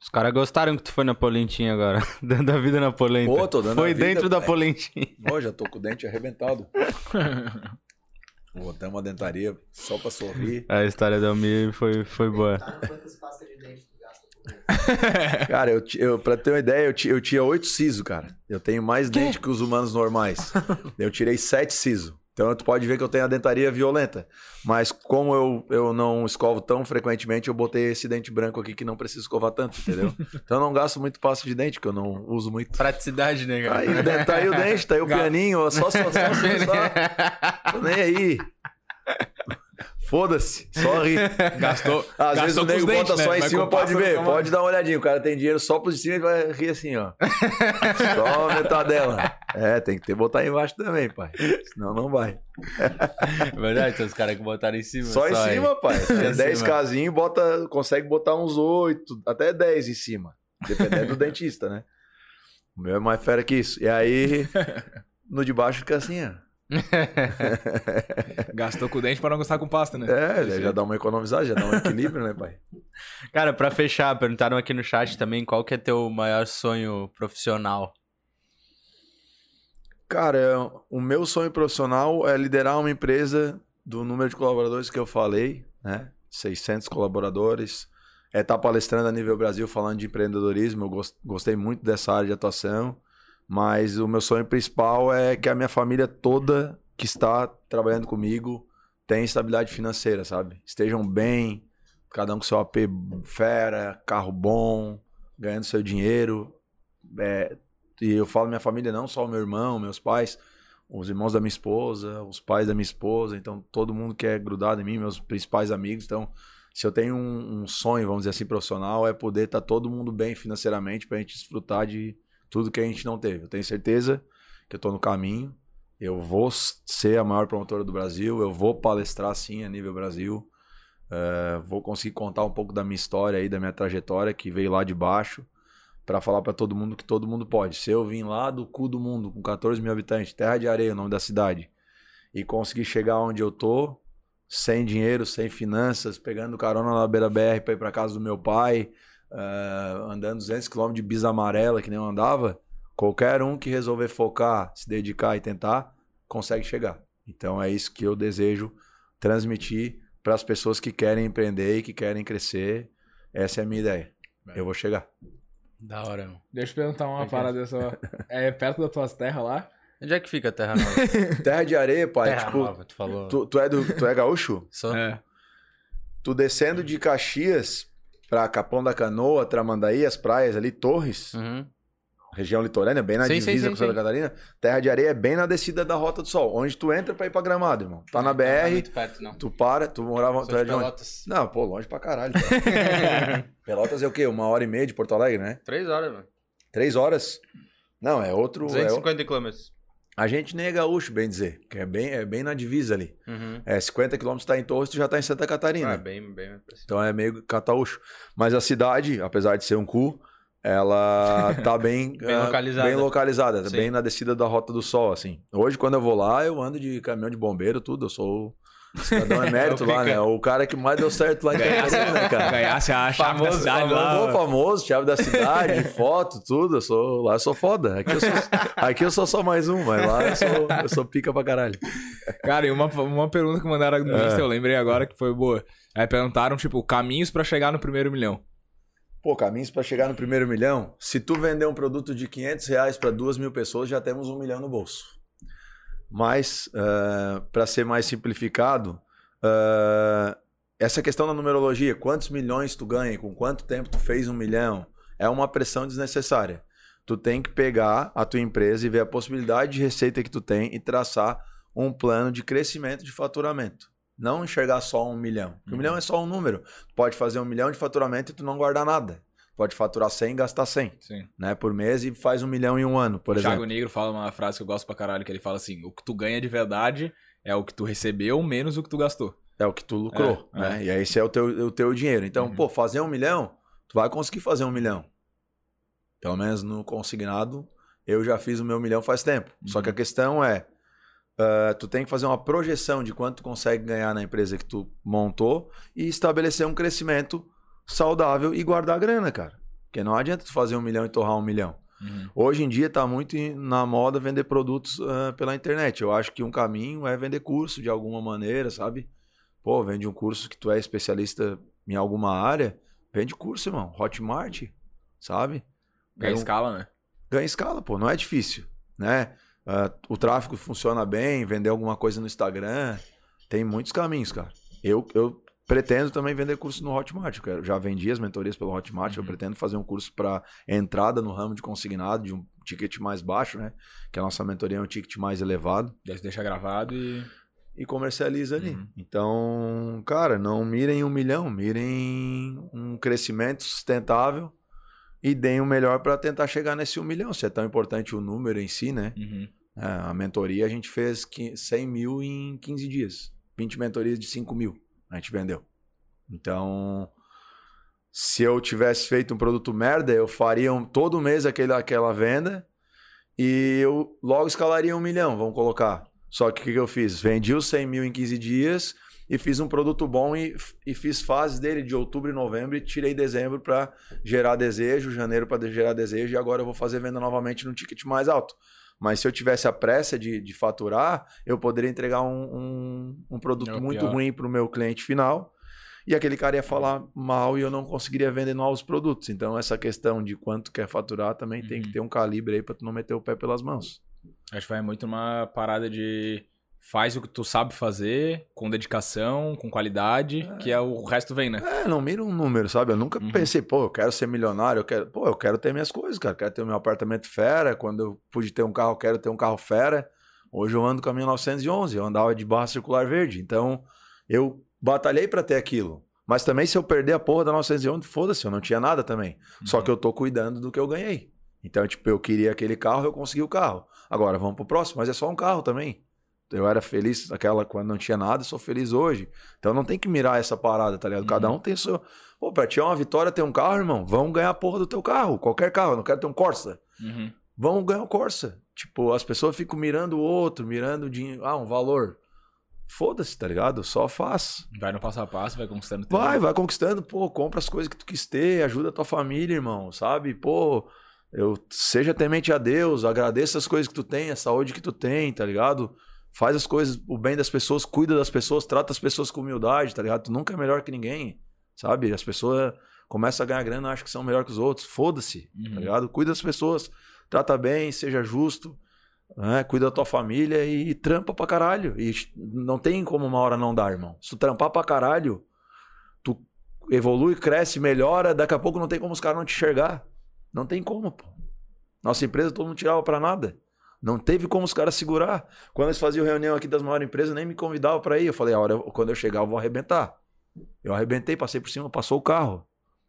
Os caras gostaram que tu foi na polentinha agora. Dando a vida na polenta. Pô, tô dando Foi a vida, dentro da polentinha. Ó, já tô com o dente arrebentado. Vou até uma dentaria só para sorrir. A história do Almir foi, foi boa. Tá quantas pastas de dente tu gasta por mês? Cara, eu, eu, pra ter uma ideia, eu, eu tinha oito siso, cara. Eu tenho mais dente que os humanos normais. Eu tirei sete siso. Então tu pode ver que eu tenho a dentaria violenta. Mas como eu, eu não escovo tão frequentemente, eu botei esse dente branco aqui que não precisa escovar tanto, entendeu? Então eu não gasto muito pasta de dente, porque eu não uso muito. Praticidade, né, Tá aí, o dente- tá aí o dente, tá aí o pianinho, só, só, só, só, só. Tô nem aí. Foda-se, só ri. Gastou. Às gastou vezes o nego dentes, bota né? só em cima, pode ver, pode dar uma olhadinha. O cara tem dinheiro só de cima e vai rir assim, ó. só metade dela. É, tem que ter botar embaixo também, pai. Senão não vai. Verdade, tem os caras que botaram em cima. Só, em aí. cima, pai. É em 10 cima. casinhos, bota, consegue botar uns 8, até 10 em cima. Dependendo do dentista, né? O meu é mais fera que isso. E aí, no de baixo fica assim, ó. Gastou com o dente pra não gastar com pasta, né? É, já dá uma economizada, já dá um equilíbrio, né, pai? Cara, pra fechar, perguntaram aqui no chat também qual que é teu maior sonho profissional. Cara, o meu sonho profissional é liderar uma empresa do número de colaboradores que eu falei, né? 600 colaboradores. É estar palestrando a nível Brasil falando de empreendedorismo. Eu gos- gostei muito dessa área de atuação. Mas o meu sonho principal é que a minha família toda que está trabalhando comigo tenha estabilidade financeira, sabe? Estejam bem, cada um com seu AP fera, carro bom, ganhando seu dinheiro. É, e eu falo minha família, não só o meu irmão, meus pais, os irmãos da minha esposa, os pais da minha esposa, então todo mundo que é grudado em mim, meus principais amigos. Então, se eu tenho um, um sonho, vamos dizer assim, profissional, é poder estar todo mundo bem financeiramente para a gente desfrutar de tudo que a gente não teve. Eu tenho certeza que eu estou no caminho. Eu vou ser a maior promotora do Brasil, eu vou palestrar sim a nível Brasil. É, vou conseguir contar um pouco da minha história aí, da minha trajetória, que veio lá de baixo para falar para todo mundo que todo mundo pode. Se eu vim lá do cu do mundo, com 14 mil habitantes, Terra de Areia, o nome da cidade, e conseguir chegar onde eu tô, sem dinheiro, sem finanças, pegando carona na beira BR para ir para casa do meu pai, ah, andando 200 km de bisa amarela que nem eu andava, qualquer um que resolver focar, se dedicar e tentar, consegue chegar. Então é isso que eu desejo transmitir para as pessoas que querem empreender e que querem crescer. Essa é a minha ideia. Eu vou chegar. Da hora, mano. Deixa eu perguntar uma Aqui. parada só. É perto das tuas terras lá? Onde é que fica a Terra Nova? Terra de areia, pai. Terra tipo, Nova, tu falou. tu, tu é do, tu é gaúcho? Sou? É. Tu descendo de Caxias pra Capão da Canoa, Tramandaí, as praias ali, Torres, Uhum. região litorânea, bem na Sim, divisa sim, com Santa sim. Catarina. Terra de areia é bem na descida da Rota do Sol, onde tu entra pra ir pra Gramado, irmão. Tá na Não tá BR, muito perto, não. tu para, tu morava, tu é de de onde? Pelotas. Não, pô, longe pra caralho. cara. Pelotas é o quê? Uma hora e meia de Porto Alegre, né? Três horas, mano. Três horas. Não, é outro. é o- 250 quilômetros. A gente nem é gaúcho, bem dizer, que é bem, é bem na divisa ali. Uhum. É, 50 quilômetros tá em Torres, tu já tá em Santa Catarina. Ah, bem, bem. Então é meio cataúcho. Mas a cidade, apesar de ser um cu, ela tá bem, Bem ah, localizada. Bem localizada, tá bem na descida da Rota do Sol, assim. Hoje, quando eu vou lá, eu ando de caminhão de bombeiro, tudo. Eu sou É o lá, né? O cara que mais deu certo lá em Catarina, né, cara? Ganhasse a chave da Famoso, cidade Eu lá. famoso, chave da cidade, foto, tudo. Eu sou, lá eu sou foda. Aqui eu sou, aqui eu sou só mais um, mas lá eu sou, eu sou pica pra caralho. Cara, e uma, uma pergunta que mandaram no É. Insta, eu lembrei agora que foi boa. Aí perguntaram, tipo, caminhos pra chegar no primeiro milhão. Pô, caminhos pra chegar no primeiro milhão. Se tu vender um produto de 500 reais para duas mil pessoas, já temos um milhão no bolso. Mas, para ser mais simplificado, ah, essa questão da numerologia, quantos milhões tu ganha, com quanto tempo tu fez um milhão, é uma pressão desnecessária. Tu tem que pegar a tua empresa e ver a possibilidade de receita que tu tem e traçar um plano de crescimento de faturamento. Não enxergar só um milhão. Porque Um milhão é só um número. Tu pode fazer um milhão de faturamento e tu não guardar nada. Pode faturar 100 e gastar 100, Sim. né? Por mês e faz um milhão em um ano, por o Thiago exemplo. Negro fala uma frase que eu gosto pra caralho, que ele fala assim, o que tu ganha de verdade é o que tu recebeu menos o que tu gastou. É o que tu lucrou, É, né? E aí esse é o teu, o teu dinheiro. Então, Uhum. pô, fazer um milhão, tu vai conseguir fazer um milhão. Pelo menos no consignado, eu já fiz o meu milhão faz tempo. Só Uhum. que a questão é, ah, tu tem que fazer uma projeção de quanto tu consegue ganhar na empresa que tu montou e estabelecer um crescimento saudável e guardar a grana, cara. Porque não adianta tu fazer um milhão e torrar um milhão. Uhum. Hoje em dia tá muito na moda vender produtos ah, pela internet. Eu acho que um caminho é vender curso de alguma maneira, sabe? Pô, vende um curso que tu é especialista em alguma área, vende curso, irmão. Hotmart, sabe? Ganha um- escala, né? ganha escala, pô, não é difícil, né? Ah, o tráfego funciona bem, vender alguma coisa no Instagram, tem muitos caminhos, cara. Eu, eu pretendo também vender curso no Hotmart, eu já vendi as mentorias pelo Hotmart, eu Uhum. pretendo fazer um curso para entrada no ramo de consignado, de um ticket mais baixo, né? Que a nossa mentoria é um ticket mais elevado deixa gravado e... e comercializa ali. Uhum. Então, cara, não mirem um milhão, mirem um crescimento sustentável e deem o melhor para tentar chegar nesse um milhão. Se é tão importante o número em si, né? Uhum. É, a mentoria a gente fez qui- 100 mil em 15 dias. 20 mentorias de 5 mil a gente vendeu. Então, se eu tivesse feito um produto merda, eu faria um- todo mês aquele, aquela venda e eu logo escalaria um milhão, vamos colocar. Só que o que, que eu fiz? Vendi os 100 mil em 15 dias e fiz um produto bom e, e fiz fases dele de outubro e novembro e tirei dezembro para gerar desejo, janeiro para gerar desejo e agora eu vou fazer venda novamente no ticket mais alto. Mas se eu tivesse a pressa de, de faturar, eu poderia entregar um, um, um produto É muito pior. ruim para o meu cliente final. E aquele cara ia falar mal e eu não conseguiria vender novos produtos. Então, essa questão de quanto quer faturar também tem que Uhum. ter um calibre aí para tu não meter o pé pelas mãos. Acho que vai muito uma parada de faz o que tu sabe fazer, com dedicação, com qualidade, que é o resto vem, né? É, não mira um número, sabe? Eu nunca Uhum. pensei, pô, eu quero ser milionário, eu quero, pô, eu quero ter minhas coisas, cara. Eu quero ter o meu apartamento fera. Quando eu pude ter um carro, eu quero ter um carro fera. Hoje eu ando com a minha 911, eu andava de barra circular verde. Então, eu batalhei pra ter aquilo. Mas também, se eu perder a porra da 911, foda-se, eu não tinha nada também. Só que eu tô cuidando do que eu ganhei. Então, tipo, eu queria aquele carro, eu consegui o carro. Agora, vamos pro próximo, mas é só um carro também. Eu era feliz naquela quando não tinha nada, sou feliz hoje. Então não tem que mirar essa parada, tá ligado? Cada Uhum. um tem o seu. Pô, pra ti é uma vitória ter um carro, irmão. Vamos ganhar a porra do teu carro. Qualquer carro. Eu não quero ter um Corsa. Uhum. Vamos ganhar o Corsa. Tipo, as pessoas ficam mirando o outro, mirando o dinheiro. Ah, um valor. Foda-se, tá ligado? Só faz. Vai no passo a passo, vai conquistando Vai, vai conquistando, pô, compra as coisas que tu quis ter, ajuda a tua família, irmão, sabe? Pô, eu seja temente a Deus, agradeça as coisas que tu tem, a saúde que tu tem, tá ligado? Faz as coisas, o bem das pessoas, cuida das pessoas, trata as pessoas com humildade, tá ligado? Tu nunca é melhor que ninguém, sabe? As pessoas começam a ganhar grana, acham que são melhor que os outros, foda-se, Uhum. tá ligado? Cuida das pessoas, trata bem, seja justo, né? cuida da tua família e, trampa pra caralho. E não tem como uma hora não dar, irmão. Se tu trampar pra caralho, tu evolui, cresce, melhora, daqui a pouco não tem como os caras não te enxergar. Não tem como, pô. Nossa empresa todo mundo tirava pra nada. Não teve como os caras segurar. Quando eles faziam reunião aqui das maiores empresas, nem me convidavam pra ir. Eu falei, a hora, quando eu chegar, eu vou arrebentar. Eu arrebentei, passei por cima, passou o carro.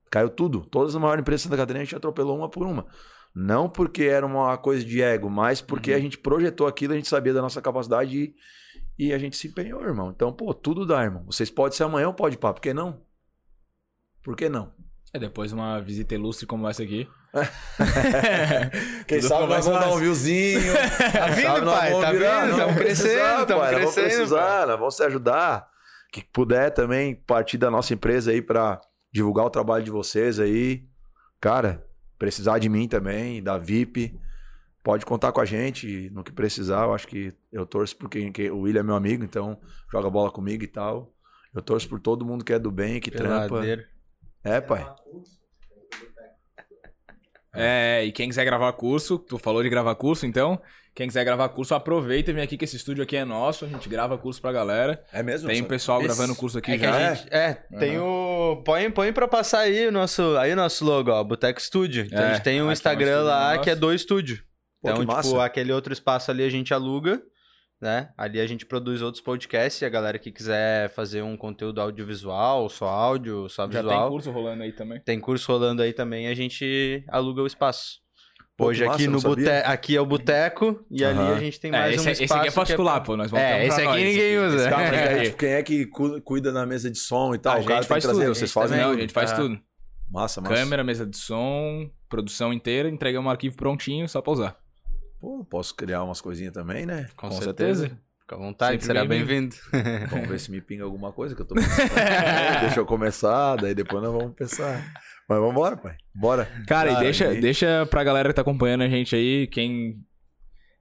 Caiu tudo. Todas as maiores empresas de Santa Catarina a gente atropelou uma por uma. Não porque era uma coisa de ego, mas porque Uhum. a gente projetou aquilo, a gente sabia da nossa capacidade e, e a gente se empenhou, irmão. Então, pô, tudo dá, irmão. Vocês podem ser amanhã ou pode pá. Por que não? Por que não? É, depois uma visita ilustre como essa aqui. Quem Tudo sabe nós vamos dar um viewzinho. Tá vindo, pai, tá vindo, vamos crescendo, pai, nós vamos crescendo, precisar, vamos se ajudar. Que puder também partir da nossa empresa aí pra divulgar o trabalho de vocês aí. Cara, precisar de mim também, da VIP, pode contar com a gente no que precisar. Eu acho que eu torço porque o William é meu amigo, então joga bola comigo e tal. Eu torço por todo mundo que é do bem, que trampa. Peladeiro. É, pai. É, e quem quiser gravar curso, tu falou de gravar curso, então. Quem quiser gravar curso, aproveita e vem aqui que esse estúdio aqui é nosso. A gente grava curso pra galera. É mesmo? Tem pessoal Esse- gravando curso aqui É que já. a gente, é, tem o. Põe, põe pra passar aí o nosso, aí o nosso logo, ó, Boteco Studio. Então É, a gente tem um é um Instagram estúdio lá nosso. que é do estúdio. Pô, Então, que tipo, massa. aquele outro espaço ali a gente aluga. Né? Ali a gente produz outros podcasts e a galera que quiser fazer um conteúdo audiovisual, só áudio, só Já visual. tem curso rolando aí também. Tem curso rolando aí também, a gente aluga o espaço. Pô, Hoje que aqui massa, no boteco, aqui é o boteco e ali Aham. a gente tem É, mais esse, um esse espaço aqui é particular, pô. Nós vamos É, ter um esse aqui nós. ninguém usa. Esse aí, aí. tipo, quem é que cu- cuida da mesa de som e tal? a o cara gente faz tudo. vocês fazem não, a gente faz tudo. Massa, massa. Câmera, mesa de som, produção inteira, entregamos um arquivo prontinho, só pra usar. Pô, posso criar umas coisinhas também, né? Com, Com certeza. certeza. Fica à vontade, Sempre será bem-vindo. bem-vindo. Vamos ver se me pinga alguma coisa que eu tô pensando. Deixa eu começar, daí depois nós vamos pensar. Mas vamos embora, pai. Bora. Cara, Cara, e deixa, e- deixa pra galera que tá acompanhando a gente aí, quem.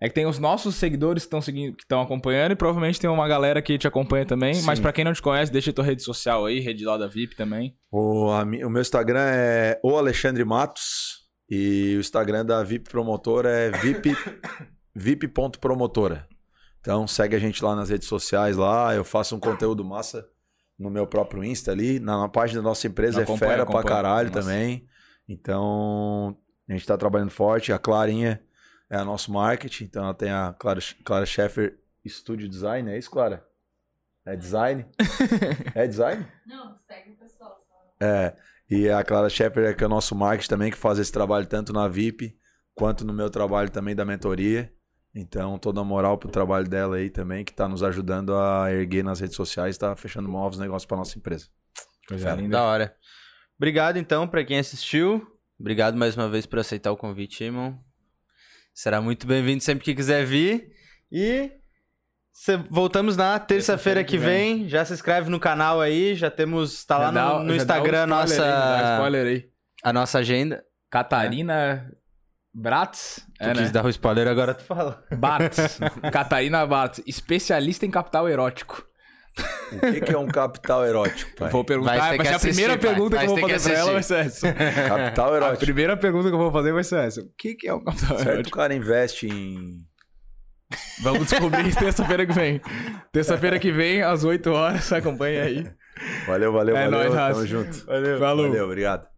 É que tem os nossos seguidores que estão seguindo, que estão acompanhando, e provavelmente tem uma galera que te acompanha também. Sim. Mas pra quem não te conhece, deixa a tua rede social aí, rede lá da VIP também. O, a o meu Instagram é o Alexandre Matos e o Instagram da VIP Promotora é VIP, vip.promotora. Então segue a gente lá nas redes sociais lá, eu faço um conteúdo massa no meu próprio Insta ali, na, na página da nossa empresa Acompanha, é fera pra acompanha. caralho Nossa. também. Então a gente tá trabalhando forte, a Clarinha é a nosso marketing, então ela tem a Clara, Clara Scheffer Studio Design, é isso, Clara? É design? é design? Não, segue o pessoal. só. É, e a Clara Shepard é que é o nosso marketing também, que faz esse trabalho tanto na VIP, quanto no meu trabalho também da mentoria. Então, toda a moral pro trabalho dela aí também, que tá nos ajudando a erguer nas redes sociais, tá fechando novos negócios pra nossa empresa. Coisa Fera. linda. Da hora. Obrigado, então, pra quem assistiu. Obrigado mais uma vez por aceitar o convite, irmão. Será muito bem-vindo sempre que quiser vir. E voltamos na terça-feira que que vem. Já se inscreve no canal aí. Já temos. Tá lá Já dá- no, Instagram o spoiler nossa, aí, dá spoiler aí. a nossa agenda. Catarina Bratz. Tu É, quis né? dar o spoiler, agora tu fala. Bartz. Catarina Bartz, especialista em capital erótico. O que, que é um capital erótico, pai? Vou perguntar, Vai vai, que ser a assistir, primeira pai. pergunta que eu vou fazer pra ela vai ser essa. Capital A erótico. primeira pergunta que eu vou fazer vai ser essa. O que, que é um capital Certo, o erótico? cara investe em. Vamos descobrir terça-feira que vem. Terça-feira que vem, às 8 horas, acompanha aí. Valeu, valeu, É valeu. nóis, Tamo junto. Valeu. Valeu, obrigado.